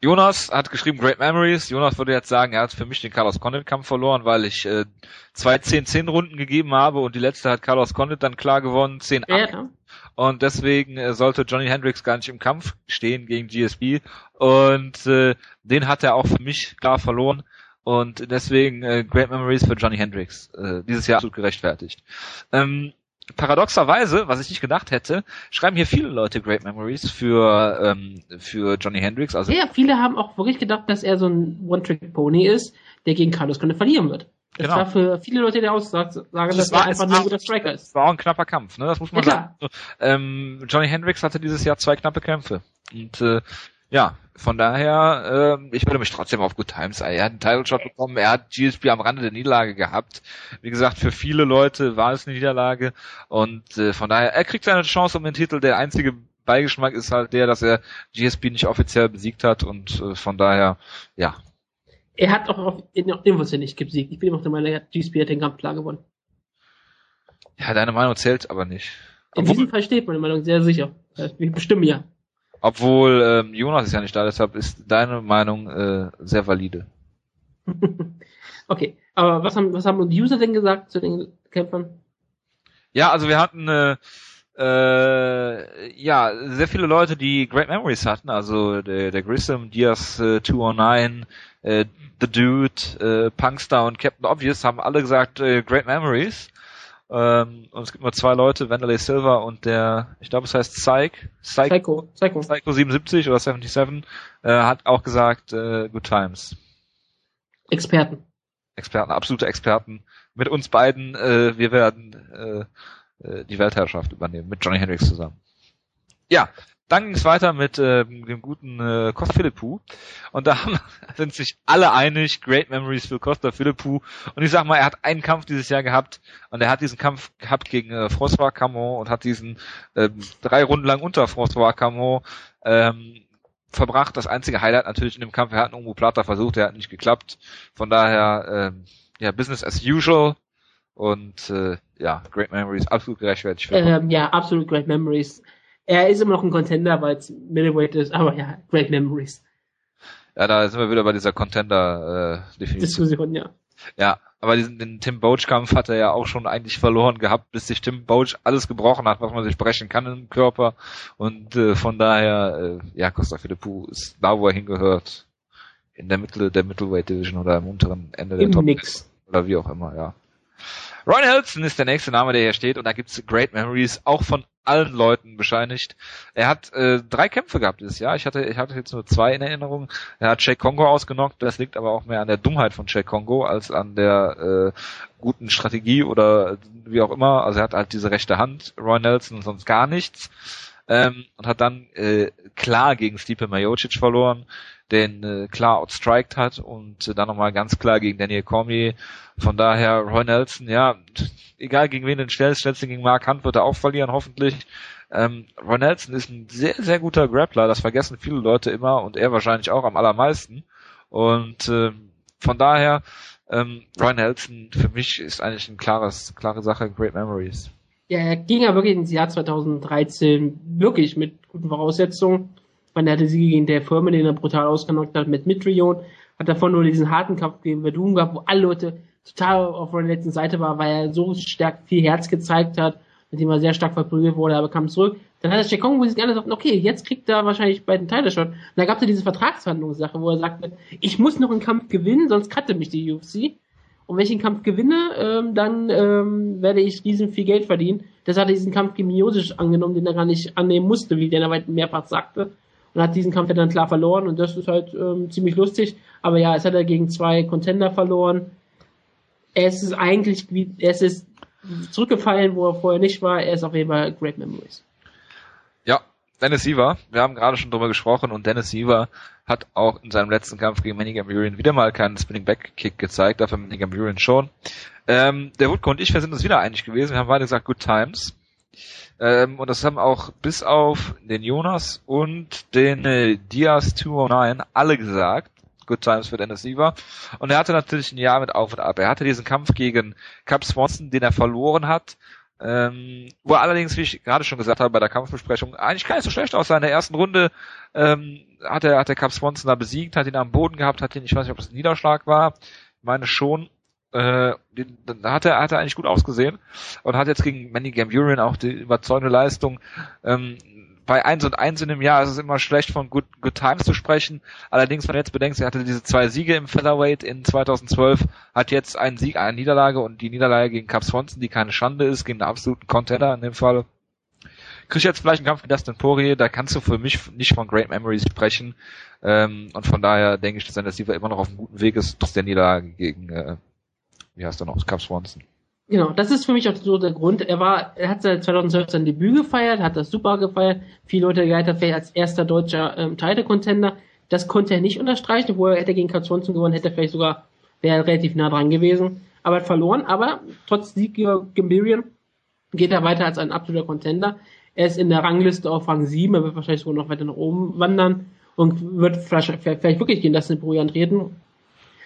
Jonas hat geschrieben Great Memories. Jonas würde jetzt sagen, er hat für mich den Carlos Condit Kampf verloren, weil ich äh, zwei 10-10 Runden gegeben habe und die letzte hat Carlos Condit dann klar gewonnen, 10 ja. Und deswegen äh, sollte Johnny Hendricks gar nicht im Kampf stehen gegen GSP. Und äh, den hat er auch für mich klar verloren. Und deswegen äh, Great Memories für Johnny Hendricks. Äh, dieses Jahr absolut gerechtfertigt. Ähm, paradoxerweise, was ich nicht gedacht hätte, schreiben hier viele Leute Great Memories für ähm, für Johnny Hendricks. Also ja, viele haben auch wirklich gedacht, dass er so ein One-Trick-Pony ist, der gegen Carlos Conde verlieren wird. Das genau. war für viele Leute der Aussage, sagen, dass er einfach nur ein guter Striker ist. Das war auch ein knapper Kampf, ne? Das muss man ja, sagen. Ähm, Johnny Hendricks hatte dieses Jahr zwei knappe Kämpfe. Und äh, ja, von daher, äh, ich würde mich trotzdem auf Good Times. Er hat einen Title Shot bekommen, er hat GSP am Rande der Niederlage gehabt. Wie gesagt, für viele Leute war es eine Niederlage und äh, von daher, er kriegt seine Chance um den Titel. Der einzige Beigeschmack ist halt der, dass er GSP nicht offiziell besiegt hat und äh, von daher, ja. Er hat auch auf, irgendwas nicht besiegt. Ich bin immer der Meinung, GSP hat den Kampf klar gewonnen. Ja, deine Meinung zählt aber nicht. In Obwohl, diesem Fall steht meine Meinung sehr sicher. Wir bestimmen ja. Obwohl ähm, Jonas ist ja nicht da, deshalb ist deine Meinung äh, sehr valide. okay, aber was haben was haben die User denn gesagt zu den Kämpfern? Ja, also wir hatten äh, äh, ja sehr viele Leute, die Great Memories hatten. Also der, der Grissom, Diaz äh, 209, äh, The Dude, äh, Punkster und Captain Obvious haben alle gesagt äh, Great Memories. Ähm, und es gibt nur zwei Leute, Wanderlei Silva und der, ich glaube es heißt Psych, Psych Psycho, Psycho. Psycho 77 oder 77, äh, hat auch gesagt, äh, Good Times. Experten. Experten, absolute Experten. Mit uns beiden, äh, wir werden äh, äh, die Weltherrschaft übernehmen, mit Johnny Hendricks zusammen. Ja, dann ging es weiter mit äh, dem guten äh, Costa Philippou. Und da haben, sind sich alle einig, Great Memories für Costa Philippou. Und ich sag mal, er hat einen Kampf dieses Jahr gehabt und er hat diesen Kampf gehabt gegen äh, François Camon und hat diesen äh, drei Runden lang unter François Camon ähm, verbracht. Das einzige Highlight natürlich in dem Kampf, er hat einen Umu Plata versucht, der hat nicht geklappt. Von daher, ähm, ja, Business as usual. Und äh, ja, Great Memories, absolut gerechtfertigt. Ähm, ja, absolut Great Memories Er ist immer noch ein Contender, weil es Middleweight ist, aber ja, Great Memories. Ja, da sind wir wieder bei dieser Contender-Definition. Äh, Diskussion, ja. Ja, aber diesen den Tim Boach-Kampf hat er ja auch schon eigentlich verloren gehabt, bis sich Tim Boach alles gebrochen hat, was man sich brechen kann im Körper. Und äh, von daher, äh, ja, Costa Philippou ist da, wo er hingehört. In der Mitte der Middleweight Division oder im unteren Ende der Im Top Nix. oder wie auch immer, ja. Ron Helson ist der nächste Name, der hier steht, und da gibt's Great Memories, auch von allen Leuten bescheinigt. Er hat äh, drei Kämpfe gehabt dieses Jahr. Ich hatte, ich hatte jetzt nur zwei in Erinnerung. Er hat Jake Kongo ausgenockt. Das liegt aber auch mehr an der Dummheit von Jake Kongo als an der äh, guten Strategie oder wie auch immer. Also er hat halt diese rechte Hand, Roy Nelson, sonst gar nichts. Ähm, und hat dann äh, klar gegen Stipe Majocic verloren den äh, klar outstriked hat und äh, dann nochmal ganz klar gegen Daniel Cormier. Von daher Roy Nelson, ja, egal gegen wen den stellst du gegen Mark Hunt, wird er auch verlieren, hoffentlich. Ähm, Roy Nelson ist ein sehr, sehr guter Grappler, das vergessen viele Leute immer und er wahrscheinlich auch am allermeisten. Und äh, von daher, ähm, Roy Nelson für mich ist eigentlich ein klares, klare Sache, Great Memories. Er ging ja wirklich ins Jahr 2013 wirklich mit guten Voraussetzungen. Man hatte sie gegen der Firma, den er brutal ausgenockt hat, mit Mitrion. Hat davon nur diesen harten Kampf gegen Verdun gehabt, wo alle Leute total auf der letzten Seite war, weil er so stark viel Herz gezeigt hat, mit dem er sehr stark verprügelt wurde, aber kam zurück. Dann hat er Chekong, wo sie sich alle sagten, okay, jetzt kriegt er wahrscheinlich bei den Title-Shot. Und da gab es ja diese Vertragsverhandlungssache, wo er sagte, ich muss noch einen Kampf gewinnen, sonst cutte mich die UFC. Und wenn ich den Kampf gewinne, ähm, dann ähm, werde ich riesen viel Geld verdienen. Das hat er diesen Kampf gegen Miosic angenommen, den er gar nicht annehmen musste, wie der mehrfach sagte und hat diesen Kampf dann klar verloren und das ist halt ähm, ziemlich lustig. Aber ja, es hat er gegen zwei Contender verloren. Es ist eigentlich, wie, es ist zurückgefallen, wo er vorher nicht war. Er ist auf jeden Fall Great Memories. Dennis Siever, wir haben gerade schon drüber gesprochen und Dennis Siever hat auch in seinem letzten Kampf gegen Manny Gamurian wieder mal keinen Spinning Back Kick gezeigt, dafür Manny Gamurian schon. Ähm, der Woodco und ich, wir sind uns wieder einig gewesen. Wir haben beide gesagt, Good Times. Ähm, und das haben auch bis auf den Jonas und den äh, Diaz 209 alle gesagt. Good Times für Dennis Siever. Und er hatte natürlich ein Jahr mit Auf und Ab. Er hatte diesen Kampf gegen Cap Swanson, den er verloren hat. Ähm, wo er allerdings, wie ich gerade schon gesagt habe bei der Kampfbesprechung, eigentlich gar nicht so schlecht aussah. In der ersten Runde ähm, hat er hat der Cap Swanson da besiegt, hat ihn am Boden gehabt, hat ihn, ich weiß nicht, ob das ein Niederschlag war, ich meine schon, äh, da hat er, hat er eigentlich gut ausgesehen und hat jetzt gegen Manny Gamburian auch die überzeugende Leistung. Ähm, bei 1 und 1 in dem Jahr ist es immer schlecht von Good, Good Times zu sprechen. Allerdings, wenn du jetzt bedenkst, er hatte diese zwei Siege im Featherweight in 2012, hat jetzt einen Sieg, eine Niederlage und die Niederlage gegen Cap Swanson, die keine Schande ist, gegen einen absoluten Contender in dem Fall. Krieg jetzt vielleicht einen Kampf mit Dustin Poirier, da kannst du für mich nicht von Great Memories sprechen. Ähm, und von daher denke ich, dass er Silva immer noch auf einem guten Weg ist, trotz der Niederlage gegen äh, wie heißt er noch, Cap Swanson. Genau, das ist für mich auch so der Grund. Er war, er hat seit 2012 sein Debüt gefeiert, hat das super gefeiert. Viele Leute gehalten vielleicht als erster deutscher ähm, Title-Contender. Das konnte er nicht unterstreichen, wo er hätte gegen Cap Swanson gewonnen, hätte er vielleicht sogar, wäre relativ nah dran gewesen. Aber hat verloren, aber trotz Sieg gegen Gambirian geht er weiter als ein absoluter Contender. Er ist in der Rangliste auf Rang 7, er wird wahrscheinlich sogar noch weiter nach oben wandern und wird vielleicht, vielleicht wirklich gegen das in Pro antreten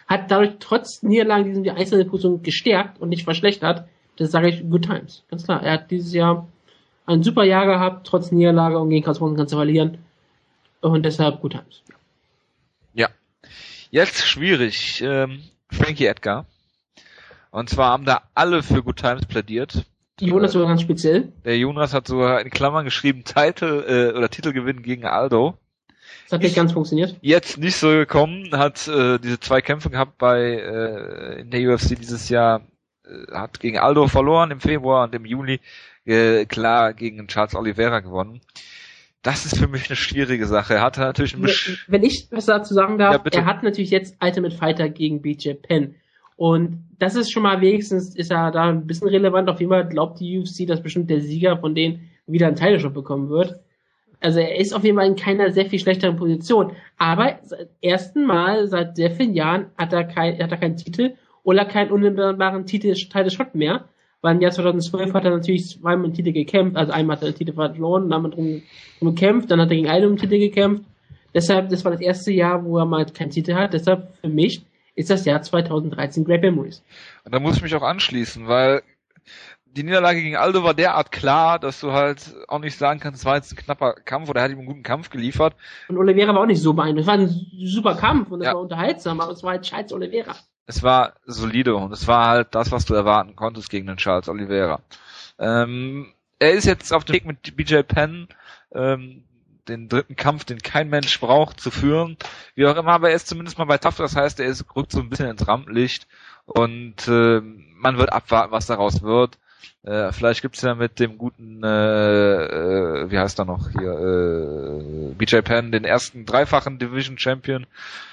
hat dadurch trotz Niederlagen die einzelne Position gestärkt und nicht verschlechtert. Das sage ich Good Times. Ganz klar. Er hat dieses Jahr ein super Jahr gehabt, trotz Niederlage und gegen Karlsruhe kannst du verlieren. Und deshalb Good Times. Ja. Jetzt schwierig. Ähm, Frankie Edgar. Und zwar haben da alle für Good Times plädiert. Jonas sogar ganz speziell. Der Jonas hat sogar in Klammern geschrieben, Titel äh, oder Titelgewinn gegen Aldo. Das hat nicht ganz funktioniert. Jetzt nicht so gekommen, hat äh, diese zwei Kämpfe gehabt bei äh, in der UFC dieses Jahr, äh, hat gegen Aldo verloren im Februar und im Juli äh, klar gegen Charles Oliveira gewonnen. Das ist für mich eine schwierige Sache. Er hat natürlich ein Wenn ich was dazu sagen darf, ja, er hat natürlich jetzt Ultimate Fighter gegen BJ Penn. Und das ist schon mal wenigstens, ist er da ein bisschen relevant. Auf jeden Fall glaubt die UFC, dass bestimmt der Sieger von denen wieder einen Teilshop bekommen wird. Also er ist auf jeden Fall in keiner sehr viel schlechteren Position. Aber seit ersten Mal seit sehr vielen Jahren hat er, kein, hat er keinen Titel oder keinen unmittelbaren Titel, Teil des Shot mehr. Weil im Jahr 2012 hat er natürlich zweimal einen Titel gekämpft. Also einmal hat er den Titel verloren, dann hat er drum, drum gekämpft, dann hat er gegen einen um Titel gekämpft. Deshalb, das war das erste Jahr, wo er mal keinen Titel hat. Deshalb für mich ist das Jahr 2013 Great Memories. Und da muss ich mich auch anschließen, weil die Niederlage gegen Aldo war derart klar, dass du halt auch nicht sagen kannst, es war jetzt ein knapper Kampf oder er hat ihm einen guten Kampf geliefert. Und Oliveira war auch nicht so beeindruckt. Es war ein super Kampf und es ja. war unterhaltsam, aber es war halt scheiß Oliveira. Es war solide und es war halt das, was du erwarten konntest gegen den Charles Oliveira. Ähm, er ist jetzt auf dem Weg mit BJ Penn, ähm, den dritten Kampf, den kein Mensch braucht, zu führen. Wie auch immer, aber er ist zumindest mal bei Tough, das heißt, er ist, rückt so ein bisschen ins Rampenlicht und äh, man wird abwarten, was daraus wird. Äh, vielleicht gibt's ja mit dem guten, äh, äh, wie heißt er noch hier, äh, BJ Penn, den ersten dreifachen Division Champion.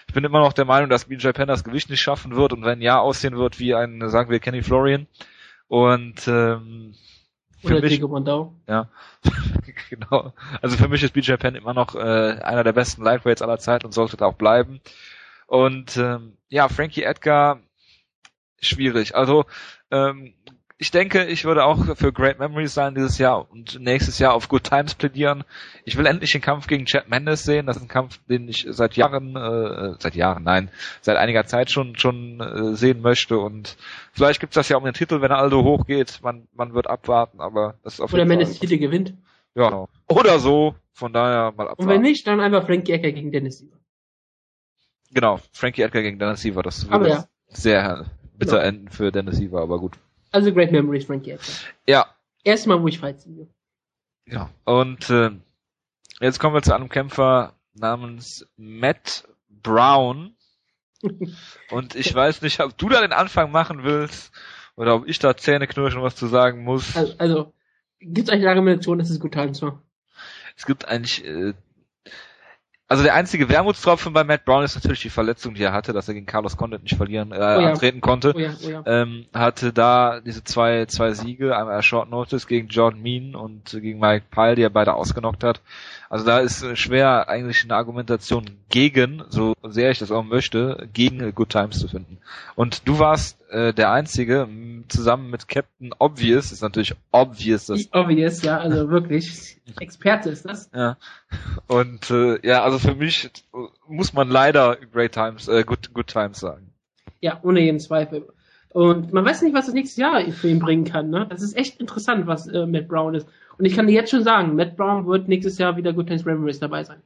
Ich bin immer noch der Meinung, dass BJ Penn das Gewicht nicht schaffen wird und wenn ja, aussehen wird wie ein, sagen wir, Kenny Florian. Und ähm, für Oder mich, Mondau. Ja, genau. Also für mich ist BJ Penn immer noch äh, einer der besten Lightweights aller Zeit und sollte da auch bleiben. Und ähm, ja, Frankie Edgar, schwierig. Also ähm, ich denke, ich würde auch für Great Memories sein dieses Jahr und nächstes Jahr auf Good Times plädieren. Ich will endlich den Kampf gegen Chad Mendes sehen. Das ist ein Kampf, den ich seit Jahren, äh, seit Jahren, nein, seit einiger Zeit schon schon äh, sehen möchte. Und vielleicht gibt's das ja um den Titel, wenn Aldo hochgeht. Man man wird abwarten, aber das ist auf Oder Mendes Titel gewinnt. Ja, oder so. Von daher mal abwarten. Und wenn nicht, dann einfach Frankie Edgar gegen Dennis Siever. Genau, Frankie Edgar gegen Dennis Siever. Das würde ja. sehr bitter ja. enden für Dennis Siever, aber gut. Also Great Memories, Frankie Edgar. Ja. Erstmal, wo ich fight sehe. Ja. Und äh, jetzt kommen wir zu einem Kämpfer namens Matt Brown. Und ich weiß nicht, ob du da den Anfang machen willst oder ob ich da Zähne knirschen was zu sagen muss. Also, also gibt es eigentlich eine Argumentation, dass es gut war? Es gibt eigentlich äh, also der einzige Wermutstropfen bei Matt Brown ist natürlich die Verletzung, die er hatte, dass er gegen Carlos Condit nicht verlieren, äh, oh ja. antreten konnte. Oh ja, oh ja. Ähm, hatte da diese zwei, zwei Siege, einmal Short Notice gegen Jordan Mean und gegen Mike Pyle, die er beide ausgenockt hat. Also da ist äh, schwer eigentlich eine Argumentation gegen, so sehr ich das auch möchte, gegen Good Times zu finden. Und du warst äh, der Einzige, zusammen mit Captain Obvious, ist natürlich obvious. Dass obvious, ja, also wirklich. Experte ist das. Ja. Und äh, ja, also für mich muss man leider Great Times, äh, Good, Good Times sagen. Ja, ohne jeden Zweifel. Und man weiß nicht, was das nächste Jahr für ihn bringen kann. Ne? Das ist echt interessant, was äh, Matt Brown ist. Und ich kann dir jetzt schon sagen, Matt Brown wird nächstes Jahr wieder Good Times Memories dabei sein.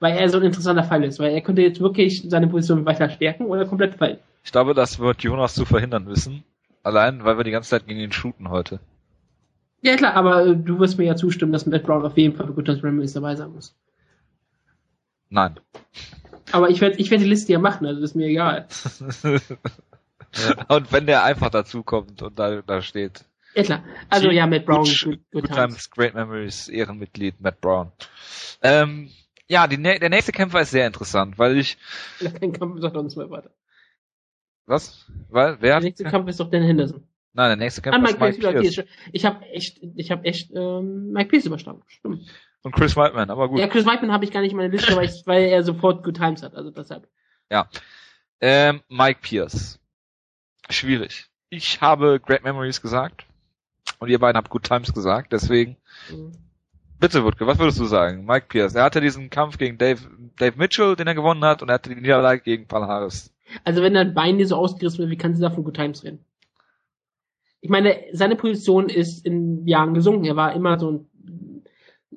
Weil er so ein interessanter Fall ist, weil er könnte jetzt wirklich seine Position weiter stärken oder komplett fallen. Ich glaube, das wird Jonas zu verhindern wissen. Allein, weil wir die ganze Zeit gegen ihn shooten heute. Ja klar, aber äh, du wirst mir ja zustimmen, dass Matt Brown auf jeden Fall für Good Times Memories dabei sein muss. Nein. Aber ich werde ich werd die Liste ja machen, also ist mir egal. und wenn der einfach dazukommt und da, da steht, ja klar. Also ja, Matt Brown. Good, good, good times. times. Great Memories, Ehrenmitglied Matt Brown. Ähm, ja, die, der nächste Kämpfer ist sehr interessant, weil ich. Kein Kampf sagt uns mehr weiter. Was? Weil, wer? Der nächste Kampf ist doch Dan Henderson. Nein, der nächste Kampf ah, ist Mike, Pierce. Pierce. Ich habe echt, ich habe echt ähm, Mike Pierce überstanden. Stimmt. Und Chris Whiteman, aber gut. Ja, Chris Whiteman habe ich gar nicht in meiner Liste, weil, ich, weil er sofort Good Times hat, also deshalb. Ja. Ähm, Mike Pierce. Schwierig. Ich habe Great Memories gesagt. Und ihr beiden habt Good Times gesagt, deswegen. Mhm. Bitte, Wutke, was würdest du sagen? Mike Pierce, er hatte diesen Kampf gegen Dave, Dave Mitchell, den er gewonnen hat, und er hatte die Niederlage gegen Paul Harris. Also wenn dein Bein dir so ausgerissen wird, wie kannst du da von Good Times reden? Ich meine, seine Position ist in Jahren gesunken. Er war immer so ein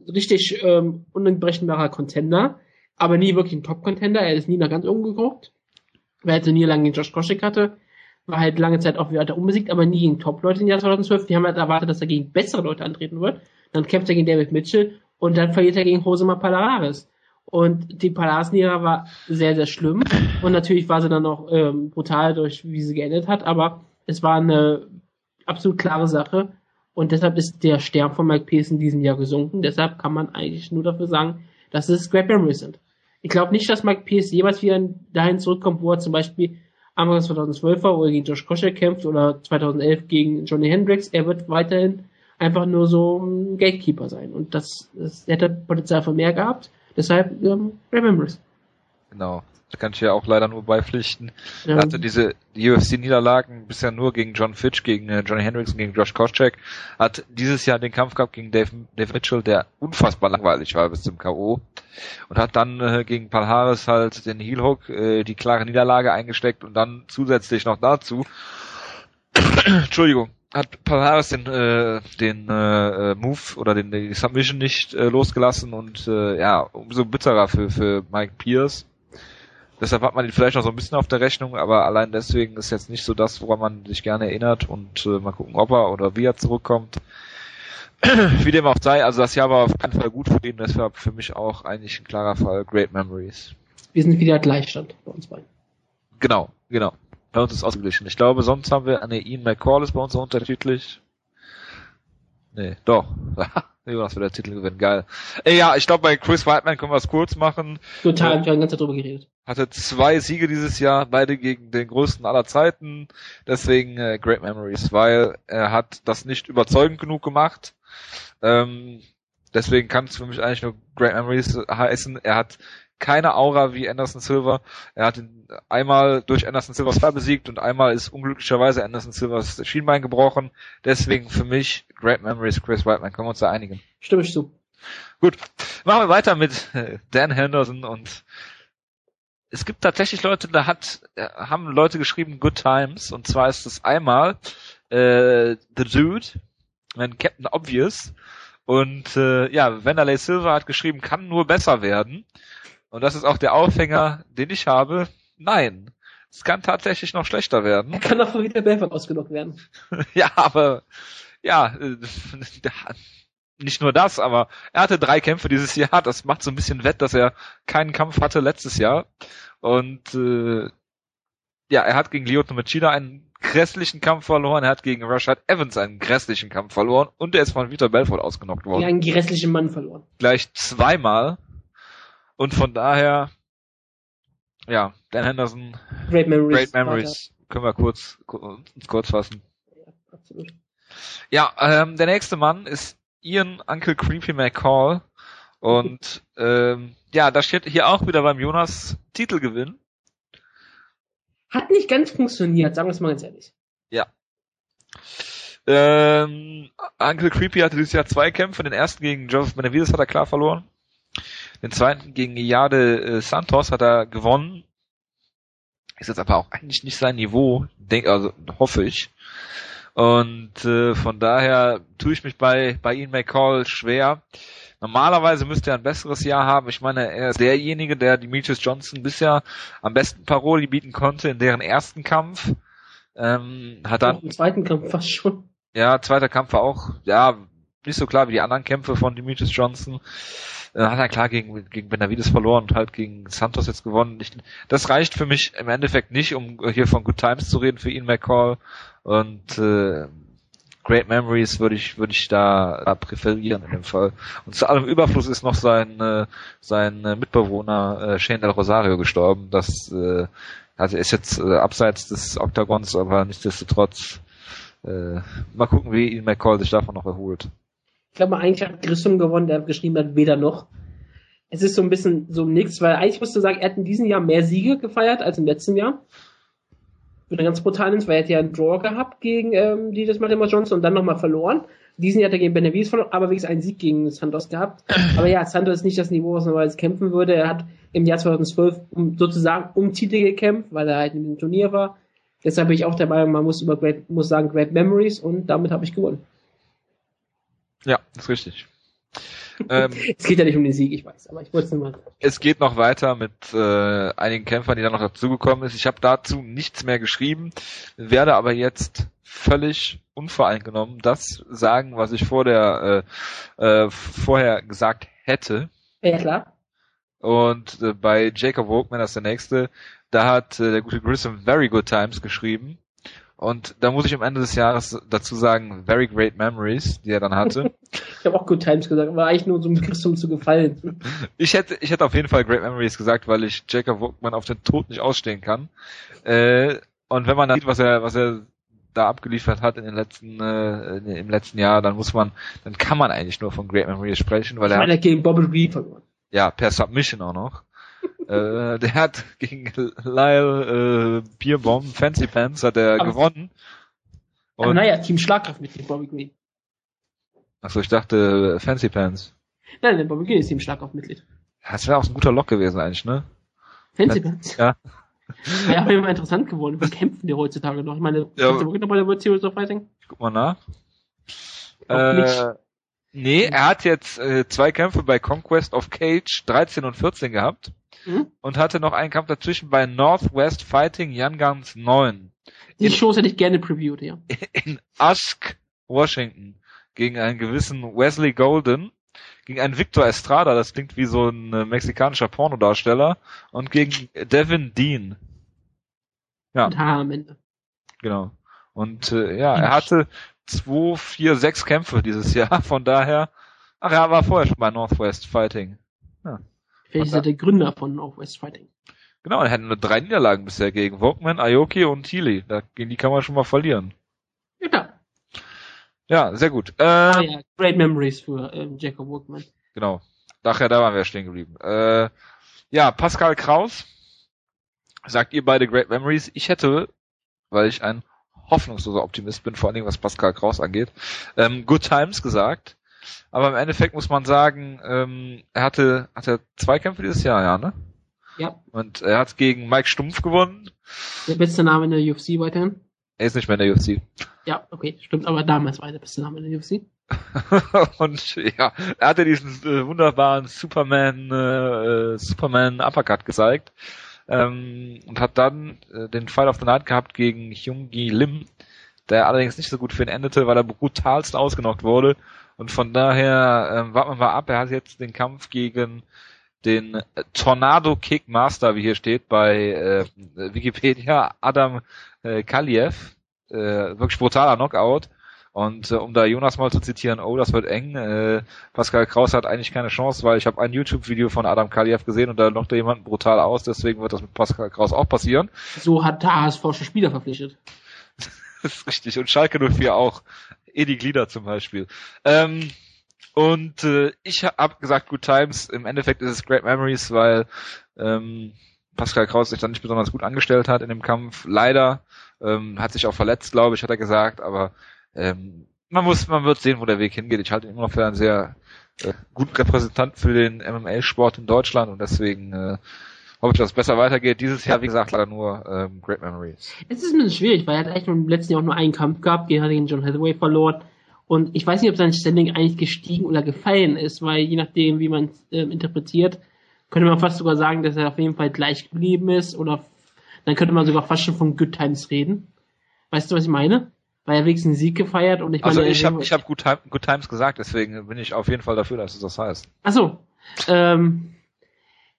richtig ähm, unberechenbarer Contender, aber nie wirklich ein Top-Contender. Er ist nie nach ganz oben geguckt. Weil er nie lange gegen Josh Koscheck hatte war halt lange Zeit auch wieder unbesiegt, aber nie gegen Top-Leute im Jahr 2012. Die haben halt erwartet, dass er gegen bessere Leute antreten wird. Dann kämpft er gegen David Mitchell und dann verliert er gegen Josema Palarares. Und die Palaras-Niera war sehr, sehr schlimm. Und natürlich war sie dann auch ähm, brutal durch, wie sie geendet hat, aber es war eine absolut klare Sache. Und deshalb ist der Stern von Mike Pierce in diesem Jahr gesunken. Deshalb kann man eigentlich nur dafür sagen, dass es Great Memories sind. Ich glaube nicht, dass Mike Pierce jemals wieder dahin zurückkommt, wo er zum Beispiel Anfang 2012 war, wo er gegen Josh Koscheck kämpft oder 2011 gegen Johnny Hendricks. Er wird weiterhin einfach nur so ein Gatekeeper sein. Und das, das hätte Potenzial für mehr gehabt. Deshalb ähm, Remembers. Genau. Da kann ich ja auch leider nur beipflichten. Ja. Er hatte diese UFC-Niederlagen bisher nur gegen John Fitch, gegen äh, Johnny Hendricks und gegen Josh Koscheck. Hat dieses Jahr den Kampf gehabt gegen Dave, Dave Mitchell, der unfassbar langweilig war bis zum K.O. Und hat dann äh, gegen Harris halt den Heel Hook, äh, die klare Niederlage eingesteckt und dann zusätzlich noch dazu Entschuldigung, hat Pavares den äh, den äh, Move oder den die Submission nicht äh, losgelassen und äh, ja umso bitterer für für Mike Pierce. Deshalb hat man ihn vielleicht noch so ein bisschen auf der Rechnung, aber allein deswegen ist jetzt nicht so das, woran man sich gerne erinnert und äh, mal gucken, ob er oder wie er zurückkommt. wie dem auch sei, also das Jahr war auf keinen Fall gut für ihn, das war für mich auch eigentlich ein klarer Fall. Great Memories. Wir sind wieder Gleichstand bei uns beiden. Genau, genau. Bei uns ist ausgeglichen. Ich glaube, sonst haben wir, eine Ian McCall ist bei uns unterschiedlich. Nee, doch. Jonas wird der Titel gewinnen, geil. Ey, ja, ich glaube, bei Chris Whiteman können wir es kurz machen. Total, äh, ich habe die ganze Zeit drüber geredet. Hatte zwei Siege dieses Jahr, beide gegen den größten aller Zeiten. Deswegen äh, Great Memories, weil er hat das nicht überzeugend genug gemacht. Ähm, deswegen kann es für mich eigentlich nur Great Memories heißen. Er hat keine Aura wie Anderson Silver. Er hat ihn einmal durch Anderson Silvers Fall besiegt und einmal ist unglücklicherweise Anderson Silvers Schienbein gebrochen. Deswegen für mich Great Memories Chris Whiteman. Können wir uns da einigen? Stimme ich zu. Gut. Machen wir weiter mit äh, Dan Henderson und es gibt tatsächlich Leute, da hat, äh, haben Leute geschrieben Good Times und zwar ist es einmal äh, The Dude, ein Captain Obvious und äh, ja, Wanderlei Silver hat geschrieben, kann nur besser werden. Und das ist auch der Aufhänger, den ich habe. Nein, es kann tatsächlich noch schlechter werden. Er kann doch wieder Belfort ausgelockt werden. ja, aber ja, äh, nicht nur das, aber er hatte drei Kämpfe dieses Jahr. Das macht so ein bisschen wett, dass er keinen Kampf hatte letztes Jahr. Und äh, ja, er hat gegen Lyoto Machida einen grässlichen Kampf verloren. Er hat gegen Rashad Evans einen grässlichen Kampf verloren und er ist von Vitor Belfort ausgenockt worden. Ja, einen grässlichen Mann verloren. Gleich zweimal. Und von daher, ja, Dan Henderson, Great Memories, Great Memories können wir kurz, uns kurz fassen. Ja, absolut. Ja, ähm, der nächste Mann ist Ian Uncle Creepy McCall. Und ähm, ja, da steht hier auch wieder beim Jonas Titelgewinn. Hat nicht ganz funktioniert, sagen wir es mal ganz ehrlich. Ja. Ähm, Uncle Creepy hatte dieses Jahr zwei Kämpfe. Den ersten gegen Joseph Benavides hat er klar verloren. Den zweiten gegen Iade äh, Santos hat er gewonnen. Ist jetzt aber auch eigentlich nicht sein Niveau, denk, also hoffe ich. Und äh, von daher tue ich mich bei, bei Ian McCall schwer. Normalerweise müsste er ein besseres Jahr haben. Ich meine, er ist derjenige, der Demetrius Johnson bisher am besten Paroli bieten konnte in deren ersten Kampf. Ähm, hat dann. Im zweiten Kampf fast schon. Ja, zweiter Kampf war auch, ja, nicht so klar wie die anderen Kämpfe von Demetrius Johnson. Äh, hat er klar gegen, gegen Benavides verloren und halt gegen Santos jetzt gewonnen. Ich, das reicht für mich im Endeffekt nicht, um hier von Good Times zu reden für ihn McCall. Und äh, Great Memories würde ich würde ich da, da präferieren in dem Fall. Und zu allem Überfluss ist noch sein äh, sein Mitbewohner äh, Shane Del Rosario gestorben. Das äh, also ist jetzt äh, abseits des Oktagons, aber nichtsdestotrotz äh, mal gucken, wie ihn McCall sich davon noch erholt. Ich glaube, eigentlich hat Grissom gewonnen, der geschrieben hat, weder noch. Es ist so ein bisschen so nichts, weil eigentlich musst du sagen, er hat in diesem Jahr mehr Siege gefeiert als im letzten Jahr. Würde ganz brutal ins, weil er hat ja einen Draw gehabt gegen ähm, die des Maltima Johnson und dann nochmal verloren. Diesen Jahr hat er gegen Benavides verloren, aber wenigstens einen Sieg gegen Santos gehabt. Aber ja, Santos ist nicht das Niveau, was normalerweise kämpfen würde. Er hat im Jahr 2012 um, sozusagen um Titel gekämpft, weil er halt in dem Turnier war. Deshalb bin ich auch dabei, man muss über Great, muss sagen, Great Memories und damit habe ich gewonnen. Ist richtig. ähm, es geht ja nicht um den Sieg, ich weiß, aber ich wollte es nur mal. Es geht noch weiter mit äh, einigen Kämpfern, die dann noch dazugekommen ist. Ich habe dazu nichts mehr geschrieben, werde aber jetzt völlig unvoreingenommen das sagen, was ich vor der äh, äh, vorher gesagt hätte. Ja klar. Und äh, bei Jacob Walkman, das ist der nächste, da hat äh, der gute Grissom Very Good Times geschrieben. Und da muss ich am Ende des Jahres dazu sagen, very great memories, die er dann hatte. ich habe auch Good Times gesagt, aber eigentlich nur so um Christum zu gefallen. Ich hätte, ich hätte auf jeden Fall great memories gesagt, weil ich Jacob Wogman auf den Tod nicht ausstehen kann. Äh, und wenn man dann sieht, was er, was er da abgeliefert hat in den letzten, äh, im letzten Jahr, dann muss man, dann kann man eigentlich nur von great memories sprechen, weil ich er, er gegen Bobby Reed verloren. Ja, per Submission auch noch. Äh, der hat gegen Lyle äh, Bierbomb, Fancy Pants, hat er aber, gewonnen. Und, aber naja, Team Schlagkraft mit dem Bobby Green. Achso, ich dachte Fancy Pants. Nein, der Bobby Green ist Team Schlagkraft Mitglied. Das wäre auch ein guter Lock gewesen eigentlich, ne? Fancy Pants? Ja. Ja, wäre immer interessant geworden. Wie kämpfen die heutzutage noch? Ich meine, Ja. du wirklich noch bei der World Series of Fighting? Guck mal nach. Äh, nee, er hat jetzt äh, zwei Kämpfe bei Conquest of Cage 13 und 14 gehabt Mhm. und hatte noch einen Kampf dazwischen bei Northwest Fighting Young Guns 9 Die In- Shows hätte ich gerne previewt, ja. in Usk, Washington gegen einen gewissen Wesley Golden, gegen einen Victor Estrada, das klingt wie so ein äh, mexikanischer Pornodarsteller und gegen Devin Dean. Ja. Und Haar am Ende. Genau. Und äh, ja, er hatte zwei, vier, sechs Kämpfe dieses Jahr, von daher. Ach, er war vorher schon bei Northwest Fighting. Vielleicht ist er der Gründer von Northwest Fighting. Genau, er hatte nur drei Niederlagen bisher gegen Volkman, Aoki und Healy. Da, gegen die kann man schon mal verlieren. Ja, klar. Ja, sehr gut. Äh, Ah ja, great memories für ähm, Jacob Workman. Genau. Daher, da waren wir stehen geblieben. Äh, ja, Pascal Kraus. Sagt ihr beide Great Memories. Ich hätte, weil ich ein hoffnungsloser Optimist bin, vor allen Dingen was Pascal Kraus angeht, ähm, Good Times gesagt. Aber im Endeffekt muss man sagen, ähm, er hatte, hatte zwei Kämpfe dieses Jahr, ja, ne? Ja, Und er hat gegen Mike Stumpf gewonnen. der beste Name in der UFC weiterhin. Er ist nicht mehr in der UFC. Ja, okay, stimmt, aber damals war er der beste Name in der UFC. und ja, er hatte diesen äh, wunderbaren Superman, äh, äh, Superman Uppercut gezeigt ähm, und hat dann äh, den Fight of the Night gehabt gegen Hyungi Lim, der allerdings nicht so gut für ihn endete, weil er brutalst ausgenockt wurde. Und von daher ähm, warten wir mal ab. Er hat jetzt den Kampf gegen den Tornado Kick Master, wie hier steht bei äh, Wikipedia, Adam äh, Kaliev. Äh, wirklich brutaler Knockout. Und äh, um da Jonas mal zu zitieren, oh, das wird eng. Äh, Pascal Kraus hat eigentlich keine Chance, weil ich habe ein YouTube-Video von Adam Kaliev gesehen und da knockt er jemanden brutal aus. Deswegen wird das mit Pascal Kraus auch passieren. So hat der HSV schon Spieler verpflichtet. Das ist richtig. Und Schalke 04 auch. Edi Glieder zum Beispiel. Ähm, und äh, ich habe gesagt, Good Times. Im Endeffekt ist es Great Memories, weil ähm, Pascal Kraus sich dann nicht besonders gut angestellt hat in dem Kampf. Leider ähm, hat sich auch verletzt, glaube ich, hat er gesagt. Aber ähm, man muss, man wird sehen, wo der Weg hingeht. Ich halte ihn immer noch für einen sehr äh, guten Repräsentant für den MMA-Sport in Deutschland und deswegen äh, hoffe ich, dass es besser weitergeht. Dieses Jahr, wie gesagt, leider nur ähm, Great Memories. Es ist ein bisschen schwierig, weil er hat eigentlich im letzten Jahr auch nur einen Kampf gehabt, er gegen John Hathaway verloren. Und ich weiß nicht, ob sein Standing eigentlich gestiegen oder gefallen ist, weil je nachdem, wie man es ähm, interpretiert, könnte man fast sogar sagen, dass er auf jeden Fall gleich geblieben ist oder dann könnte man sogar fast schon von Good Times reden. Weißt du, was ich meine? Weil er wenigstens einen Sieg gefeiert und ich meine... Also ich habe ich hab Good, Time, Good Times gesagt, deswegen bin ich auf jeden Fall dafür, dass es das heißt. Ach so. Ähm,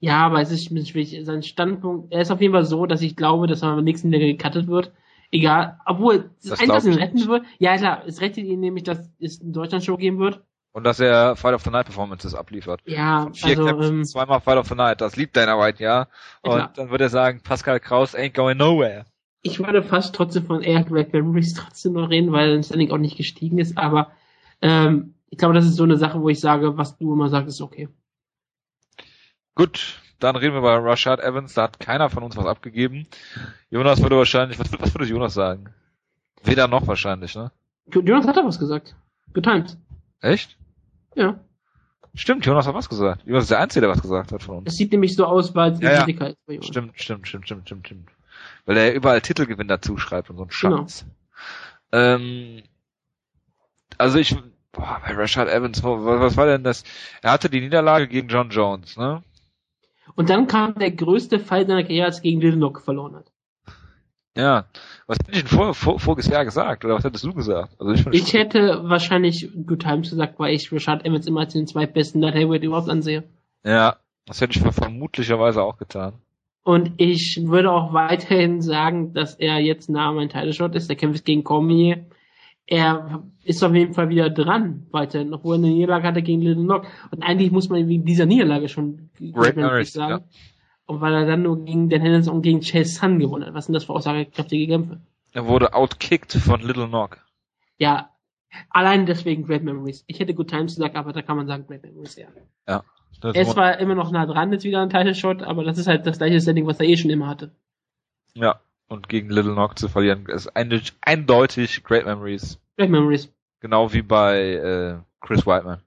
ja, aber es ist schwierig. Sein Standpunkt, er ist auf jeden Fall so, dass ich glaube, dass er beim nächsten Liga gecuttet wird. Egal, obwohl, das, Das Einzige, was ihn retten wird, ja klar, es rettet ihn nämlich, dass es eine Deutschland-Show geben wird. Und dass er Fight of the Night Performances abliefert. Ja, Vier also, Kämpfen, ähm, zweimal Fight of the Night, das liebt Dana White, ja. Und klar. dann wird er sagen, Pascal Kraus ain't going nowhere. ich würde fast trotzdem von Air Black Memories trotzdem noch reden, weil sein Standing auch nicht gestiegen ist, aber ähm, ich glaube, das ist so eine Sache, wo ich sage, was du immer sagst, ist okay. Gut, dann reden wir über Rashad Evans, da hat keiner von uns was abgegeben. Jonas würde wahrscheinlich, was, was würde Jonas sagen? Weder noch wahrscheinlich, ne? Jonas hat da was gesagt. Getimed. Echt? Ja. Stimmt, Jonas hat was gesagt. Jonas ist der Einzige, der was gesagt hat von uns. Es sieht nämlich so aus, weil es Ja, ja. dicker ist bei Jonas. Stimmt, stimmt, stimmt, stimmt, stimmt, stimmt. Weil er überall Titelgewinn dazu schreibt und so ein Genau. Schatz. Ähm, also ich, boah, bei Rashad Evans, was war denn das? Er hatte die Niederlage gegen John Jones, ne? Und dann kam der größte Fall seiner Karriere, als er gegen Little verloren hat. Ja. Was hätte ich denn vor, vor, voriges Jahr gesagt? Oder was hättest du gesagt? Also ich, Ich hätte wahrscheinlich Good Times gesagt, weil ich Rashad Evans immer als den zweitbesten Light Heavyweight überhaupt ansehe. ja, das hätte ich vermutlicherweise auch getan. Und ich würde auch weiterhin sagen, dass er jetzt nah mein Title Shot ist. Der kämpft gegen Cormier. Er ist auf jeden Fall wieder dran, weiterhin, obwohl er eine Niederlage hatte gegen Little Nock. Und eigentlich muss man wegen dieser Niederlage schon Great Memories, sagen. Und weil er dann nur gegen Dan Henderson und gegen Chase Sun gewonnen hat. Was sind das für aussagekräftige Kämpfe? Er wurde outkicked von Little Nog. Ja, allein deswegen Great Memories. Ich hätte Good Times gesagt, aber da kann man sagen Great Memories, ja. Ja. Er ist war- zwar immer noch nah dran, jetzt wieder ein Title Shot, aber das ist halt das gleiche Standing, was er eh schon immer hatte. ja. Und gegen Little Nog zu verlieren, ist eindeutig, Great Memories. Great Memories. Genau wie bei äh, Chris Whiteman.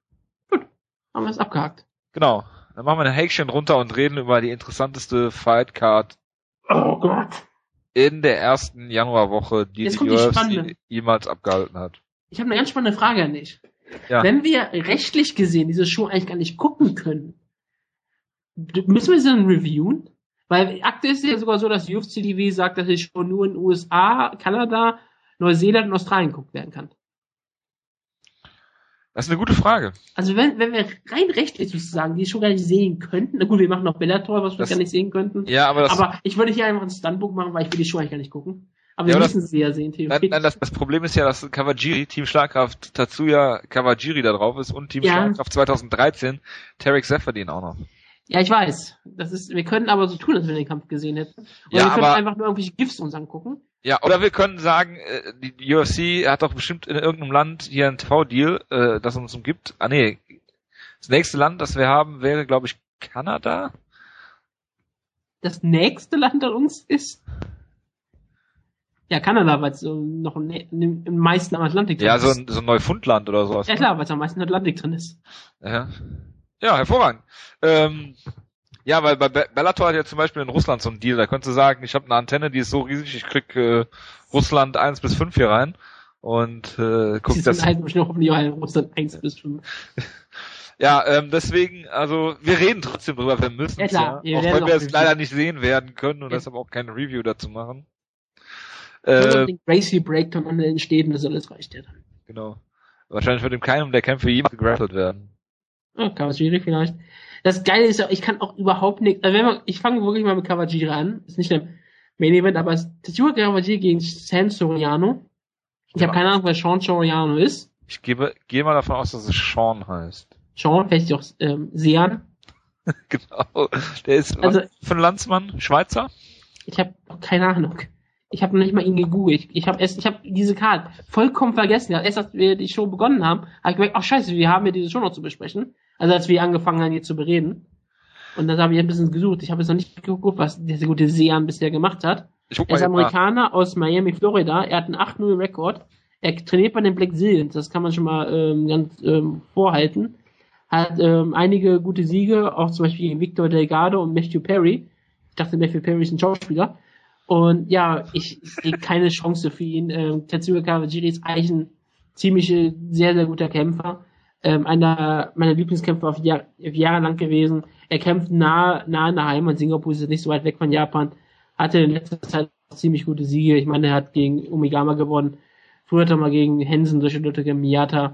Haben wir es abgehakt. Genau. Dann machen wir ein Häkchen runter und reden über die interessanteste Fight Card Oh Gott. In der ersten Januarwoche, die Jetzt die die jemals abgehalten hat. Ich habe eine ganz spannende Frage an dich. Ja. Wenn wir rechtlich gesehen diese Show eigentlich gar nicht gucken können, müssen wir sie dann reviewen? Weil aktuell ist es ja sogar so, dass UFC TV sagt, dass die Show nur in USA, Kanada, Neuseeland und Australien geguckt werden kann. Das ist eine gute Frage. Also wenn, wenn wir rein rechtlich sozusagen die Show gar nicht sehen könnten, na gut, wir machen noch Bellator, was wir Das- gar nicht sehen könnten. Ja, aber das, aber ich würde hier einfach ein Stuntbook machen, weil ich will die Show eigentlich gar nicht gucken. Aber wir Ja, das- müssen sie ja sehen, nein, theoretisch. nein, das, das Problem ist ja, dass Kawajiri, Team Schlagkraft Tatsuya Kawajiri da drauf ist und Team Ja. Schlagkraft 2013 Tarek Seferdin auch noch. Ja, ich weiß. Das ist, wir können aber so tun, als wenn wir den Kampf gesehen hätten. Oder Ja, wir können aber- einfach nur irgendwelche GIFs uns angucken. Ja, oder wir können sagen, äh, die UFC hat doch bestimmt in irgendeinem Land hier ein TV-Deal, äh, das uns umgibt. Ah nee, das nächste Land, das wir haben, wäre, glaube ich, Kanada. Das nächste Land an uns ist. Ja, Kanada, weil es so noch im, im, im meisten am Atlantik drin Ja, so ist. ein, so ein Neufundland oder sowas. Ja klar, weil es am meisten Atlantik drin ist. Ja, ja hervorragend. Ähm, ja, weil bei Be- Bellator hat ja zum Beispiel in Russland so einen Deal, da könntest du sagen, ich habe eine Antenne, die ist so riesig, ich krieg äh, Russland 1 bis 5 hier rein und äh, guck das. halt noch hoffentlich auch in Russland 1 bis 5. Ja, ähm, deswegen, also wir reden trotzdem drüber, wir müssen Ja, klar, ja, auch auch wir es leider nicht sehen werden können und Ja. deshalb auch keine Review dazu machen. Äh, den Gracie Breakdown an den Städten, das alles reicht ja dann. genau. Wahrscheinlich wird in keinem der Kämpfe jemals gegrappelt werden. Ja, Kawajiri vielleicht. Das Geile ist ja, ich kann auch überhaupt nicht, also wenn man, ich fange wirklich mal mit Kawajiri an. Ist nicht der Main Event, aber es ist Tetsuya Kawajiri gegen San Soriano. Ich Ja. habe keine Ahnung, wer Sean Soriano ist. Ich gebe, gehe mal davon aus, dass es Sean heißt. Sean, vielleicht auch ähm, Sean. genau. Der ist Also- ein Landsmann? Schweizer? Ich habe keine Ahnung. Ich habe noch nicht mal ihn gegoogelt. Ich, ich habe ich habe diese Karte vollkommen vergessen. Erst als wir die Show begonnen haben, habe ich gemerkt, ach scheiße, wir haben ja diese Show noch zu besprechen. Also als wir angefangen haben, hier zu bereden. Und dann habe ich ein bisschen gesucht. Ich habe jetzt noch nicht geguckt, was dieser gute Sean bisher gemacht hat. Ich Er ist eben nach. Amerikaner aus Miami, Florida. Er hat einen 8-0-Rekord. Er trainiert bei den Black Zillions. Das kann man schon mal ähm, ganz ähm, vorhalten. Hat ähm, einige gute Siege, auch zum Beispiel gegen Victor Delgado und Matthew Perry. Ich dachte, Matthew Perry ist ein Schauspieler. Und ja, ich sehe keine Chance für ihn. Ähm, Tetsuya Kawajiri ist eigentlich ein ziemlich sehr, sehr guter Kämpfer. Ähm, einer meiner Lieblingskämpfer auf, Jahr, auf Jahre lang gewesen. Er kämpft nah, nah in der Heimat. Singapur ist nicht so weit weg von Japan. Hatte in letzter Zeit ziemlich gute Siege. Ich meine, er hat gegen Umigama gewonnen. Früher hat er mal gegen Hensen durch gegen Miyata.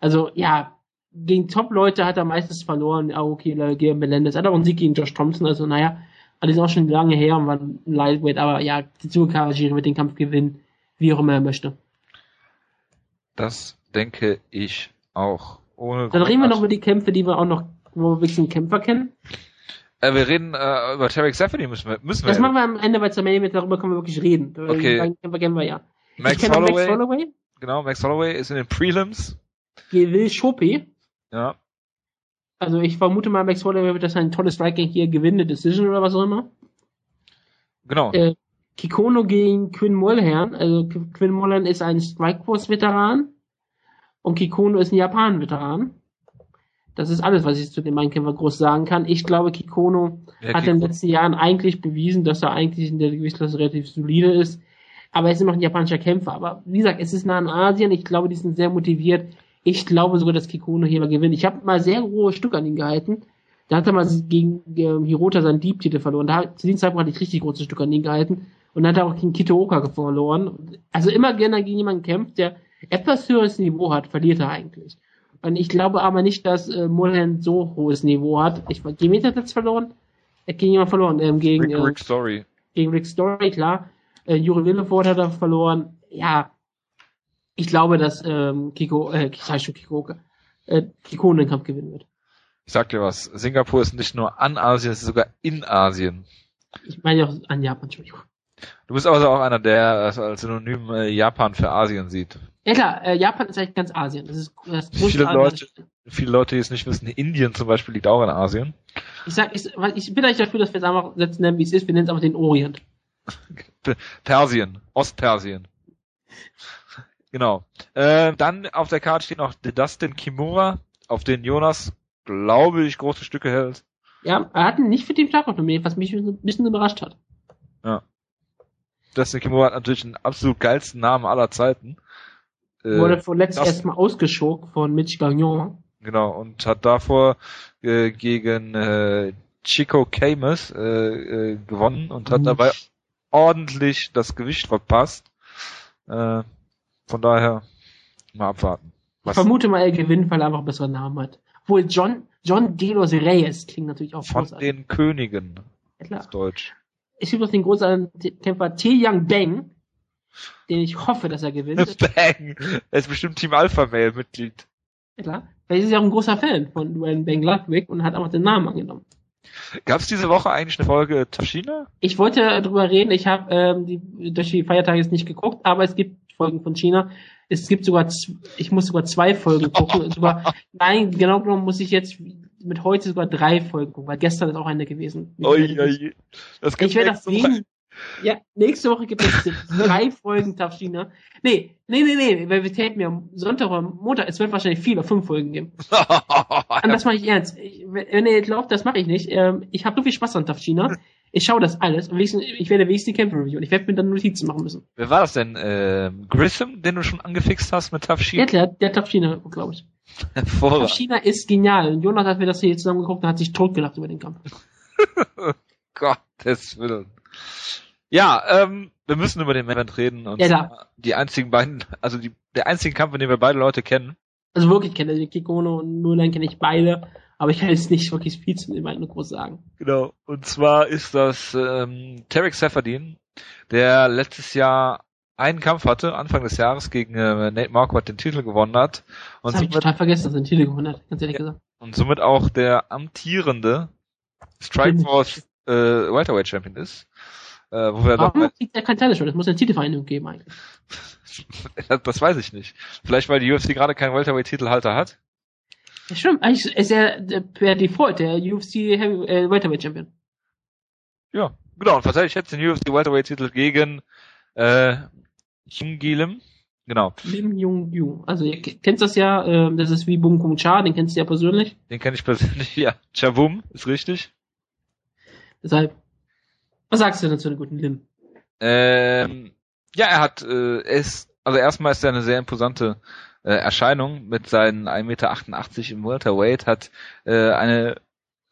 Also, ja, gegen Top-Leute hat er meistens verloren. Aoki, gegen Melendez. Hat auch einen Sieg gegen Josh Thompson. Also, naja, alles ist auch schon lange her und war ein Lightweight. Aber ja, Tetsuya Kawajiri wird den Kampf gewinnen, wie auch immer er möchte. Das denke ich auch. Ohne Dann reden wir noch über die Kämpfe, die wir auch noch, wo wir ein bisschen Kämpfer kennen. äh, wir reden äh, über Tarek Seferdin müssen wir müssen wir. Das machen wir am Ende, weil es am Ende darüber können wir wirklich reden. Okay. Beiden Kämpfer kennen wir ja. Max ich kenne Holloway, Max Holloway, genau, Max Holloway ist in den Prelims. Will Chope. Ja. Also ich vermute mal, Max Holloway wird das ein tolles Striking hier gewinnen, eine Decision oder was auch immer. Genau. Äh, Kikono gegen Quinn Mulhern. Also Qu- Quinn Mulhern ist ein Strikeforce-Veteran und Kikono ist ein Japan-Veteran. Das ist alles, was ich zu dem Einkämpfer groß sagen kann. Ich glaube, Kikono Ja, hat in den Kiko- letzten Jahren eigentlich bewiesen, dass er eigentlich in der Gewichtsklasse relativ solide ist. Aber er ist immer noch ein japanischer Kämpfer. Aber wie gesagt, es ist nah an Asien. Ich glaube, die sind sehr motiviert. Ich glaube sogar, dass Kikono hier mal gewinnt. Ich habe mal sehr hohe Stück an ihn gehalten. Da hat er mal gegen ähm, Hirota seinen Deep-Titel verloren. Da, zu diesem Zeitpunkt hatte ich richtig große Stück an ihn gehalten. Und dann hat er auch gegen Kitooka verloren. Also immer gerne gegen jemanden kämpft, der etwas höheres Niveau hat, verliert er eigentlich. Und ich glaube aber nicht, dass äh, Mullen so hohes Niveau hat. Ich gegen wen hat er jetzt verloren? Er gegen jemanden verloren. Ähm, gegen, Rick, äh, Rick Story. gegen Rick Story, klar. Äh, Juri Willeford hat er verloren. Ja, ich glaube, dass ähm, Kiko, äh, schon Kiko, äh, Kiko den Kampf gewinnen wird. Ich sag dir was, Singapur ist nicht nur an Asien, es ist sogar in Asien. Ich meine auch an Japan, Entschuldigung. Du bist also auch einer, der als Synonym äh, Japan für Asien sieht. Ja klar, äh, Japan ist eigentlich ganz Asien. Das ist das Viele größte Leute-. Viele Leute, die es nicht wissen, Indien zum Beispiel liegt auch in Asien. Ich sag, ich, ich bin eigentlich dafür, dass wir es einfach jetzt nennen, wie es ist. Wir nennen es einfach den Orient. Persien, Ostpersien. Genau. Äh, dann auf der Karte steht noch Dustin Kimura, auf den Jonas, glaube ich, große Stücke hält. Ja, er hat ihn nicht für den Schlagwort nominiert, was mich ein bisschen überrascht hat. Ja. Dustin Kimura hat natürlich den absolut geilsten Namen aller Zeiten. Äh, Wurde vorletzt erstmal ausgeschokt von Mitch Gagnon. Genau, und hat davor äh, gegen äh, Chico Camus äh, äh, gewonnen und hat dabei ordentlich das Gewicht verpasst. Äh, von daher mal abwarten. Was? Ich vermute mal, er gewinnt, weil er einfach besseren Namen hat. Obwohl John, John De Los Reyes klingt natürlich auch Von großartig. den Königen. Ja, klar. Auf Deutsch. Ich habe noch den großartigen Kämpfer T. Young Bang, den ich hoffe, dass er gewinnt. Bang! Er ist bestimmt Team Alpha Male Mitglied. Ja klar. Weil ist ja auch ein großer Fan von Dwayne Bang Ludwig und hat einfach den Namen angenommen. Gab es diese Woche eigentlich eine Folge Tashina? Ich wollte darüber reden. Ich habe ähm, die, durch die Feiertage jetzt nicht geguckt, aber es gibt Folgen von China. Es gibt sogar, ich muss sogar zwei Folgen gucken. sogar, nein, genau genommen muss ich jetzt mit heute sogar drei Folgen gucken, weil gestern ist auch eine gewesen. Oi, oi. Das ich werde das sehen. Ja, nächste Woche gibt es drei Folgen Tafschina. Nee, nee, nee, nee, weil wir tapen ja Sonntag oder Montag. Es wird wahrscheinlich vier oder fünf Folgen geben. Und das mache ich ernst. Ich, wenn ihr glaubt, das mache ich nicht. Ähm, ich habe so viel Spaß an Tafschina. Ich schaue das alles und ich werde wenigstens die Kämpfe reviewen. Ich werde mir dann Notizen machen müssen. Wer war das denn? Äh, Grissom, den du schon angefixt hast mit Tafschina? Der, der Tafschina, glaube ich. Hervorragend. Tafschina ist genial. Und Jonas hat mir das hier zusammen geguckt und hat sich totgelacht über den Kampf. Gottes Willen. Ja, ähm, wir müssen über den Event reden. Und ja, die einzigen beiden, also die, der einzige Kampf, in dem wir beide Leute kennen. Also wirklich kenne ich Kikono und Mulan kenne ich beide, aber ich kann jetzt nicht wirklich viel zu dem nur groß sagen. Genau. Und zwar ist das ähm, Tarek Seferdin, der letztes Jahr einen Kampf hatte, Anfang des Jahres, gegen äh, Nate Marquardt den Titel gewonnen hat. Und das somit, ich total vergessen, dass er den Titel gewonnen hat, ganz ehrlich ja, gesagt. Und somit auch der amtierende Strikeforce äh, Welterweight Champion ist. Äh, wo wir Warum kriegt er kein Title Es muss eine Titelvereinigung geben eigentlich. das weiß ich nicht. Vielleicht, weil die UFC gerade keinen Welterweight-Titelhalter hat? Ja, stimmt. Eigentlich ist er per Default der UFC äh, Welterweight Champion. Ja, genau. Und verteidigt jetzt den UFC Welterweight-Titel gegen äh, Jung Lim. Genau. Lim Jung Yu. Also ihr kennt das ja, äh, das ist wie Bung Kung Cha, den kennst du ja persönlich. Den kenne ich persönlich, ja. Chavum, ist richtig. Deshalb was sagst du denn zu einem guten Lim? Ähm, ja, er hat, äh, ist, also erstmal ist er eine sehr imposante äh, Erscheinung mit seinen 1,88 Meter im Welterweight, hat äh, eine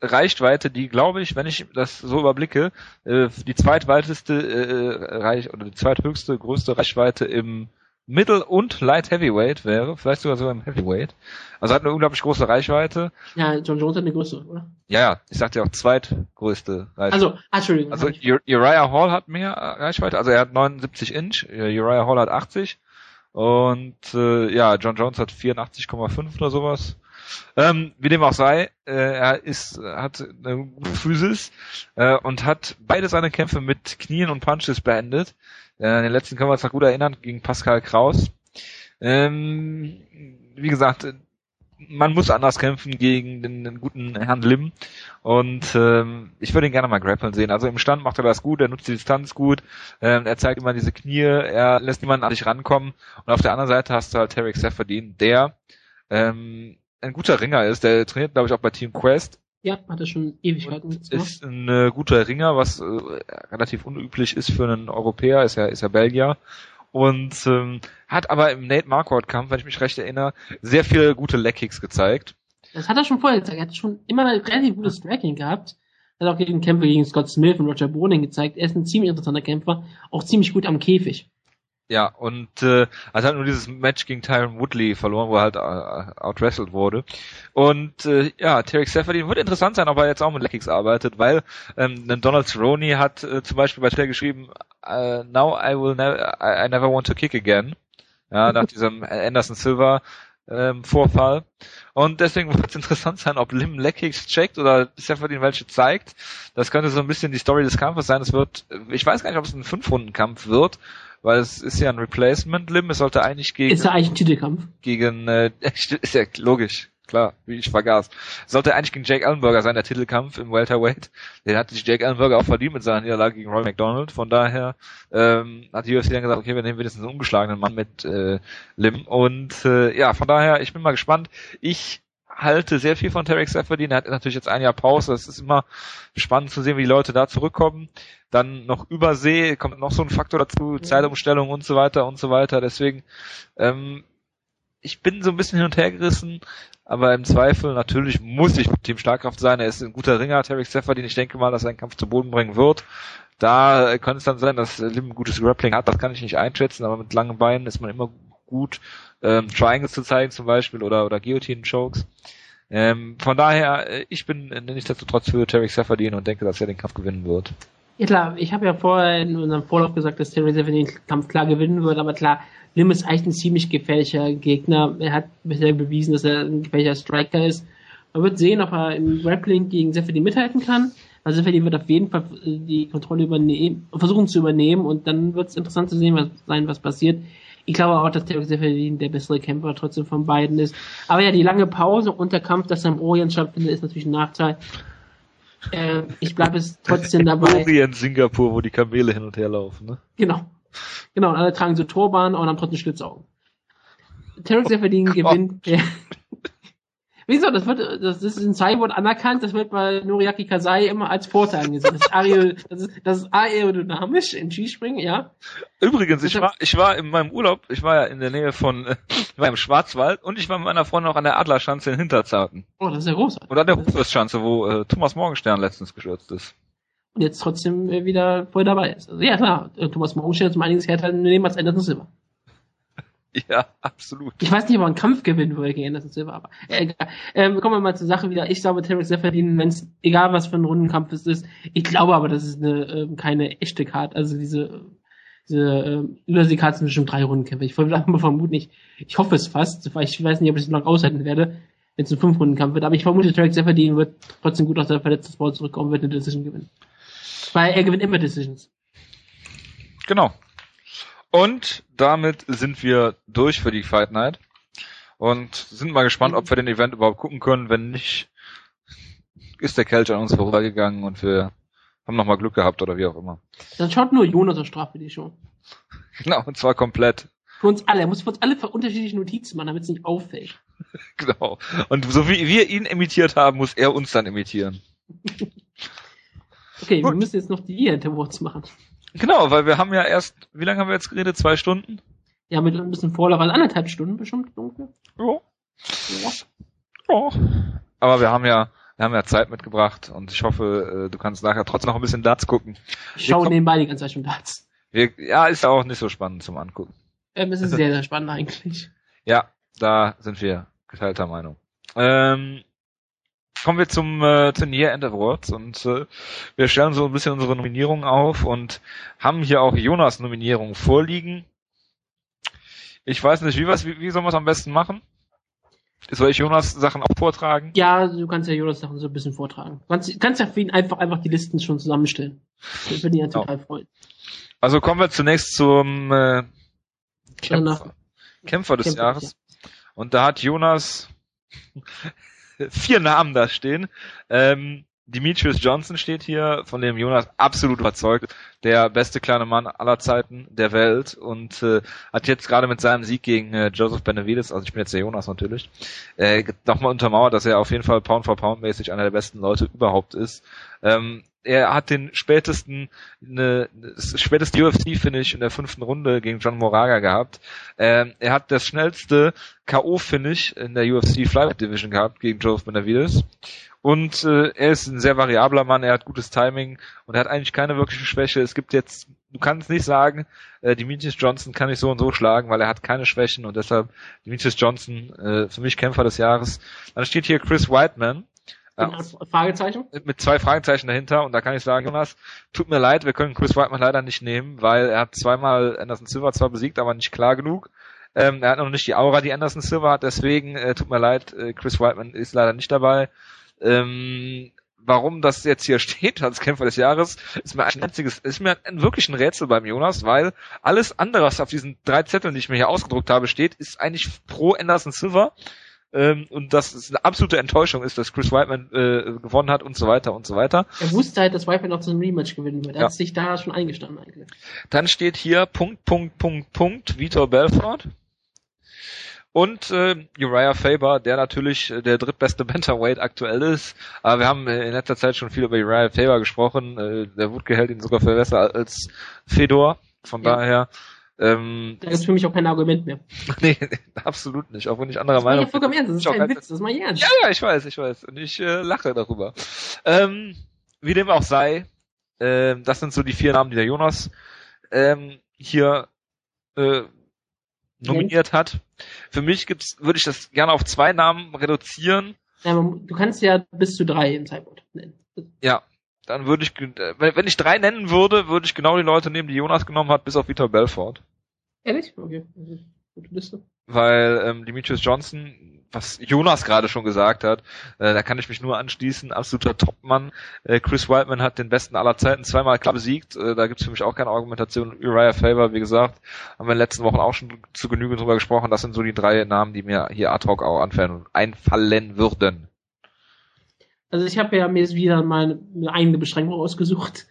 Reichweite, die glaube ich, wenn ich das so überblicke, äh, die zweitweiteste äh, Reich oder die zweithöchste größte Reichweite im Middle und Light Heavyweight wäre, vielleicht sogar sogar im Heavyweight. Also hat eine unglaublich große Reichweite. Ja, John Jones hat eine größere, oder? Ja, ja, ich sagte ja auch zweitgrößte Reichweite. Also, ah, Entschuldigung. Also Uriah Hall hat mehr Reichweite, also er hat 79 Inch, Uriah Hall hat 80 und äh, ja, John Jones hat 84,5 oder sowas. Ähm, wie dem auch sei, äh, er ist, hat eine gute Physis äh, und hat beide seine Kämpfe mit Knien und Punches beendet. Äh, den letzten können wir uns noch gut erinnern, gegen Pascal Kraus. Ähm, wie gesagt, man muss anders kämpfen gegen den, den guten Herrn Lim. Und ähm, ich würde ihn gerne mal grappeln sehen. Also im Stand macht er das gut, er nutzt die Distanz gut, ähm, er zeigt immer diese Knie, er lässt niemanden an dich rankommen. Und auf der anderen Seite hast du halt Tarek Seferdin, der ähm, ein guter Ringer ist. Der trainiert, glaube ich, auch bei Team Quest. Ja, hat er schon Ewigkeiten. Ist ein äh, guter Ringer, was äh, relativ unüblich ist für einen Europäer, ist ja, ist ja Belgier. Und ähm, hat aber im Nate Marquardt-Kampf, wenn ich mich recht erinnere, sehr viele gute Leg-Kicks gezeigt. Das hat er schon vorher gezeigt. Er hat schon immer ein relativ gutes Striking gehabt. Er hat auch gegen Kämpfe gegen Scott Smith und Roger Boning gezeigt. Er ist ein ziemlich interessanter Kämpfer, auch ziemlich gut am Käfig. Ja, und äh, also hat nur dieses Match gegen Tyron Woodley verloren, wo er halt äh, outwrestled wurde. Und äh, ja, Tarek Seferdin wird interessant sein, ob er jetzt auch mit Leckix arbeitet, weil ähm, Donald Cerrone hat äh, zum Beispiel bei Twitter geschrieben, uh, now I will never, I, I never want to kick again. Ja, nach diesem Anderson Silver ähm, Vorfall. Und deswegen wird es interessant sein, ob Lim Leckix checkt oder Seferdin welche zeigt. Das könnte so ein bisschen die Story des Kampfes sein. Es wird, ich weiß gar nicht, ob es ein Fünf-Runden-Kampf wird, weil es ist ja ein Replacement-Lim, es sollte eigentlich gegen... Ist ja eigentlich ein Titelkampf. Gegen, äh, ist ja logisch, klar, wie ich vergaß. Es sollte eigentlich gegen Jake Ellenberger sein, der Titelkampf im Welterweight. Den hat sich Jake Ellenberger auch verdient mit seiner Niederlage gegen Roy McDonald. Von daher ähm, hat die UFC dann gesagt, okay, wir nehmen wenigstens einen ungeschlagenen Mann mit äh, Lim. Und äh, ja, von daher, ich bin mal gespannt. Ich halte sehr viel von Tarek Seferdin. Er hat natürlich jetzt ein Jahr Pause. Es ist immer spannend zu sehen, wie die Leute da zurückkommen. Dann noch Übersee kommt noch so ein Faktor dazu, Zeitumstellung und so weiter und so weiter. Deswegen, ähm, ich bin so ein bisschen hin und her gerissen, aber im Zweifel natürlich muss ich mit Team Starkraft sein. Er ist ein guter Ringer, Tarek Seferdin. Ich denke mal, dass er einen Kampf zu Boden bringen wird. Da könnte es dann sein, dass Lim ein gutes Grappling hat. Das kann ich nicht einschätzen, aber mit langen Beinen ist man immer gut, ähm, Triangles zu zeigen zum Beispiel oder, oder Guillotine-Chokes. Ähm, von daher, äh, ich bin nichtsdestotrotz für Terry Seferdin und denke, dass er den Kampf gewinnen wird. Ja klar, ich habe ja vorher in unserem Vorlauf gesagt, dass Terry Seferdin den Kampf klar gewinnen wird, aber klar, Lim ist eigentlich ein ziemlich gefährlicher Gegner. Er hat bisher bewiesen, dass er ein gefährlicher Striker ist. Man wird sehen, ob er im Grappling gegen Seferdin mithalten kann. Also Seferdin wird auf jeden Fall die Kontrolle übernehmen, versuchen zu übernehmen und dann wird es interessant zu sehen was, sein, was passiert. Ich glaube auch, dass Terry Seferdin der bessere Kämpfer trotzdem von beiden ist. Aber ja, die lange Pause und der Kampf, das am Orient stattfindet, ist natürlich ein Nachteil. Äh, ich bleibe es trotzdem dabei. Orient Singapur, wo die Kamele hin und her laufen, ne? Genau. Genau, und alle tragen so Turban und haben trotzdem Schlitzaugen. Tarek Seferdin oh gewinnt. Ja. Wieso? Das wird, das ist in Cyborg anerkannt, das wird bei Noriaki Kasai immer als Vorteil angesehen. Das ist, Aero, das ist, das ist aerodynamisch in Skispringen, ja. Übrigens, ich war, ich war in meinem Urlaub, ich war ja in der Nähe von, ich war im Schwarzwald und ich war mit meiner Freundin auch an der Adlerschanze in Hinterzarten. Oh, das ist ja großartig. Oder an der Rufusschanze, wo äh, Thomas Morgenstern letztens gestürzt ist. Und jetzt trotzdem äh, wieder voll dabei ist. Also, ja klar, äh, Thomas Morgenstern ist um einiges härter nehmen als Anderson Silver. Ja, absolut. Ich weiß nicht, ob er einen Kampf gewinnen würde gegen Anderson Silva, aber äh, egal. Ähm, kommen wir mal zur Sache wieder. Ich glaube, Tarek Seferdin, wenn es egal was für ein Rundenkampf es ist, ich glaube aber, das ist eine äh, keine echte Karte. Also diese diese äh, Überseekarte sind bestimmt drei Rundenkämpfe. Ich vermute nicht. Ich hoffe es fast, weil ich weiß nicht, ob ich es lange aushalten werde, wenn es ein fünf Rundenkampf wird. Aber ich vermute, Tarek Seferdin wird trotzdem gut aus der verletzten Sport zurückkommen, wird eine Decision gewinnen. Weil er gewinnt immer Decisions. Genau. Und damit sind wir durch für die Fight Night. Und sind mal gespannt, ob wir den Event überhaupt gucken können. Wenn nicht, ist der Kelch an uns vorübergegangen und wir haben nochmal Glück gehabt oder wie auch immer. Dann schaut nur Jonas auf Strafe die Show. Genau, und zwar komplett. Für uns alle. Er muss für uns alle unterschiedliche Notizen machen, damit es nicht auffällt. genau. Und so wie wir ihn imitiert haben, muss er uns dann imitieren. okay, Gut. wir müssen jetzt noch die Awards machen. Genau, weil wir haben ja erst, wie lange haben wir jetzt geredet? Zwei Stunden? Ja, mit ein bisschen Vorlauf, also anderthalb Stunden bestimmt ungefähr. Ja. ja. Ja. Aber wir haben ja, wir haben ja Zeit mitgebracht und ich hoffe, äh, du kannst nachher trotzdem noch ein bisschen Darts gucken. Ich schaue nebenbei die ganze Zeit schon Darts. Wir, ja, ist auch nicht so spannend zum Angucken. Ähm, es ist sehr, sehr spannend eigentlich. Ja, da sind wir geteilter Meinung. Ähm, kommen wir zum äh, Turnier End Awards und äh, wir stellen so ein bisschen unsere Nominierungen auf und haben hier auch Jonas Nominierungen vorliegen. Ich weiß nicht, wie, was, wie, wie sollen wir es am besten machen? Soll ich Jonas Sachen auch vortragen? Ja, du kannst ja Jonas Sachen so ein bisschen vortragen. Du kannst, kannst ja für ihn einfach, einfach die Listen schon zusammenstellen. Das würde ihn ja total genau. freuen. Also kommen wir zunächst zum äh, Kämpfer, Kämpfer des Kämpfer, Jahres. Ja. Und da hat Jonas vier Namen da stehen. Ähm, Demetrius Johnson steht hier, von dem Jonas absolut überzeugt, der beste kleine Mann aller Zeiten der Welt und äh, hat jetzt gerade mit seinem Sieg gegen äh, Joseph Benavides, also ich bin jetzt der Jonas natürlich, äh, nochmal untermauert, dass er auf jeden Fall Pound for Pound mäßig einer der besten Leute überhaupt ist. Ähm, er hat den spätesten, ne, das späteste UFC-Finish in der fünften Runde gegen John Moraga gehabt. Ähm, er hat das schnellste K.O.-Finish in der UFC Flyweight Division gehabt gegen Joseph Benavides. Und äh, er ist ein sehr variabler Mann, er hat gutes Timing und er hat eigentlich keine wirkliche Schwäche. Es gibt jetzt, du kannst nicht sagen, äh, Demetrius Johnson kann ich so und so schlagen, weil er hat keine Schwächen und deshalb Demetrius Johnson äh, für mich Kämpfer des Jahres. Dann steht hier Chris Whiteman, Fragezeichen? Mit zwei Fragezeichen dahinter und da kann ich sagen, Jonas, tut mir leid, wir können Chris Whiteman leider nicht nehmen, weil er hat zweimal Anderson Silva zwar besiegt, aber nicht klar genug. Ähm, er hat noch nicht die Aura, die Anderson Silva hat, deswegen äh, tut mir leid, äh, Chris Whiteman ist leider nicht dabei. Ähm, warum das jetzt hier steht als Kämpfer des Jahres, ist mir ein einziges, ist mir ein, wirklich ein Rätsel beim Jonas, weil alles andere, was auf diesen drei Zetteln, die ich mir hier ausgedruckt habe, steht, ist eigentlich pro Anderson Silva ähm, und dass es eine absolute Enttäuschung ist, dass Chris Whiteman äh, gewonnen hat und so weiter und so weiter. Er wusste halt, dass Whiteman auch so ein Rematch gewinnen wird. Er ja. hat sich da schon eingestanden eigentlich. Dann steht hier Punkt, Punkt, Punkt, Punkt, Vitor Belfort. Und äh, Uriah Faber, der natürlich äh, der drittbeste Bantamweight aktuell ist. Aber wir haben äh, in letzter Zeit schon viel über Uriah Faber gesprochen. Äh, der Wutke hält ihn sogar für besser als Fedor. Von ja. daher ähm, da ist für mich auch kein Argument mehr. nee, absolut nicht, auch wenn ich anderer Meinung bin. Ja vollkommen ernst, das ist kein Witz, das ist mal ernst. Ja, ja, ich weiß, ich weiß. Und ich äh, lache darüber. Ähm, wie dem auch sei, ähm, das sind so die vier Namen, die der Jonas ähm, hier äh, nominiert hat. Für mich gibt's, würde ich das gerne auf zwei Namen reduzieren. Ja, du kannst ja bis zu drei im Zeitwort nennen. Ja, dann würde ich, äh, wenn ich drei nennen würde, würde ich genau die Leute nehmen, die Jonas genommen hat, bis auf Vitor Belfort. Ehrlich? Okay. Gute Liste. Weil ähm, Demetrius Johnson, was Jonas gerade schon gesagt hat, äh, da kann ich mich nur anschließen, absoluter Topmann. Äh, Chris Whiteman hat den besten aller Zeiten zweimal klar besiegt. Äh, da gibt's für mich auch keine Argumentation. Uriah Faber, wie gesagt, haben wir in den letzten Wochen auch schon zu Genüge drüber gesprochen. Das sind so die drei Namen, die mir hier ad hoc auch anfallen, einfallen würden. Also ich habe ja mir jetzt wieder mal eine eigene Beschränkung ausgesucht.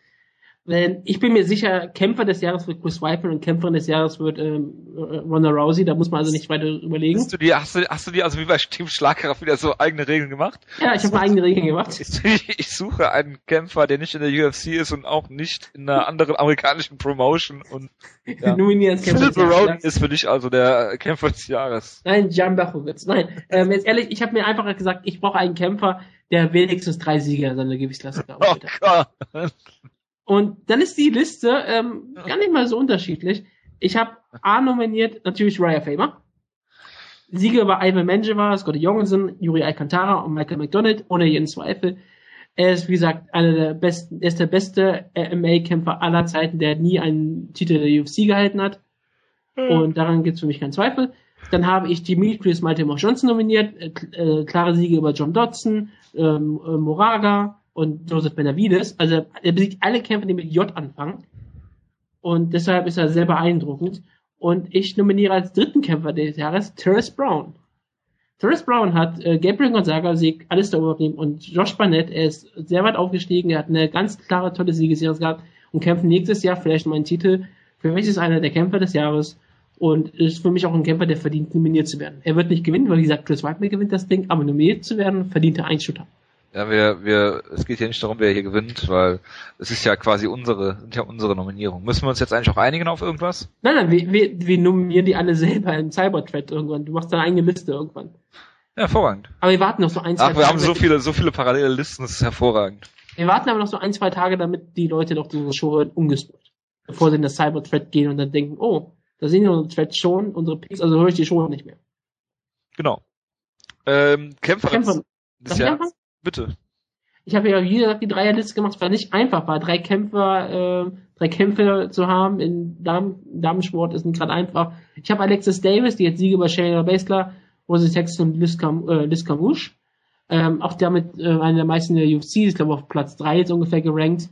Denn ich bin mir sicher, Kämpfer des Jahres wird Chris Weidman und Kämpferin des Jahres wird ähm, Ronda Rousey. Da muss man also nicht weiter überlegen. Hast du die, hast du, hast du die also wie bei Team Schlagkraft wieder so eigene Regeln gemacht? Ja, ich habe eigene Regeln gemacht. Ich, ich, suche einen Kämpfer, der nicht in der UFC ist und auch nicht in einer anderen amerikanischen Promotion und ja. nominieren Kämpfer Jahres. ist für dich also der Kämpfer des Jahres. Nein, Jan Bachowitz. Nein, ähm, jetzt ehrlich, ich habe mir einfach gesagt, ich brauche einen Kämpfer, der wenigstens drei Sieger in seiner Gewichtsklasse Oh Gott. Und dann ist die Liste ähm, gar nicht mal so unterschiedlich. Ich habe A nominiert natürlich Raya Faber. Sieger war Ivan Menjivar, Scotty Jorgensen, Yuri Alcantara und Michael McDonald, ohne jeden Zweifel. Er ist, wie gesagt, einer der besten, er ist der beste MMA-Kämpfer aller Zeiten, der nie einen Titel der UFC gehalten hat. Mhm. Und daran gibt es für mich keinen Zweifel. Dann habe ich Demetrius Maltimore Johnson nominiert, äh, äh, klare Siege über John Dodson, ähm, äh, Moraga, und Joseph Benavides. Also er besiegt alle Kämpfer, die mit J anfangen. Und deshalb ist er sehr beeindruckend. Und ich nominiere als dritten Kämpfer des Jahres Terrence Brown. Terrence Brown hat äh, Gabriel Gonzaga Sieg, alles da übernehmen und Josh Barnett, er ist sehr weit aufgestiegen, er hat eine ganz klare, tolle Siegesserie gehabt und kämpft nächstes Jahr vielleicht um einen Titel. Für mich ist er einer der Kämpfer des Jahres und ist für mich auch ein Kämpfer, der verdient, nominiert zu werden. Er wird nicht gewinnen, weil wie gesagt, Chris Whiteman gewinnt das Ding, aber nominiert zu werden, verdient er einen Shooter. Ja, wir, wir, es geht ja nicht darum, wer hier gewinnt, weil es ist ja quasi unsere, sind ja unsere Nominierungen. Müssen wir uns jetzt eigentlich auch einigen auf irgendwas? Nein, nein, wir, wir, wir nominieren die alle selber im Cyberthread irgendwann. Du machst deine eigene Liste irgendwann. Ja, hervorragend. Aber wir warten noch so ein, zwei Ach, wir Tage. haben so viele, so viele parallele Listen, das ist hervorragend. Wir warten aber noch so ein, zwei Tage, damit die Leute noch diese Show hören, umgescrollt. Bevor sie in das Cyberthread gehen und dann denken, oh, da sehen wir unsere Threads schon, unsere Picks, also höre ich die noch nicht mehr. Genau. Ähm, Kämpfer. Kämpfer. Des Jahres. Bitte. Ich habe ja wie gesagt die Dreierliste gemacht, weil nicht einfach war. Drei Kämpfer, äh, drei Kämpfe zu haben in Damen, Damensport ist nicht gerade einfach. Ich habe Alexis Davis, die jetzt Siege über Shayna Baszler, Rosie Sexton und Liz, Cam, äh, Liz Camouche. Ähm, auch damit äh, eine der meisten der UFC, ich glaube auf Platz drei jetzt ungefähr gerankt.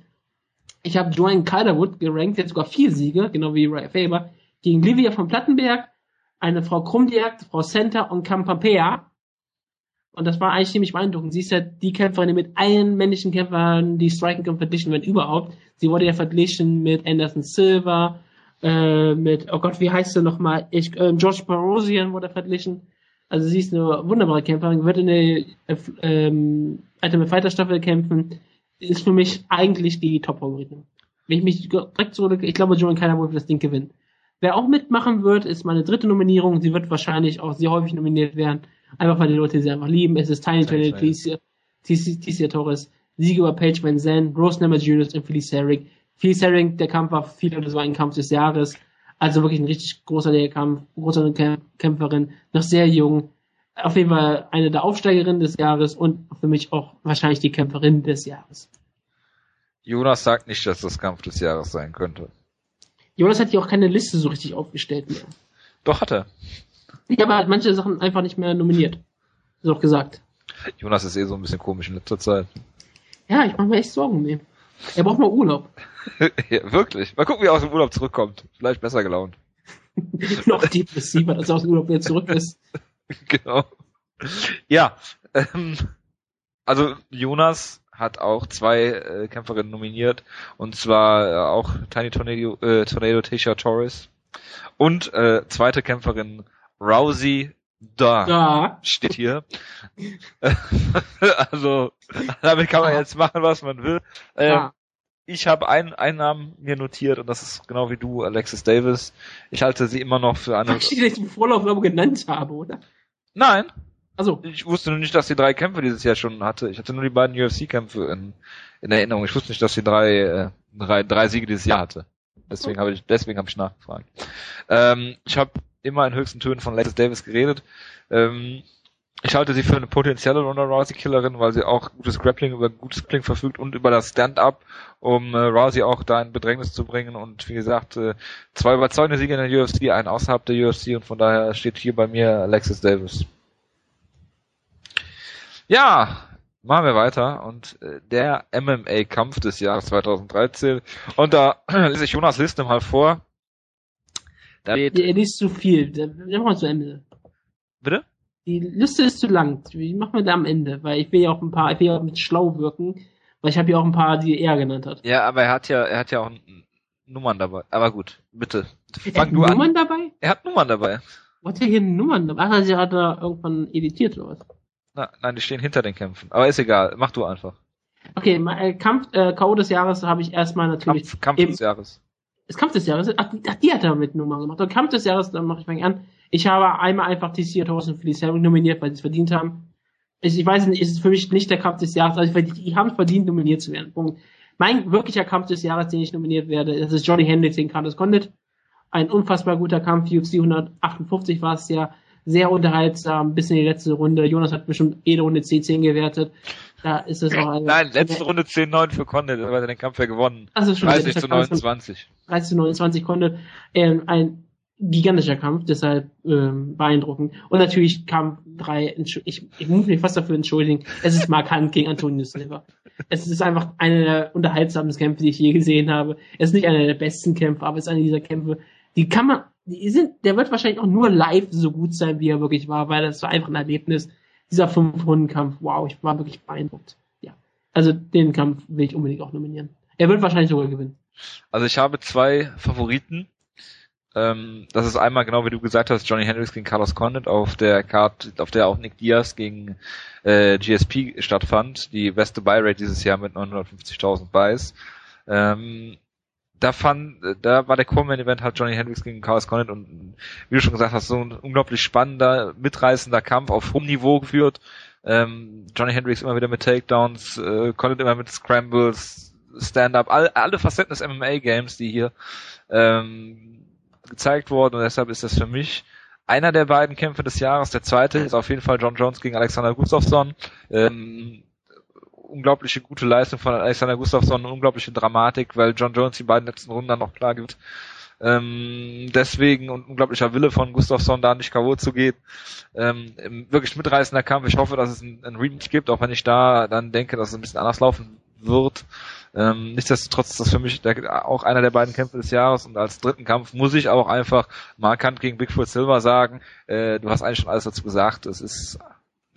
Ich habe Joanne Calderwood gerankt, jetzt sogar vier Siege, genau wie Ray Faber, gegen Livia von Plattenberg, eine Frau Krumdiak, Frau Center und Campapea. Und das war eigentlich ziemlich beeindruckend. Sie ist ja die Kämpferin, die mit allen männlichen Kämpfern die Striking kann verglichen werden überhaupt. Sie wurde ja verglichen mit Anderson Silva, äh, mit, oh Gott, wie heißt sie nochmal? Ich, äh, George Barosian wurde verglichen. Also sie ist eine wunderbare Kämpferin, wird in der äh, ähm, Ultimate Fighter Staffel kämpfen. Ist für mich eigentlich die Top-Favoritin. Wenn ich mich direkt zurück, ich glaube, Joan Keiner wird das Ding gewinnen. Wer auch mitmachen wird, ist meine dritte Nominierung. Sie wird wahrscheinlich auch sehr häufig nominiert werden. Einfach weil die Leute sie einfach lieben. Es ist Tiny Tony Ticia Torres, Siege über Page Van Zandt, Rose Namajunas und Felice Herring. Felice Herring, der Kampf war viele, das war ein Kampf des Jahres. Also wirklich ein richtig großartiger Kampf, großartige Kämpferin, noch sehr jung. Auf jeden Fall eine der Aufsteigerinnen des Jahres und für mich auch wahrscheinlich die Kämpferin des Jahres. Jonas sagt nicht, dass das Kampf des Jahres sein könnte. Jonas hat ja auch keine Liste so richtig aufgestellt mehr. Doch hat er. Ich habe halt manche Sachen einfach nicht mehr nominiert. Ist auch gesagt. Jonas ist eh so ein bisschen komisch in letzter Zeit. Ja, ich mache mir echt Sorgen um ihn. Er braucht mal Urlaub. ja, wirklich. Mal gucken, wie er aus dem Urlaub zurückkommt. Vielleicht besser gelaunt. Noch depressiver, als er aus dem Urlaub wieder zurück ist. genau. Ja, ähm, also Jonas hat auch zwei äh, Kämpferinnen nominiert und zwar äh, auch Tiny Tornado, äh, Tornado Tisha Torres und äh, zweite Kämpferin Rousey Da, da. steht hier. also, damit kann man jetzt machen, was man will. Ähm, ich habe einen, einen Namen mir notiert und das ist genau wie du, Alexis Davis. Ich halte sie immer noch für eine. Die ich im Vorlauf genannt habe, oder? Nein. Also ich wusste nur nicht, dass sie drei Kämpfe dieses Jahr schon hatte. Ich hatte nur die beiden UFC-Kämpfe in, in Erinnerung. Ich wusste nicht, dass sie drei, äh, drei, drei Siege dieses Jahr hatte. Deswegen habe ich, deswegen habe ich nachgefragt. Ähm, ich habe immer in höchsten Tönen von Alexis Davis geredet. Ähm, ich halte sie für eine potenzielle Ronda Rousey Killerin, weil sie auch gutes Grappling über gutes Kling verfügt und über das Stand-up, um äh, Rousey auch da in Bedrängnis zu bringen und wie gesagt, äh, zwei überzeugende Siege in der UFC, einen außerhalb der UFC und von daher steht hier bei mir Alexis Davis. Ja, machen wir weiter und äh, der MMA Kampf des Jahres 2013 und da lese ich Jonas Liste mal vor. Da steht, er liest zu viel. Wir machen zu Ende. Bitte? Die Liste ist zu lang. Wie machen wir da am Ende? Weil ich will ja auch ein paar, ich will ja auch mit schlau wirken, weil ich habe ja auch ein paar, die er genannt hat. Ja, aber er hat ja, er hat ja auch Nummern dabei. Aber gut, bitte. Fang er hat Nummern an. dabei? Er hat Nummern dabei. Wo hat er hier Nummern dabei? Ach, also hat er irgendwann editiert oder was? Na, nein, die stehen hinter den Kämpfen. Aber ist egal, mach du einfach. Okay, äh, Kampf, äh, K.O. des Jahres habe ich erstmal natürlich. Kampf, Kampf des Jahres. Ist Kampf des Jahres? Ach, ach die hat er mit Nummern gemacht. Und Kampf des Jahres, dann mache ich mal an. Ich habe einmal einfach die Seahawks und Philly Herring nominiert, weil sie es verdient haben. Ich, ich weiß nicht, ist es für mich nicht der Kampf des Jahres, also die, die haben es verdient, nominiert zu werden. Punkt. Mein wirklicher Kampf des Jahres, den ich nominiert werde, das ist Johnny Hendricks gegen Carlos Condit. Ein unfassbar guter Kampf, UFC 158 war es ja, sehr unterhaltsam, bis in die letzte Runde. Jonas hat bestimmt jede Runde C10 gewertet. Da ist es auch eine, Nein, letzte Runde 10-9 für Condit, weil er den Kampf ja gewonnen. Also schon 30 zu 29. 30 zu 29 Condit. Ähm, ein gigantischer Kampf, deshalb ähm, beeindruckend. Und natürlich kam drei, ich, ich muss mich fast dafür entschuldigen, es ist markant gegen Antonio Silva. Es ist einfach einer der unterhaltsamsten Kämpfe, die ich je gesehen habe. Es ist nicht einer der besten Kämpfe, aber es ist einer dieser Kämpfe, die kann man, sind, der wird wahrscheinlich auch nur live so gut sein, wie er wirklich war, weil das war einfach ein Erlebnis. Dieser Fünf-Runden-Kampf, wow, ich war wirklich beeindruckt. Ja. Also den Kampf will ich unbedingt auch nominieren. Er wird wahrscheinlich sogar gewinnen. Also ich habe zwei Favoriten. Ähm, das ist einmal genau wie du gesagt hast, Johnny Hendricks gegen Carlos Condit auf der Card, auf der auch Nick Diaz gegen äh, GSP stattfand. Die beste Buy-Rate dieses Jahr mit 950.000 Buys. Ähm, da fand, da war der Coleman Event halt Johnny Hendricks gegen Carlos Condit und wie du schon gesagt hast, so ein unglaublich spannender, mitreißender Kampf auf hohem Niveau geführt. Ähm, Johnny Hendricks immer wieder mit Takedowns, äh, Condit immer mit Scrambles, Stand-up, all, alle Facetten des MMA-Games, die hier ähm, gezeigt worden und deshalb ist das für mich einer der beiden Kämpfe des Jahres. Der zweite ist auf jeden Fall John Jones gegen Alexander Gustafsson. Ähm, unglaubliche gute Leistung von Alexander Gustafsson, unglaubliche Dramatik, weil John Jones die beiden letzten Runden dann noch klar gibt. Ähm, deswegen und unglaublicher Wille von Gustafsson, da nicht K.O. zu gehen. Ähm, wirklich mitreißender Kampf. Ich hoffe, dass es ein Rematch gibt, auch wenn ich da dann denke, dass es ein bisschen anders laufen wird. Ähm, nichtsdestotrotz ist das für mich der, auch einer der beiden Kämpfe des Jahres und als dritten Kampf muss ich auch einfach markant gegen Bigfoot Silver sagen, äh, du hast eigentlich schon alles dazu gesagt, es ist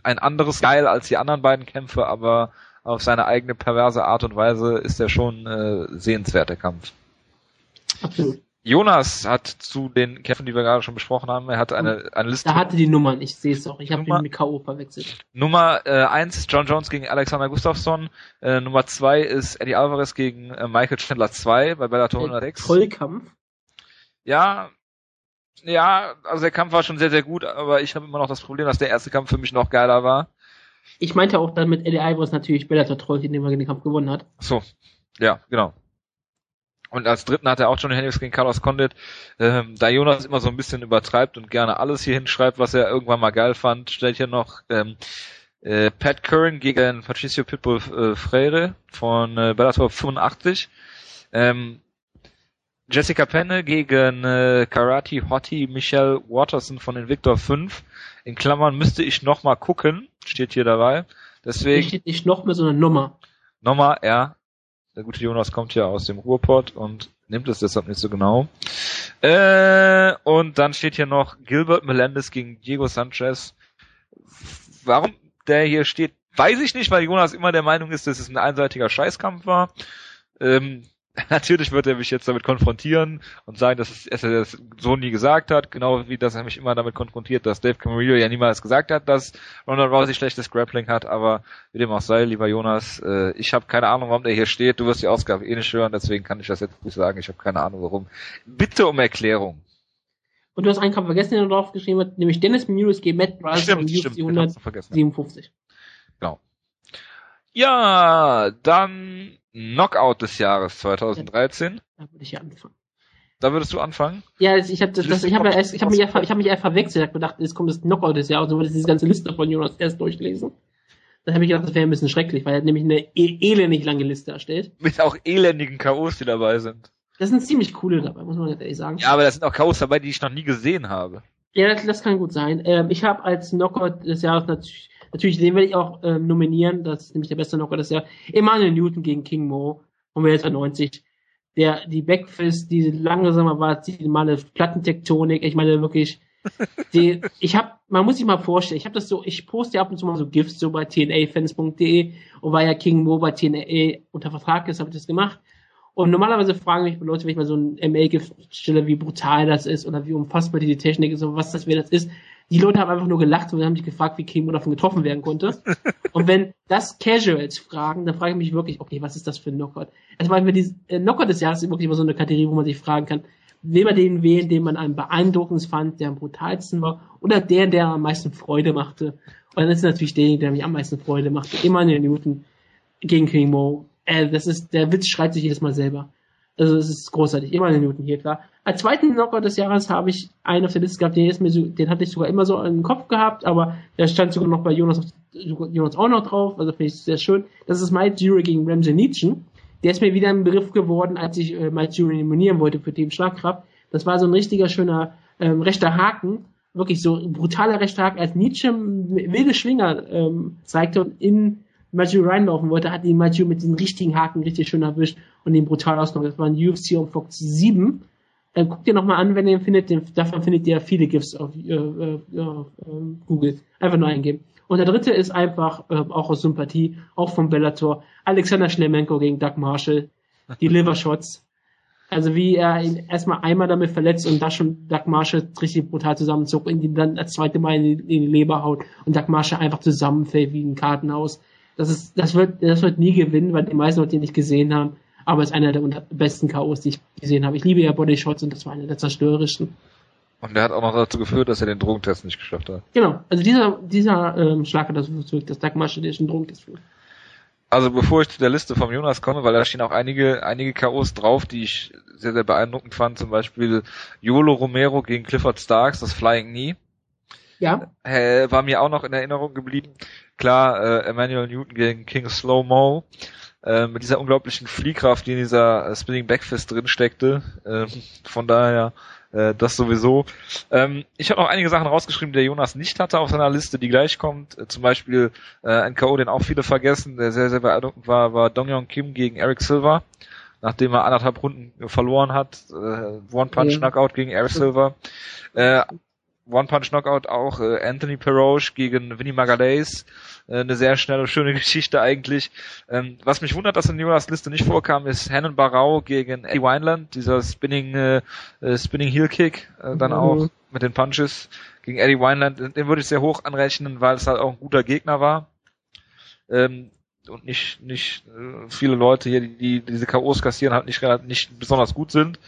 ein anderes Geil als die anderen beiden Kämpfe, aber auf seine eigene perverse Art und Weise ist er schon äh, sehenswert, der Kampf. Absolut. Jonas hat zu den Kämpfen, die wir gerade schon besprochen haben, er hat eine, eine Liste. Da hatte die Nummern, ich sehe es auch. Ich habe ihn mit K.O. verwechselt. Nummer äh, eins John Jones gegen Alexander Gustafsson. Äh, Nummer zwei ist Eddie Alvarez gegen äh, Michael Chandler 2 bei Bellator 106. Vollkampf. Ja, ja, also der Kampf war schon sehr, sehr gut, aber ich habe immer noch das Problem, dass der erste Kampf für mich noch geiler war. Ich meinte auch damit Eddie Alvarez natürlich Bellator Troll, indem er den Kampf gewonnen hat. So, ja, genau. Und als dritten hat er auch Johnny Hendricks gegen Carlos Condit. Ähm, da Jonas immer so ein bisschen übertreibt und gerne alles hier hinschreibt, was er irgendwann mal geil fand, stellt hier noch ähm, äh, Pat Curran gegen Patricio Pitbull äh, Freire von äh, Bellator 85. Ähm, Jessica Penne gegen äh, Karate Hottie Michelle Watterson von Invictor 5. In Klammern müsste ich noch mal gucken, steht hier dabei. Deswegen. Hier steht nicht noch mehr, sondern Nummer. Nummer, ja. Der gute Jonas kommt ja aus dem Ruhrpott und nimmt es deshalb nicht so genau. Äh, und dann steht hier noch Gilbert Melendez gegen Diego Sanchez. Warum der hier steht, weiß ich nicht, weil Jonas immer der Meinung ist, dass es ein einseitiger Scheißkampf war. Ähm, Natürlich wird er mich jetzt damit konfrontieren und sagen, dass, es, er das so nie gesagt hat, genau wie dass er mich immer damit konfrontiert, dass Dave Camarillo ja niemals gesagt hat, dass Ronald Rousey schlechtes Grappling hat, aber wie dem auch sei, lieber Jonas, äh, ich habe keine Ahnung, warum der hier steht, du wirst die Ausgabe eh nicht hören, deswegen kann ich das jetzt nicht sagen, ich habe keine Ahnung warum. Bitte um Erklärung. Und du hast einen Kampf vergessen, den du drauf geschrieben hast, nämlich Dennis Munoz gegen Matt Bryce stimmt, stimmt, 157. Genau. Ja, dann Knockout des Jahres 2013. Da würde ich ja anfangen. Da würdest du anfangen? Ja, ich habe das, das, ich habe ich habe mich, ich habe mich eher verwechselt. Ich habe gedacht, jetzt kommt das Knockout des Jahres, so würde diese ganze Liste von Jonas erst durchlesen. Dann habe ich gedacht, das wäre ein bisschen schrecklich, weil er nämlich eine e elendig lange Liste erstellt. Mit auch elendigen K.O.s, die dabei sind. Das sind ziemlich coole dabei, muss man ganz ehrlich sagen. Ja, aber da sind auch K.O.s dabei, die ich noch nie gesehen habe. Ja, das, das kann gut sein. Ähm, ich habe als Knockout des Jahres natürlich, natürlich den werde ich auch ähm, nominieren. Das ist nämlich der beste Knockout des Jahres. Emmanuel Newton gegen King Mo um Wales 90. Der, die Backfist, diese langsame war, die male Plattentektonik, ich meine wirklich, die, ich habe, man muss sich mal vorstellen, ich habe das so, ich poste ab und zu mal so GIFs so bei tnafans.de und weil ja King Mo bei TNA unter Vertrag ist, habe ich das gemacht. Und normalerweise fragen mich Leute, wenn ich mal so ein MA-Gift stelle, wie brutal das ist oder wie unfassbar diese Technik ist und was das, wer das ist. Die Leute haben einfach nur gelacht und haben mich gefragt, wie King davon getroffen werden konnte. und wenn das Casuals fragen, dann frage ich mich wirklich, okay, was ist das für ein Knockout? Also weil wir die äh, Knockout des Jahres ist wirklich immer so eine Kategorie, wo man sich fragen kann, will man den wählen, den man am beeindruckendsten fand, der am brutalsten war, oder der, der am meisten Freude machte. Und dann ist natürlich der, der mich am meisten Freude machte, immer in den Newton gegen King Mo äh, das ist, der Witz schreit sich jedes Mal selber. Also es ist großartig, immer eine Minuten hier, klar. Als zweiten Knockout des Jahres habe ich einen auf der Liste gehabt, den, ist mir so, den hatte ich sogar immer so im Kopf gehabt, aber der stand sogar noch bei Jonas, Jonas auch noch drauf, also finde ich sehr schön. Das ist Mike Jury gegen Ramsey Nietzsche. Der ist mir wieder ein Begriff geworden, als ich äh, Mike Jury nominieren wollte für Team Schlagkraft. Das war so ein richtiger schöner ähm, rechter Haken, wirklich so brutaler rechter Haken, als Nietzsche wilde Schwinger ähm, zeigte und in Matthew reinlaufen wollte, hat ihn Matthew mit den richtigen Haken richtig schön erwischt und ihn brutal ausgenommen. Das war ein UFC on Fox 7. Äh, guckt ihr nochmal an, wenn ihr ihn findet. Den, davon findet ihr viele GIFs auf äh, äh, äh, Google. Einfach nur eingeben. Und der dritte ist einfach, äh, auch aus Sympathie, auch vom Bellator, Alexander Schlemenko gegen Doug Marshall. Die Liver Shots. Also wie er ihn erstmal einmal damit verletzt und da schon Doug Marshall richtig brutal zusammenzog und ihn dann das zweite Mal in die, in die Leber haut und Doug Marshall einfach zusammenfällt wie ein Kartenhaus. Das ist, das wird, das wird nie gewinnen, weil die meisten Leute ihn nicht gesehen haben. Aber es ist einer der besten K.O.s, die ich gesehen habe. Ich liebe ja Body Shots und das war einer der zerstörerischsten. Und der hat auch noch dazu geführt, dass er den Drogentest nicht geschafft hat. Genau. Also dieser, dieser ähm, Schlag hat dazu geführt, dass Dagmar den Drogentest führt. Also bevor ich zu der Liste vom Jonas komme, weil da stehen auch einige, einige K.O.s drauf, die ich sehr, sehr beeindruckend fand. Zum Beispiel Yolo Romero gegen Clifford Starks, das Flying Knee. Ja. Äh, war mir auch noch in Erinnerung geblieben. Klar, äh, Emmanuel Newton gegen King Slow Mo. Äh, mit dieser unglaublichen Fliehkraft, die in dieser äh, Spinning Backfist drin steckte. Äh, von daher, äh, das sowieso. Ähm, ich habe auch einige Sachen rausgeschrieben, die der Jonas nicht hatte auf seiner Liste, die gleich kommt. Äh, zum Beispiel äh, ein K.O., den auch viele vergessen, der sehr, sehr beeindruckend war, war Dong Yong Kim gegen Eric Silver. Nachdem er anderthalb Runden verloren hat, äh, One-Punch-Knockout gegen Eric Silver. Äh, One-Punch-Knockout auch äh, Anthony Peroche gegen Vinny Magalhaes. Äh, eine sehr schnelle, schöne Geschichte eigentlich. Ähm, was mich wundert, dass in Jonas Liste nicht vorkam, ist Hannon Barau gegen Eddie Wineland, dieser Spinning, äh, äh, Spinning Heel Kick, äh, dann mhm. auch mit den Punches gegen Eddie Wineland. Den würde ich sehr hoch anrechnen, weil es halt auch ein guter Gegner war. Ähm, und nicht nicht äh, viele Leute hier, die, die diese KOs kassieren, halt nicht nicht besonders gut sind.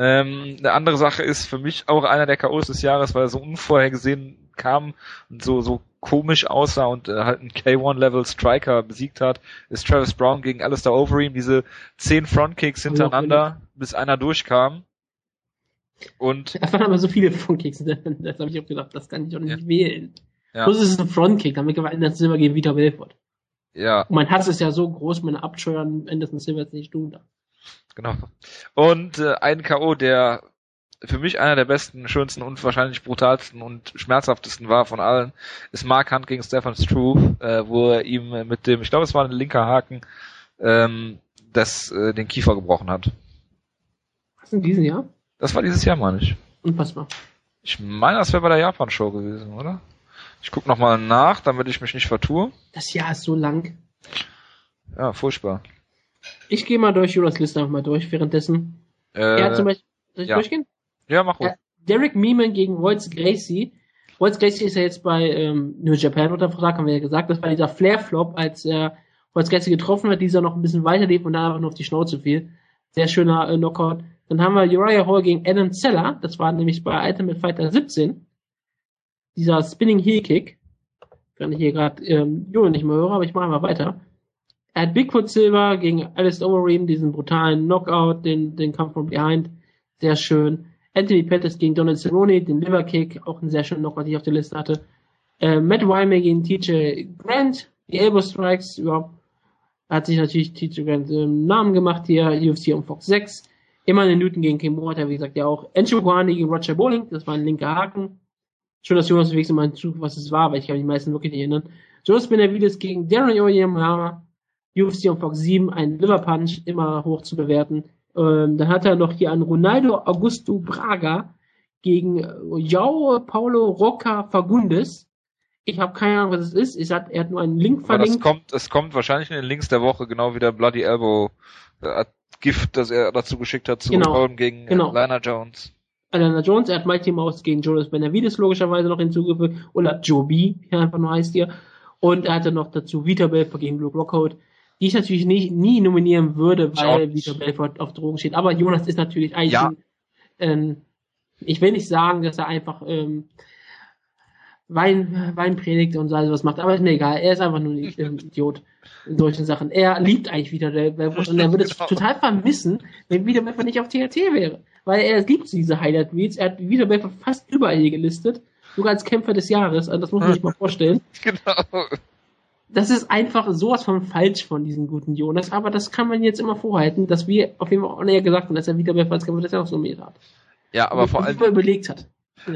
Ähm, eine andere Sache ist für mich auch einer der K.O.s des Jahres, weil er so unvorhergesehen kam und so, so komisch aussah und äh, halt einen K1-Level Striker besiegt hat, ist Travis Brown gegen Alistair Overeem, diese zehn Frontkicks hintereinander, bis einer durchkam. Und da waren aber so viele Frontkicks, das habe ich auch gedacht, das kann ich auch nicht ja. wählen. Ja. Ist es ein Frontkick, damit gewinnt das Silber gegen Vita Belfort. Ja. Und mein Hass ist ja so groß, meine Abscheu an Anderson Silver jetzt nicht tun darf. Genau. Und äh, ein K.O., der für mich einer der besten, schönsten und wahrscheinlich brutalsten und schmerzhaftesten war von allen, ist Mark Hunt gegen Stefan Struve, äh, wo er ihm mit dem, ich glaube es war ein linker Haken, ähm, das, äh, den Kiefer gebrochen hat. Was in diesem Jahr? Das war dieses Jahr, meine ich. Unfassbar. Ich meine, das wäre bei der Japan-Show gewesen, oder? Ich guck nochmal nach, damit ich mich nicht vertue. Das Jahr ist so lang. Ja, furchtbar. Ich gehe mal durch Jonas Liste einfach mal durch währenddessen. Äh, er hat zum Beispiel, soll ich ja. durchgehen? Ja, mach ruhig. Äh, Derek Meeman gegen Royce Gracie. Royce Gracie ist ja jetzt bei ähm, New Japan unter Vertrag, haben wir ja gesagt. Das war dieser Flair-Flop, als er Royce Gracie getroffen hat, dieser noch ein bisschen weiter lief und dann einfach nur auf die Schnauze fiel. Sehr schöner äh, Knockout. Dann haben wir Uriah Hall gegen Adam Zeller. Das war nämlich bei Ultimate Fighter 17. Dieser Spinning Heel Kick. Kann ich hier gerade ähm, Junge nicht mehr hören, aber ich mache mal weiter. Er hat Bigfoot Silver gegen Alice Overeem, diesen brutalen Knockout, den, den Kampf von Behind. Sehr schön. Anthony Pettis gegen Donald Cerrone, den Liver Kick, auch ein sehr schöner Knockout, den ich auf der Liste hatte. Äh, Matt Wyman gegen TJ Grant, die Elbow Strikes, überhaupt. Hat sich natürlich TJ Grant ähm, Namen gemacht hier, UFC um Fox 6. Immer eine Newton gegen Kimura, wie gesagt, ja auch. Encho Guani gegen Roger Bowling, das war ein linker Haken. Schön, dass Jonas wenigstens mal hinzug, was es war, aber ich kann mich die meisten wirklich nicht erinnern. Jonas Benavides gegen Darren Oyama, UFC on Fox 7, ein Liver Punch, immer hoch zu bewerten. Ähm, dann hat er noch hier einen Ronaldo Augusto Braga gegen João Paulo Roca Fagundes. Ich habe keine Ahnung, was es ist. Ich sag, er hat nur einen Link verlinkt. Es kommt, es kommt wahrscheinlich in den Links der Woche, genau wie der Bloody Elbow äh, Gift, das er dazu geschickt hat, zu Genau. gegen Genau. Lana Jones. Alana Jones, er hat Mighty Mouse gegen Jonas Benavides logischerweise noch hinzugefügt. Oder Joe B, wie er einfach nur heißt hier. Und er hatte noch dazu Vita Belfort gegen Luke Rockhold, die ich natürlich nicht, nie nominieren würde, weil. Vita Belfort auf Drogen steht. Aber Jonas ist natürlich eigentlich, Ja. ähm, ich will nicht sagen, dass er einfach ähm, Wein, Wein predigt und so alles was macht, aber ist mir egal. Er ist einfach nur ein Idiot in solchen Sachen. Er liebt eigentlich Vita Belfort und er würde es Genau. total vermissen, wenn Vita Belfort nicht auf THT wäre. Weil er liebt diese Highlight Reads. Er hat Vita Belfort fast überall hier gelistet. Sogar als Kämpfer des Jahres. Also das muss man sich mal vorstellen. Genau. Das ist einfach sowas von falsch von diesem guten Jonas. Aber das kann man jetzt immer vorhalten, dass wir auf jeden Fall auch näher gesagt haben, dass er Vita Belfort als Kämpfer des Jahres nominiert hat. Ja, aber Und vor allem, überlegt hat.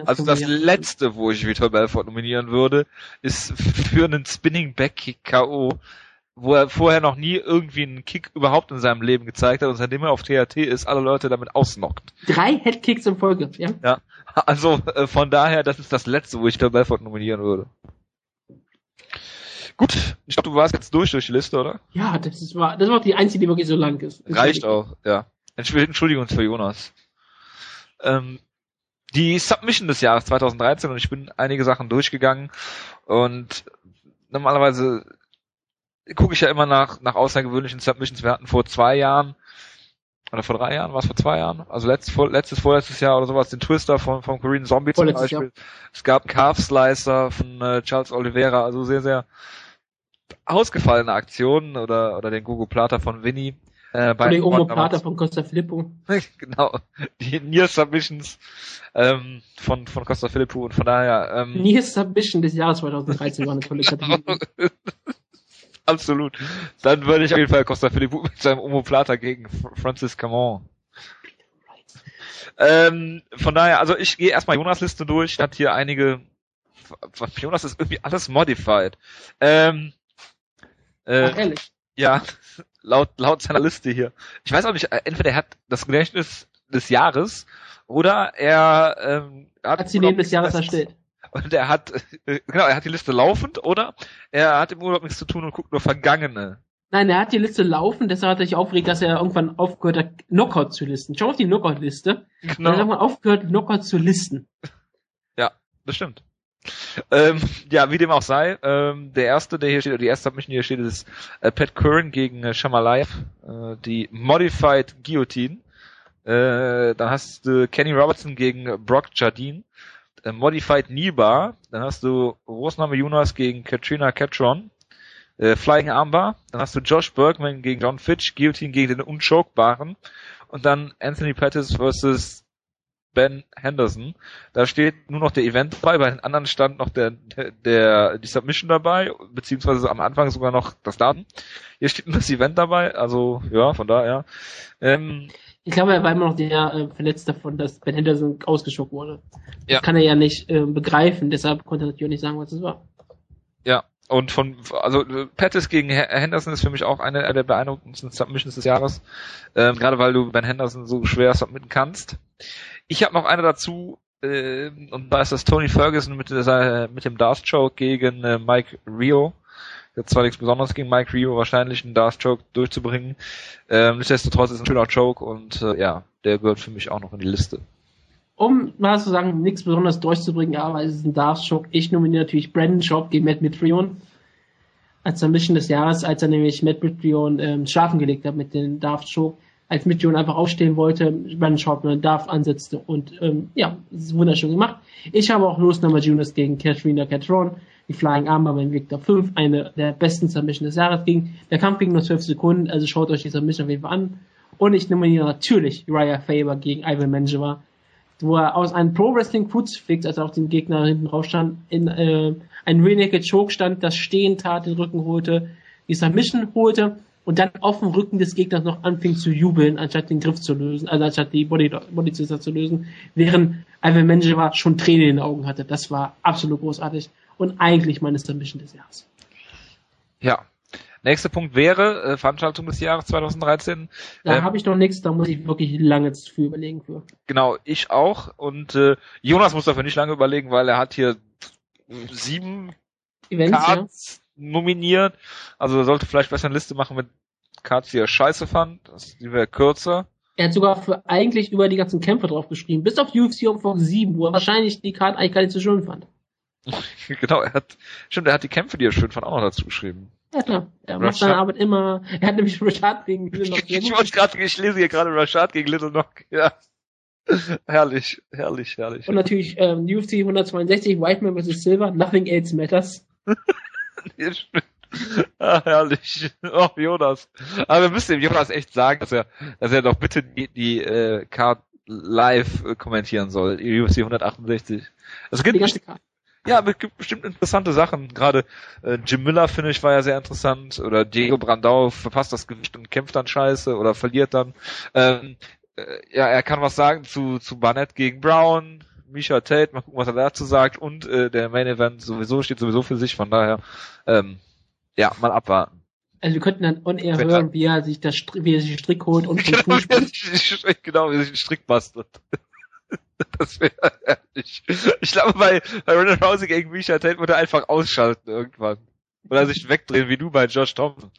also das letzte, wo ich Vitor Belfort nominieren würde, ist für einen Spinning Back Kick K.O., wo er vorher noch nie irgendwie einen Kick überhaupt in seinem Leben gezeigt hat und seitdem er auf THT ist, alle Leute damit ausnockt. Drei Headkicks in Folge, ja? Ja, also äh, von daher, das ist das letzte, wo ich Vitor Belfort nominieren würde. Gut, ich glaube, du warst jetzt durch durch die Liste, oder? Ja, das ist, war, das war auch die einzige, die wirklich so lang ist. Reicht auch, ja. Entschuldigung für Jonas. Ähm, die Submission des Jahres 2013 und ich bin einige Sachen durchgegangen und normalerweise gucke ich ja immer nach, nach außergewöhnlichen Submissions. Wir hatten vor zwei Jahren oder vor drei Jahren, war es vor zwei Jahren? Also letztes, vor, letztes, vorletztes Jahr oder sowas, den Twister von, von Korean Zombie zum Vorletztes Beispiel. Es gab einen Calf Slicer von äh, Charles Oliveira, also sehr, sehr ausgefallene Aktionen oder, oder den Gugu Plata von Vinny. Äh, bei die Omo. Plata von Costa Filippo. genau. Die Near Submissions ähm, von, von Costa Filippo und von daher ähm, Near Submission des Jahres 2013 war eine tolle Kategorie. absolut. Dann würde ich auf jeden Fall Costa Filippo mit seinem Omoplata gegen Fr- Francis Camon. Ähm, von daher, also ich gehe erstmal Jonas Liste durch. Hat hier einige. Jonas ist irgendwie alles modified. Ähm, äh, Ach, ehrlich. Ja, laut, laut seiner Liste hier. Ich weiß auch nicht, äh, entweder er hat das Gedächtnis des Jahres oder er ähm, Hat sie neben des Jahres erstellt. Und er hat, äh, genau, er hat die Liste laufend oder er hat im Urlaub nichts zu tun und guckt nur Vergangene. Nein, er hat die Liste laufen, deshalb hat er sich aufgeregt, dass er irgendwann aufgehört hat, Knockout zu listen. Schau auf die Knockout-Liste. Er hat Genau, irgendwann aufgehört, Knockout zu listen. das stimmt. Ähm, ja, wie dem auch sei, ähm, der erste, der hier steht, oder die erste Submission, die hier steht, ist äh, Pat Curran gegen äh, Shamalayev, äh, die Modified Guillotine. Äh, dann hast du Kenny Robertson gegen Brock Jardine, äh, Modified Bar. Dann hast du Rosname Jonas gegen Katrina Catron, äh, Flying Armbar. Dann hast du Josh Bergman gegen John Fitch, Guillotine gegen den Unchokebaren. Und dann Anthony Pettis versus Ben Henderson. Da steht nur noch der Event dabei, bei den anderen stand noch der, der, die Submission dabei, beziehungsweise am Anfang sogar noch das Datum. Hier steht nur das Event dabei, also ja, von daher. Ähm, Ich glaube, er war immer noch der äh, verletzt davon, dass Ben Henderson ausgeschockt wurde. Ja. Das kann er ja nicht äh, begreifen, deshalb konnte er natürlich auch nicht sagen, was es war. ja, und von, also Pettis gegen Henderson ist für mich auch eine der beeindruckendsten Submissions des Jahres, ähm, gerade weil du Ben Henderson so schwer submitten kannst. Ich habe noch eine dazu, äh, und da ist das Tony Ferguson mit, dieser, mit dem Darth Choke gegen äh, Mike Rio. Jetzt zwar nichts Besonderes gegen Mike Rio, wahrscheinlich einen Darth Choke durchzubringen. Ähm, nichtsdestotrotz ist ein schöner Choke und äh, ja, der gehört für mich auch noch in die Liste. Um mal zu sagen, nichts Besonderes durchzubringen, aber es ist ein Darth Choke. Ich nominiere natürlich Brandon Schaub gegen Matt Mitrion als Submission des Jahres, als er nämlich Matt Mitrion ähm, schlafen gelegt hat mit dem Darth Choke als Mitchell einfach aufstehen wollte, Brandon Sharp einen Darf ansetzte und ähm, ja, ist wunderschön gemacht. Ich habe auch Los Namajunas gegen Katrina Catron, die Flying Armbar beim Victor 5, eine der besten Submission des Jahres ging. Der Kampf ging nur 12 Sekunden, also schaut euch die Submission auf jeden Fall an. Und ich nehme hier natürlich Uriah Faber gegen Ivan Manjava, wo er aus einem Pro Wrestling Fix, als er auf den Gegner hinten raus stand, in äh, ein Naked Choke stand, das Stehen tat, den Rücken holte, die Submission holte und dann auf dem Rücken des Gegners noch anfing zu jubeln, anstatt den Griff zu lösen, also anstatt die Body, Body zu lösen, während Ivan Menjeva schon Tränen in den Augen hatte. Das war absolut großartig und eigentlich meine Submission des Jahres. Ja. Nächster Punkt wäre äh, Veranstaltung des Jahres 2013. Da ähm, habe ich noch nichts, da muss ich wirklich lange für überlegen für. Genau, ich auch. Und äh, Jonas muss dafür nicht lange überlegen, weil er hat hier sieben Events, Cards, nominiert. Also er sollte vielleicht besser eine Liste machen mit Cards, die er scheiße fand. Das, die wäre kürzer. Er hat sogar für eigentlich über die ganzen Kämpfe drauf geschrieben. Bis auf UFC um Fox 7, wo er wahrscheinlich die Karte eigentlich gar nicht so schön fand. genau, er hat, stimmt, er hat die Kämpfe, die er schön fand, auch noch dazu geschrieben. Ja klar, er Rashad. macht seine Arbeit immer, er hat nämlich Rashad gegen Little Noch. ich wollte gerade, ich lese hier gerade Rashad gegen Little Noch, ja. herrlich, herrlich, herrlich. Und natürlich ähm, UFC 162, Whiteman vs. Silver, Nothing Else Matters. Ah, herrlich. Oh, Jonas. Aber wir müssen dem Jonas echt sagen, dass er, dass er doch bitte die, die äh, Card live äh, kommentieren soll. UFC 168. Also gibt bestimmt, ja, es gibt bestimmt interessante Sachen. Gerade äh, Jim Miller, finde ich, war ja sehr interessant. Oder Diego Brandau verpasst das Gewicht und kämpft dann scheiße oder verliert dann. Ähm, äh, ja, er kann was sagen zu, zu Barnett gegen Brown. Misha Tate, mal gucken, was er dazu sagt. Und äh, der Main Event sowieso steht sowieso für sich, von daher ähm, ja, mal abwarten. Also wir könnten dann on air hören, wie er sich das wie er sich den Strick holt und genau, wie genau, wie er sich den Strick bastelt. Das wäre ehrlich. Ich glaube, bei, bei Ronald Rousey gegen Misha Tate würde er einfach ausschalten irgendwann. Oder sich wegdrehen, wie du bei Josh Thompson.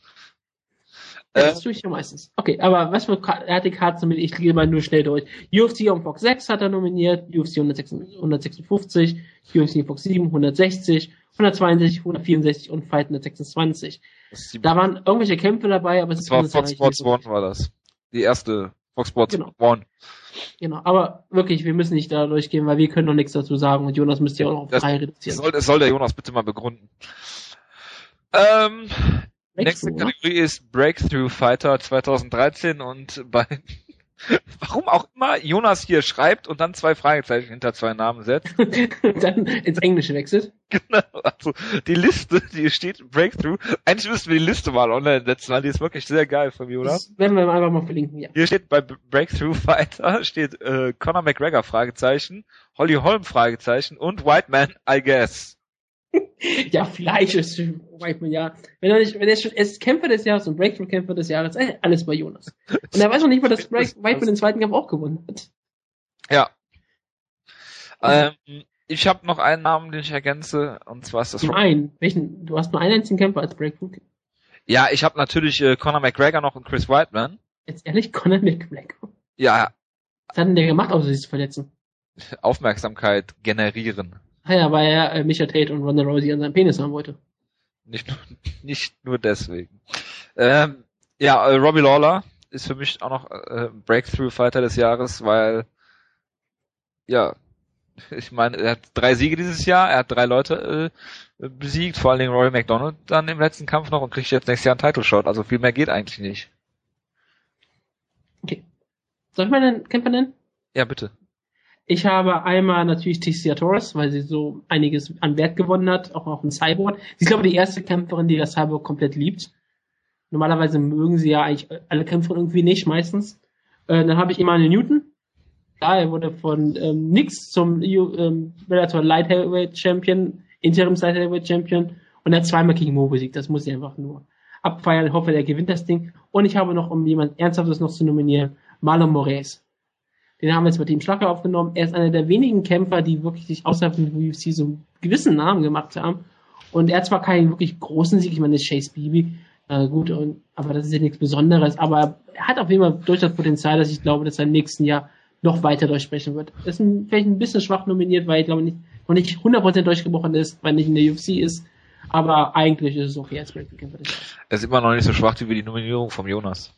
Ja, das tue ich ja meistens. Okay, aber was für er hat die Karten mit, ich gehe mal nur schnell durch. UFC on Fox 6 hat er nominiert, UFC 156, UFC Fox 7, 160, 162, 164 und Fight 126. Da waren irgendwelche Kämpfe dabei, aber es das war Fox Sports One war das. Die erste Fox Sports genau. One. Genau, aber wirklich, wir müssen nicht da durchgehen, weil wir können noch nichts dazu sagen und Jonas müsste ja auch noch frei reduzieren. Soll, das soll der Jonas bitte mal begründen. Ähm, Nächste Kategorie ist Breakthrough Fighter 2013 und bei warum auch immer Jonas hier schreibt und dann zwei Fragezeichen hinter zwei Namen setzt. dann ins Englische wechselt. Genau, also die Liste, die steht Breakthrough. Eigentlich müssten wir die Liste mal online setzen, weil die ist wirklich sehr geil von Jonas. Das werden wir einfach mal verlinken, ja. Hier steht bei Breakthrough Fighter steht äh, Conor McGregor Fragezeichen, Holly Holm Fragezeichen und White Man, I guess ja, vielleicht ist Whiteman ja. Wenn er nicht, wenn er schon, er ist Kämpfer des Jahres und Breakthrough-Kämpfer des Jahres, äh, alles bei Jonas. Und er weiß noch nicht mal, dass Break, Whiteman den zweiten Kampf auch gewonnen hat. Ja. Ähm, ich habe noch einen Namen, den ich ergänze, und zwar ist das. Nein, welchen? Du hast nur einen einzigen Kämpfer als Breakthrough. Ja, ich habe natürlich äh, Conor McGregor noch und Chris Whiteman. Jetzt ehrlich, Conor McGregor. Ja. Was hat denn der gemacht, außer sich zu verletzen? Aufmerksamkeit generieren. Ah ja, weil er äh, Micha Tate und Ronda Rousey an seinem Penis haben wollte. Nicht nur, nicht nur deswegen. Ähm, ja, äh, Robbie Lawler ist für mich auch noch äh, Breakthrough-Fighter des Jahres, weil ja, ich meine, er hat drei Siege dieses Jahr, er hat drei Leute äh, besiegt, vor allen Dingen Roy McDonald dann im letzten Kampf noch und kriegt jetzt nächstes Jahr einen Title-Shot, also viel mehr geht eigentlich nicht. Okay. Soll ich mal einen Kämpfer nennen? Ja, bitte. Ich habe einmal natürlich Ticia Torres, weil sie so einiges an Wert gewonnen hat, auch auf dem Cyborg. Sie ist, glaube ich, die erste Kämpferin, die das Cyborg komplett liebt. Normalerweise mögen sie ja eigentlich alle Kämpfer irgendwie nicht, meistens. Äh, dann habe ich Emmanuel Newton. Ja, er wurde von ähm, Nix zum ähm, Light Heavyweight Champion, Interim Light Heavyweight Champion und er hat zweimal gegen Mo besiegt. Das muss ich einfach nur abfeiern. Ich hoffe, der gewinnt das Ding. Und ich habe noch, um jemand Ernsthaftes noch zu nominieren, Marlon Moraes. Den haben wir jetzt mit dem Schlager aufgenommen. Er ist einer der wenigen Kämpfer, die wirklich sich außerhalb von UFC so einen gewissen Namen gemacht haben. Und er hat zwar keinen wirklich großen Sieg, ich meine, das ist Chase Beebe, äh, gut, und, aber das ist ja nichts Besonderes, aber er hat auf jeden Fall durchaus Potenzial, dass ich glaube, dass er im nächsten Jahr noch weiter durchsprechen wird. Ist ein, vielleicht ein bisschen schwach nominiert, weil ich glaube nicht, noch nicht 100% durchgebrochen ist, weil nicht in der UFC ist. Aber eigentlich ist es okay als Breaking. Er ist immer noch nicht so schwach wie die Nominierung vom Jonas.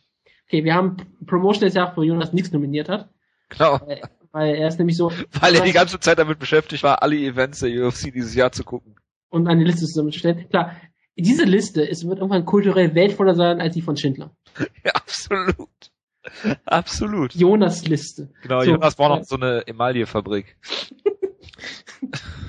Okay, wir haben Promotion des Jahres, wo Jonas nichts nominiert hat. Genau. Weil, weil er ist nämlich so. Weil er die ganze Zeit damit beschäftigt war, alle Events der UFC dieses Jahr zu gucken. Und eine Liste zusammenzustellen. Klar, diese Liste ist, wird irgendwann kulturell wertvoller sein als die von Schindler. Ja, absolut. Absolut. Jonas Liste. Genau, so, Jonas braucht noch so eine Emaille-Fabrik.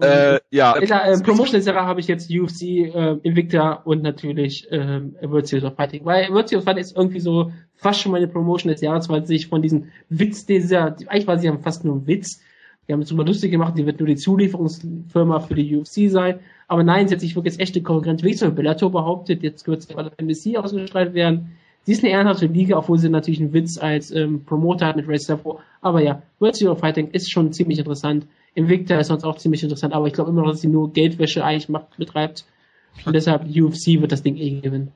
äh, ja. In der äh, Promotion des Jahres habe ich jetzt UFC, äh, Invicta und natürlich äh, Virtues of Fighting. Weil Virtues of Fighting ist irgendwie so fast schon meine Promotion des Jahres, weil sich von diesem Witz dieser, eigentlich war sie ja fast nur ein Witz, die haben es super lustig gemacht, die wird nur die Zulieferungsfirma für die UFC sein. Aber nein, sie hat sich wirklich als echte Konkurrenz wie zu Bellator behauptet. Jetzt wird es bei NBC ausgestrahlt werden. Sie ist eine ehrenhafte Liga, obwohl sie natürlich einen Witz als ähm, Promoter hat mit Race Safo. Aber ja, World Zero Fighting ist schon ziemlich interessant. Invicta ist sonst auch ziemlich interessant, aber ich glaube immer noch, dass sie nur Geldwäsche eigentlich macht, betreibt. Und deshalb UFC wird das Ding eh gewinnen.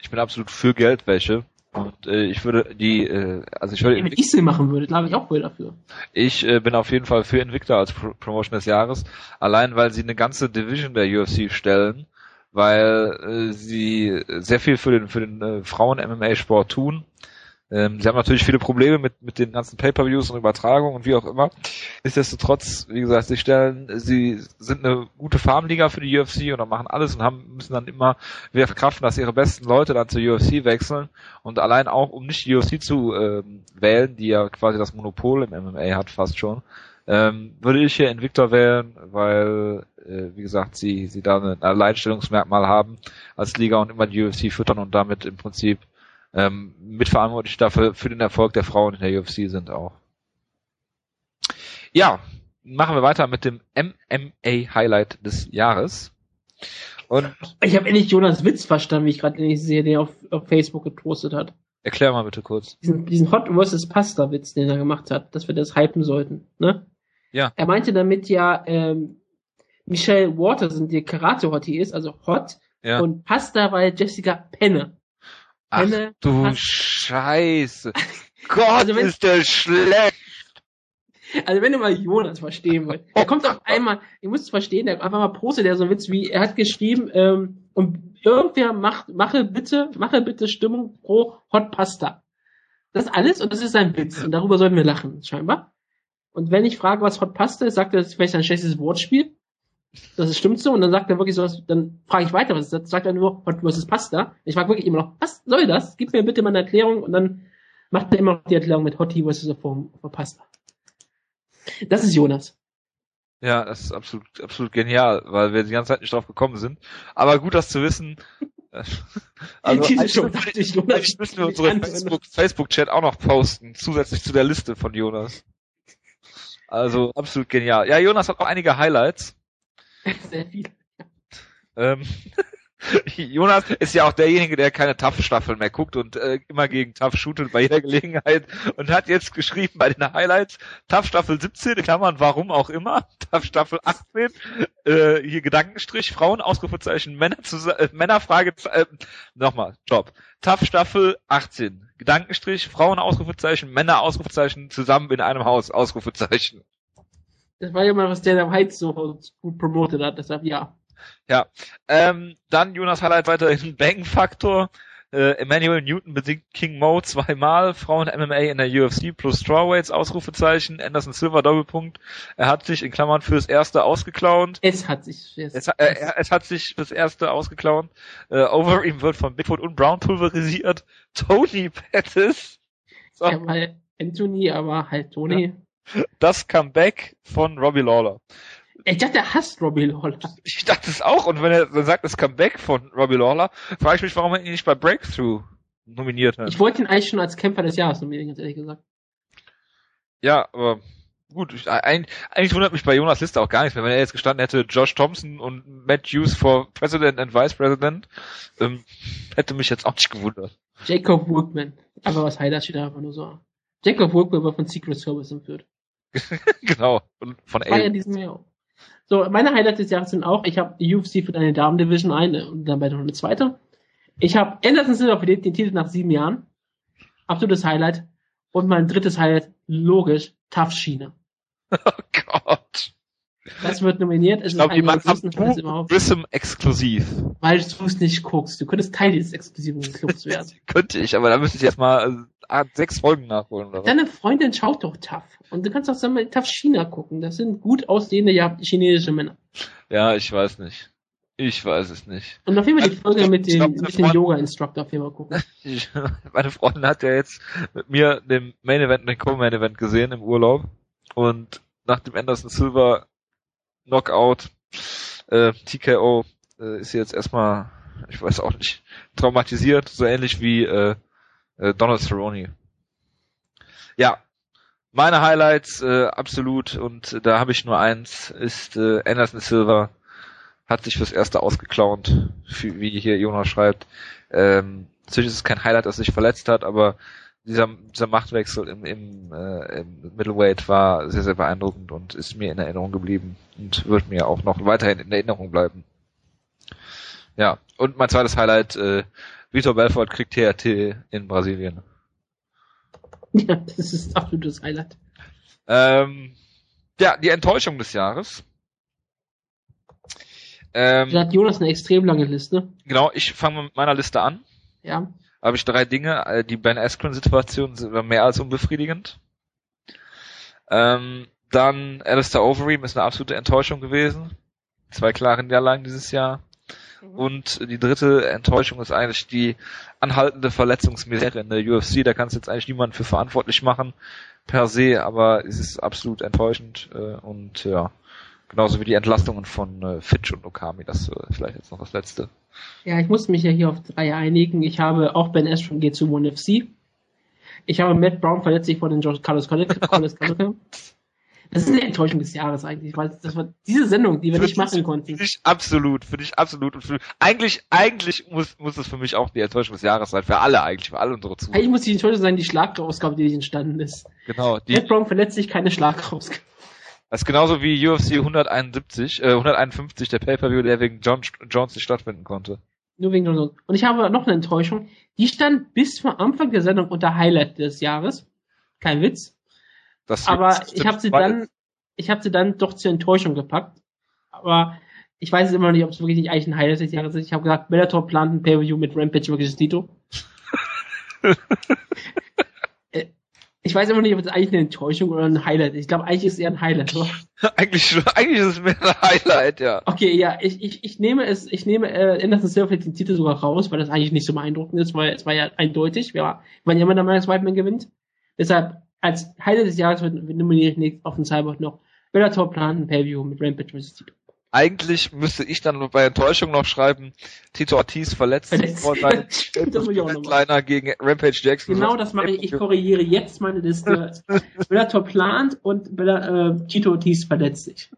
Ich bin absolut für Geldwäsche. Und äh, ich würde die, äh, also ich würde. Ja, wenn ich sie machen würde, glaube ich auch wohl dafür. Ich äh, bin auf jeden Fall für Invicta als Pro Promotion des Jahres, allein weil sie eine ganze Division der UFC stellen weil äh, sie sehr viel für den für den äh, Frauen-MMA-Sport tun. Ähm, sie haben natürlich viele Probleme mit mit den ganzen Pay-per-Views und Übertragungen und wie auch immer. Nichtsdestotrotz, wie gesagt, sie stellen, sie sind eine gute Farmliga für die UFC und machen alles und haben müssen dann immer wieder verkraften, dass ihre besten Leute dann zur UFC wechseln und allein auch um nicht die UFC zu ähm, wählen, die ja quasi das Monopol im MMA hat fast schon, ähm, würde ich hier Invictor wählen, weil, äh, wie gesagt, sie, sie da ein Alleinstellungsmerkmal haben als Liga und immer die UFC füttern und damit im Prinzip ähm, mitverantwortlich dafür für den Erfolg der Frauen in der UFC sind auch. Ja, machen wir weiter mit dem MMA Highlight des Jahres. Und ich habe endlich Jonas Witz verstanden, wie ich gerade nicht sehe, den er auf, auf Facebook gepostet hat. Erklär mal bitte kurz. Diesen, diesen Hot vs. Pasta Witz, den er gemacht hat, dass wir das hypen sollten, ne? Ja. Er meinte damit ja, ähm, Michelle Watterson, die Karate-Hottie ist, also Hot, ja. und Pasta weil Jessica Penne. Ach du Pasta. Scheiße. Gott, also wenn, ist der schlecht. Also wenn du mal Jonas verstehen wollt. Er kommt auf einmal, ihr müsst es verstehen, der einfach mal postet der so einen Witz wie, er hat geschrieben, ähm, und irgendwer macht, mache bitte, mache bitte Stimmung pro Hot Pasta. Das ist alles und das ist ein Witz. Und darüber sollten wir lachen, scheinbar. Und wenn ich frage, was Hot Pasta ist, sagt er, das ist vielleicht ein schlechtes Wortspiel. Das stimmt so. Und dann sagt er wirklich sowas, dann frage ich weiter, was ist das? Sagt er nur, Hot versus Pasta. Ich frage wirklich immer noch, was soll das? Gib mir bitte mal eine Erklärung. Und dann macht er immer noch die Erklärung mit Hottie versus Pasta. Das ist Jonas. Ja, das ist absolut, absolut genial, weil wir die ganze Zeit nicht drauf gekommen sind. Aber gut, das zu wissen. also eigentlich, schon, eigentlich, eigentlich müssen wir unsere Facebook-Chat Facebook auch noch posten, zusätzlich zu der Liste von Jonas. Also absolut genial. Ja, Jonas hat auch einige Highlights. Sehr viele. Ähm, Jonas ist ja auch derjenige, der keine TAF-Staffeln mehr guckt und äh, immer gegen TAF shootet bei jeder Gelegenheit und hat jetzt geschrieben bei den Highlights TAF Staffel 17, Klammern, warum auch immer, TAF Staffel 18, äh, hier Gedankenstrich, Frauen, Ausrufezeichen, Männer, äh, Männerfrage, äh, nochmal, Job. TAF Staffel 18, Gedankenstrich, Frauen, Ausrufezeichen, Männer, Ausrufezeichen, zusammen in einem Haus, Ausrufezeichen. Das war ja mal, was der der Heiz so gut promotet hat, deshalb ja. Ja. Ähm, dann Jonas Highlight weiterhin Bang Faktor. Äh, Emmanuel Newton besiegt King Mo zweimal, Frauen MMA in der UFC plus Strawweights, Ausrufezeichen, Anderson Silver Doppelpunkt. Er hat sich in Klammern fürs erste ausgeklaunt. Es hat sich es, es, äh, es hat sich fürs erste ausgeklaunt. Äh, over ihm wird von Bigfoot und Brown pulverisiert. Tony Pettis. So. Ja, mal Anthony, aber halt Tony. Ja. Das Comeback von Robbie Lawler. Ich dachte, er hasst Robbie Lawler. Ich dachte es auch. Und wenn er dann sagt, das Comeback von Robbie Lawler, frage ich mich, warum er ihn nicht bei Breakthrough nominiert hat. Ich wollte ihn eigentlich schon als Kämpfer des Jahres nominieren, ganz ehrlich gesagt. Ja, aber gut, ich, eigentlich, wundert mich bei Jonas Liste auch gar nichts mehr. Wenn er jetzt gestanden hätte, Josh Thompson und Matt Hughes for President and Vice President, ähm, hätte mich jetzt auch nicht gewundert. Jacob Workman. Aber was Highlight steht da einfach nur so. Jacob Workman war von Secret Service entführt. genau. Und von A. Ja diesem Jahr. So, meine Highlights des Jahres sind auch, ich habe die UFC für eine Damen-Division ein und dann weiter noch eine zweite. Ich habe Anderson Silver verliert den Titel nach sieben Jahren. Absolutes Highlight. Und mein drittes Highlight, logisch, Tough Schiene. Oh Gott. Das wird nominiert. Es ich glaube, Highlights überhaupt. Grissom exklusiv. Weil du es nicht guckst. Du könntest Teil dieses exklusiven Clubs werden. Könnte ich, aber da müsste ich jetzt mal äh, sechs Folgen nachholen. Oder Deine Freundin schaut doch Tough. Und du kannst auch zusammen Tough China gucken. Das sind gut aussehende chinesische Männer. Ja, ich weiß nicht. Ich weiß es nicht. Und auf jeden Fall die Folge mit dem, mit dem Yoga-Instructor auf jeden Fall gucken. Meine Freundin hat ja jetzt mit mir den Main Event und den Co-Main Event gesehen im Urlaub. Und nach dem Anderson Silver Knockout, äh, TKO, äh, ist jetzt erstmal, ich weiß auch nicht, traumatisiert, so ähnlich wie äh, äh, Donald Cerrone. Ja, meine Highlights äh, absolut und da habe ich nur eins, ist äh, Anderson Silver hat sich fürs erste ausgeklaunt, wie hier Jonas schreibt. Ähm, natürlich ist es kein Highlight, dass er sich verletzt hat, aber dieser, dieser Machtwechsel im, im, äh, im Middleweight war sehr, sehr beeindruckend und ist mir in Erinnerung geblieben und wird mir auch noch weiterhin in Erinnerung bleiben. Ja, und mein zweites Highlight, äh, Vitor Belfort kriegt TRT in Brasilien. Ja, das ist ein absolutes Highlight. Ähm, ja, die Enttäuschung des Jahres. Ähm, da hat Jonas eine extrem lange Liste. Genau, ich fange mit meiner Liste an. Ja. Habe ich drei Dinge. Äh, die Ben Askren-Situation war mehr als unbefriedigend. Ähm, dann Alistair Overeem ist eine absolute Enttäuschung gewesen. Zwei klare Niederlagen dieses Jahr. Mhm. Und die dritte Enttäuschung ist eigentlich die anhaltende Verletzungsmisere in der UFC. Da kannst du jetzt eigentlich niemanden für verantwortlich machen per se, aber es ist absolut enttäuschend äh, und ja, genauso wie die Entlastungen von äh, Fitch und Okami. Das äh, vielleicht jetzt noch das letzte. Ja, ich muss mich ja hier auf drei einigen. Ich habe auch Ben Askren geht zu One FC. Ich habe Matt Brown verletzt sich vor den George Carlos Collins. Das ist eine Enttäuschung des Jahres eigentlich, weil das war diese Sendung, die wir für nicht machen konnten. Für dich absolut, für dich absolut und für, eigentlich, eigentlich muss, muss es für mich auch die Enttäuschung des Jahres sein, für alle eigentlich, für alle unsere Zuhörer. Eigentlich muss die Enttäuschung sein, die Schlagrausgabe, die nicht entstanden ist. Genau. Die Matt Brown verletzt sich, keine Schlagrausgabe. Das ist genauso wie UFC 171, äh, 151, der Pay-Per-View, der wegen John Jones nicht stattfinden konnte. Nur wegen John Jones. Und ich habe noch eine Enttäuschung. Die stand bis zum Anfang der Sendung unter Highlight des Jahres. Kein Witz. Das aber ich habe sie dann, ich habe sie dann doch zur Enttäuschung gepackt. Aber ich weiß immer noch nicht, ob es wirklich nicht eigentlich ein Highlight des Jahres ist. Ich habe gesagt, Bellator plant ein Pay-Per-View mit Rampage wirklich Tito. Ich weiß immer nicht, ob es eigentlich eine Enttäuschung oder ein Highlight ist. Ich glaube, eigentlich ist es eher ein Highlight, oder? eigentlich, eigentlich ist es mehr ein Highlight, ja. Okay, ja, ich, ich, ich nehme es, ich nehme äh, Anderson Silver den Titel sogar raus, weil das eigentlich nicht so beeindruckend ist, weil es war ja eindeutig. Ja immer der Meinung, dass Whiteman gewinnt. Deshalb als Highlight des Jahres wird nominiert nicht auf dem Cyborg noch Bellator plant ein Pay-View mit Rampage vs. Tito. Eigentlich müsste ich dann bei Enttäuschung noch schreiben, Tito Ortiz verletzt sich vor seinem Kleiner gegen Rampage Jackson. Genau das mache ich. Ich korrigiere jetzt meine Liste. Bellator plant und Bella, äh, Tito Ortiz verletzt sich.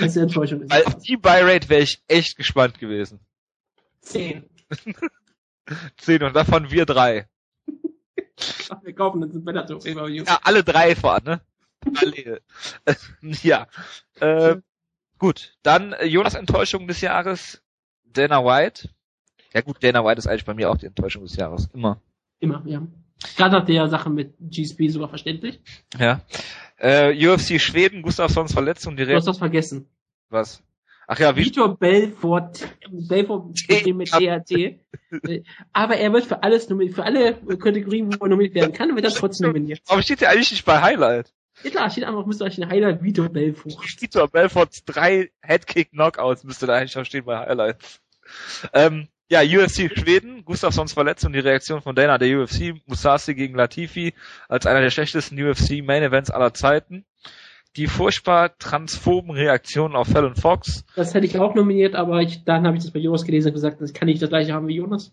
Das ist die Enttäuschung. Als die Buy-Rate wäre ich echt gespannt gewesen. Zehn. Zehn und davon wir drei. Ach, wir kaufen uns ein Bellator. Ja, alle drei fahren, ne? Alle. ja. Äh, gut, dann äh, Jonas Enttäuschung des Jahres, Dana White. Ja gut, Dana White ist eigentlich bei mir auch die Enttäuschung des Jahres. Immer. Immer, ja. Gerade nach der Sache mit GSP sogar verständlich. Ja. Äh, UFC Schweden, Gustafssons Verletzung direkt. Du hast das vergessen. Was? Ach ja, wie? Vitor Belfort, Belfort mit THT. Aber er wird für alles nominiert, für alle Kategorien, wo er nominiert werden kann, wird er trotzdem nominiert. Aber steht ja eigentlich nicht bei Highlight. Ja klar, steht einfach, müsste euch ein Highlight Vitor Belfort. Vitor Belforts drei Headkick Knockouts müsste da eigentlich auch stehen bei Highlights. Ähm, ja, UFC Schweden, Gustafssons Verletzung, die Reaktion von Dana der UFC, Musasi gegen Latifi als einer der schlechtesten UFC Main Events aller Zeiten die furchtbar transphoben Reaktionen auf Fallon Fox. Das hätte ich auch nominiert, aber ich, dann habe ich das bei Jonas gelesen und gesagt, das kann nicht das gleiche haben wie Jonas.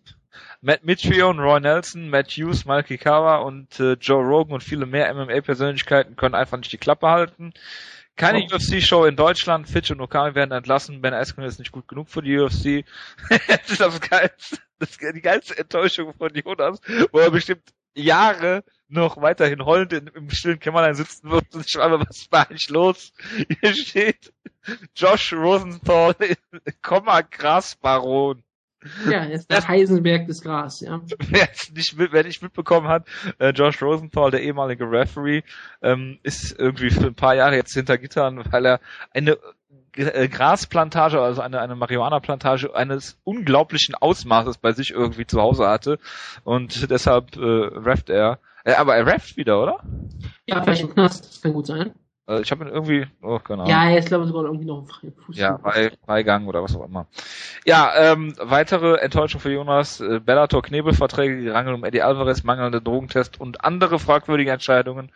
Matt Mitrione, Roy Nelson, Matt Hughes, Malky Kawa und äh, Joe Rogan und viele mehr MMA-Persönlichkeiten können einfach nicht die Klappe halten. Keine oh. UFC-Show in Deutschland. Fitch und Okami werden entlassen. Ben Askren ist nicht gut genug für die UFC. das ist das geilste, das, die geilste Enttäuschung von Jonas, wo er bestimmt Jahre noch weiterhin heulend in, im stillen Kämmerlein sitzen wird und schreibe, was ist eigentlich los? Hier steht Josh Rosenthal, Komma Grasbaron. Ja, ist der Heisenberg des Gras, ja. Wer es nicht, wer nicht mitbekommen hat, äh, Josh Rosenthal, der ehemalige Referee, ähm, ist irgendwie für ein paar Jahre jetzt hinter Gittern, weil er eine äh, Grasplantage, also eine, eine Marihuana-Plantage eines unglaublichen Ausmaßes bei sich irgendwie zu Hause hatte und deshalb äh, refft er. Äh, aber er refft wieder, oder? Ja, vielleicht im Knast, das kann gut sein. Also ich habe ihn irgendwie, oh, keine Ahnung. Ja, ist glaube ich sogar irgendwie noch im freien Fuß. Ja, bei Freigang oder was auch immer. Ja, ähm, weitere Enttäuschung für Jonas, äh, Bellator Knebelverträge, die Rangel um Eddie Alvarez, mangelnde Drogentest und andere fragwürdige Entscheidungen.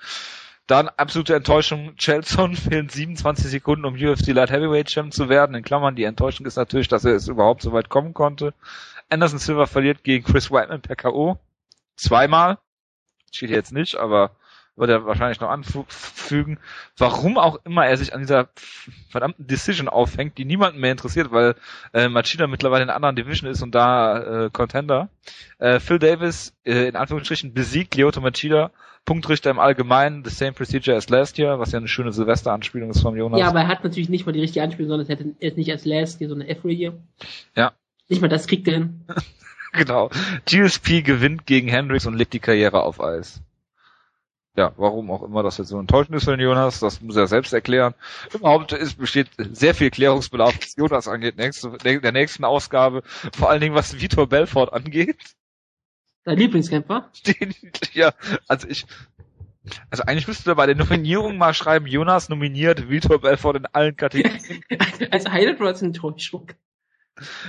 Dann absolute Enttäuschung, Chelson fehlen 27 Sekunden, um UFC Light Heavyweight Champ zu werden. In Klammern, die Enttäuschung ist natürlich, dass er es überhaupt so weit kommen konnte. Anderson Silver verliert gegen Chris Whiteman per K.O. Zweimal. Steht jetzt nicht, aber wird er wahrscheinlich noch anfügen, warum auch immer er sich an dieser verdammten Decision aufhängt, die niemanden mehr interessiert, weil äh, Machida mittlerweile in einer anderen Division ist und da äh, Contender. Äh, Phil Davis äh, in Anführungsstrichen besiegt Lyoto Machida, Punktrichter im Allgemeinen, the same procedure as last year, was ja eine schöne Silvester-Anspielung ist von Jonas. Ja, aber er hat natürlich nicht mal die richtige Anspielung, sondern er hätte es nicht als last year, sondern every year. Ja. Nicht mal das kriegt er hin. genau. GSP gewinnt gegen Hendricks und legt die Karriere auf Eis ja, warum auch immer das jetzt so enttäuschend ist für den Jonas, das muss er selbst erklären. Überhaupt ist, besteht sehr viel Klärungsbedarf, was Jonas angeht, nächste, der nächsten Ausgabe, vor allen Dingen was Vitor Belfort angeht. Dein Lieblingskämpfer? Den, ja, also ich, also eigentlich müsste er bei der Nominierung mal schreiben, Jonas nominiert Vitor Belfort in allen Kategorien. als Highlight oder als Enttäuschung?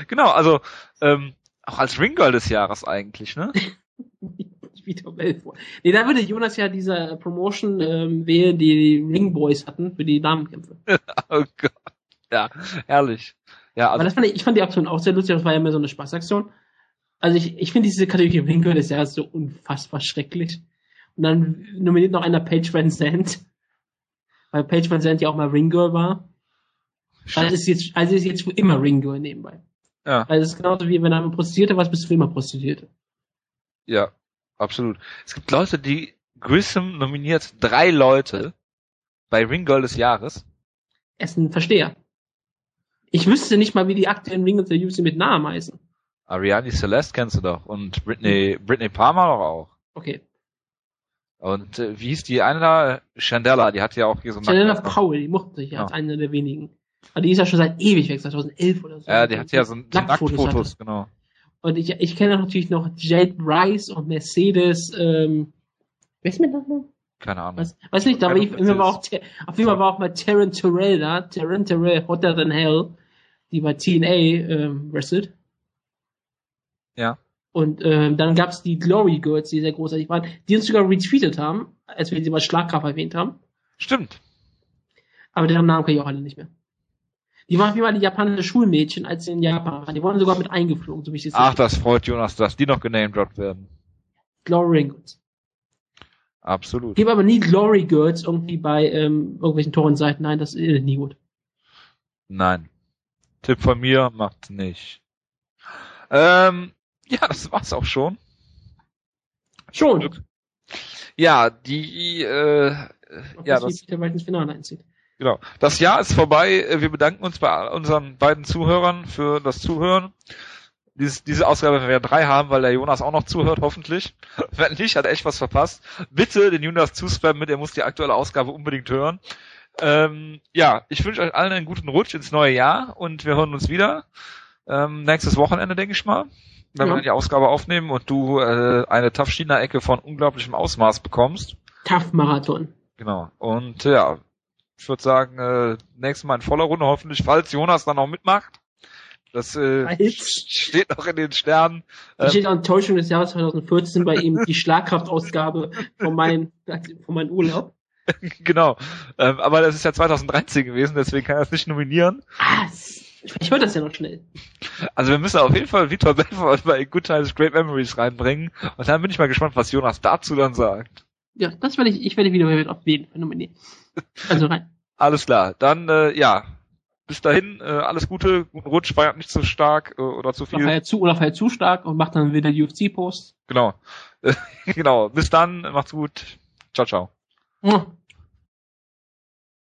Genau, also, ähm, auch als Ringgirl des Jahres eigentlich, ne? Vitor Belfort. Nee, da würde Jonas ja diese Promotion ähm, wählen, die die Ring Boys hatten für die Damenkämpfe. oh Gott. Ja, herrlich. Ja, also Aber das fand ich, ich fand die Aktion auch sehr lustig, das war ja mehr so eine Spaßaktion. Also ich, ich finde diese Kategorie Ring Girl ist ja so unfassbar schrecklich. Und dann nominiert noch einer Page Van Zandt. Weil Page Van Zandt ja auch mal Ring Girl war. Also ist jetzt, also ist jetzt für immer Ring Girl nebenbei. Ja. Also es ist genauso wie wenn er eine Prostituierte was bist du für immer Prostituierte. Ja, Absolut. Es gibt Leute, die Grissom nominiert drei Leute bei Ring Girl des Jahres. Ist ein Versteher. Ich wüsste nicht mal, wie die aktuellen Ring der UFC mit Namen heißen. Ariane Celeste kennst du doch und Britney, Britney Palmer doch auch. Okay. Und äh, wie hieß die eine da? Chandella, die hat ja auch hier so Chandella Powell, die mochte sich ja, als eine der wenigen. Aber die ist ja schon seit ewig weg, 2011 oder so. Ja, die hat ja so, so Nacktfotos, Nacktfotos genau. Und ich, ich kenne natürlich noch Jade Rice und Mercedes, ähm, wer ist mit Nachnamen? Keine Ahnung. Weiß, weiß nicht, aber ich, immer war auch, auf jeden Fall war auch mal Terran Terrell da, Terran Terrell, Hotter Than Hell, die bei TNA ähm, wrestelt. Ja. Und ähm, dann gab's die Glory Girls, die sehr großartig waren, die uns sogar retweetet haben, als wir sie mal Schlagkraft erwähnt haben. Stimmt. Aber deren Namen kann ich auch alle nicht mehr. Die waren wie mal die japanische Schulmädchen, als sie in Japan waren. Die wurden sogar mit eingeflogen, so wie ich es Ach, das freut Jonas, dass die noch genamedroppt werden. Glory Girls. Absolut. Gib aber nie Glory Girls irgendwie bei ähm, irgendwelchen Torrenseiten. Nein, das ist nie gut. Nein. Tipp von mir, macht nicht. Ähm, ja, das war's auch schon. Schon. Ja, die, äh, ja, das, ins Finale einzieht. Genau. Das Jahr ist vorbei. Wir bedanken uns bei unseren beiden Zuhörern für das Zuhören. Dies, diese Ausgabe werden wir drei haben, weil der Jonas auch noch zuhört, hoffentlich. Wenn nicht, hat er echt was verpasst. Bitte den Jonas zuspammen mit, er muss die aktuelle Ausgabe unbedingt hören. Ähm, ja, ich wünsche euch allen einen guten Rutsch ins neue Jahr und wir hören uns wieder. Ähm, nächstes Wochenende, denke ich mal. Wenn ja. wir die Ausgabe aufnehmen und du äh, eine Taffschiner-Ecke von unglaublichem Ausmaß bekommst. Taff-Marathon. Genau. Und ja, ich würde sagen, äh, nächstes Mal in voller Runde, hoffentlich, falls Jonas dann auch mitmacht. Das äh, steht noch in den Sternen. Da steht ähm, Enttäuschung des Jahres 2014 bei ihm die Schlagkraftausgabe von, mein, von meinem Urlaub. genau. Ähm, aber das ist ja 2013 gewesen, deswegen kann er es nicht nominieren. Ah, ich höre das ja noch schnell. Also wir müssen auf jeden Fall Vitor Belfort bei Good Times Great Memories reinbringen. Und dann bin ich mal gespannt, was Jonas dazu dann sagt. Ja, das werde ich, ich werde wieder auf jeden Fall nominieren. Also rein. Alles klar. Dann, äh, ja. Bis dahin, äh, alles Gute, guten Rutsch, feiert nicht zu stark äh, oder zu viel. Oder feiert zu, oder feiert zu stark und macht dann wieder UFC-Post. Genau. genau. Bis dann. Macht's gut. Ciao, ciao.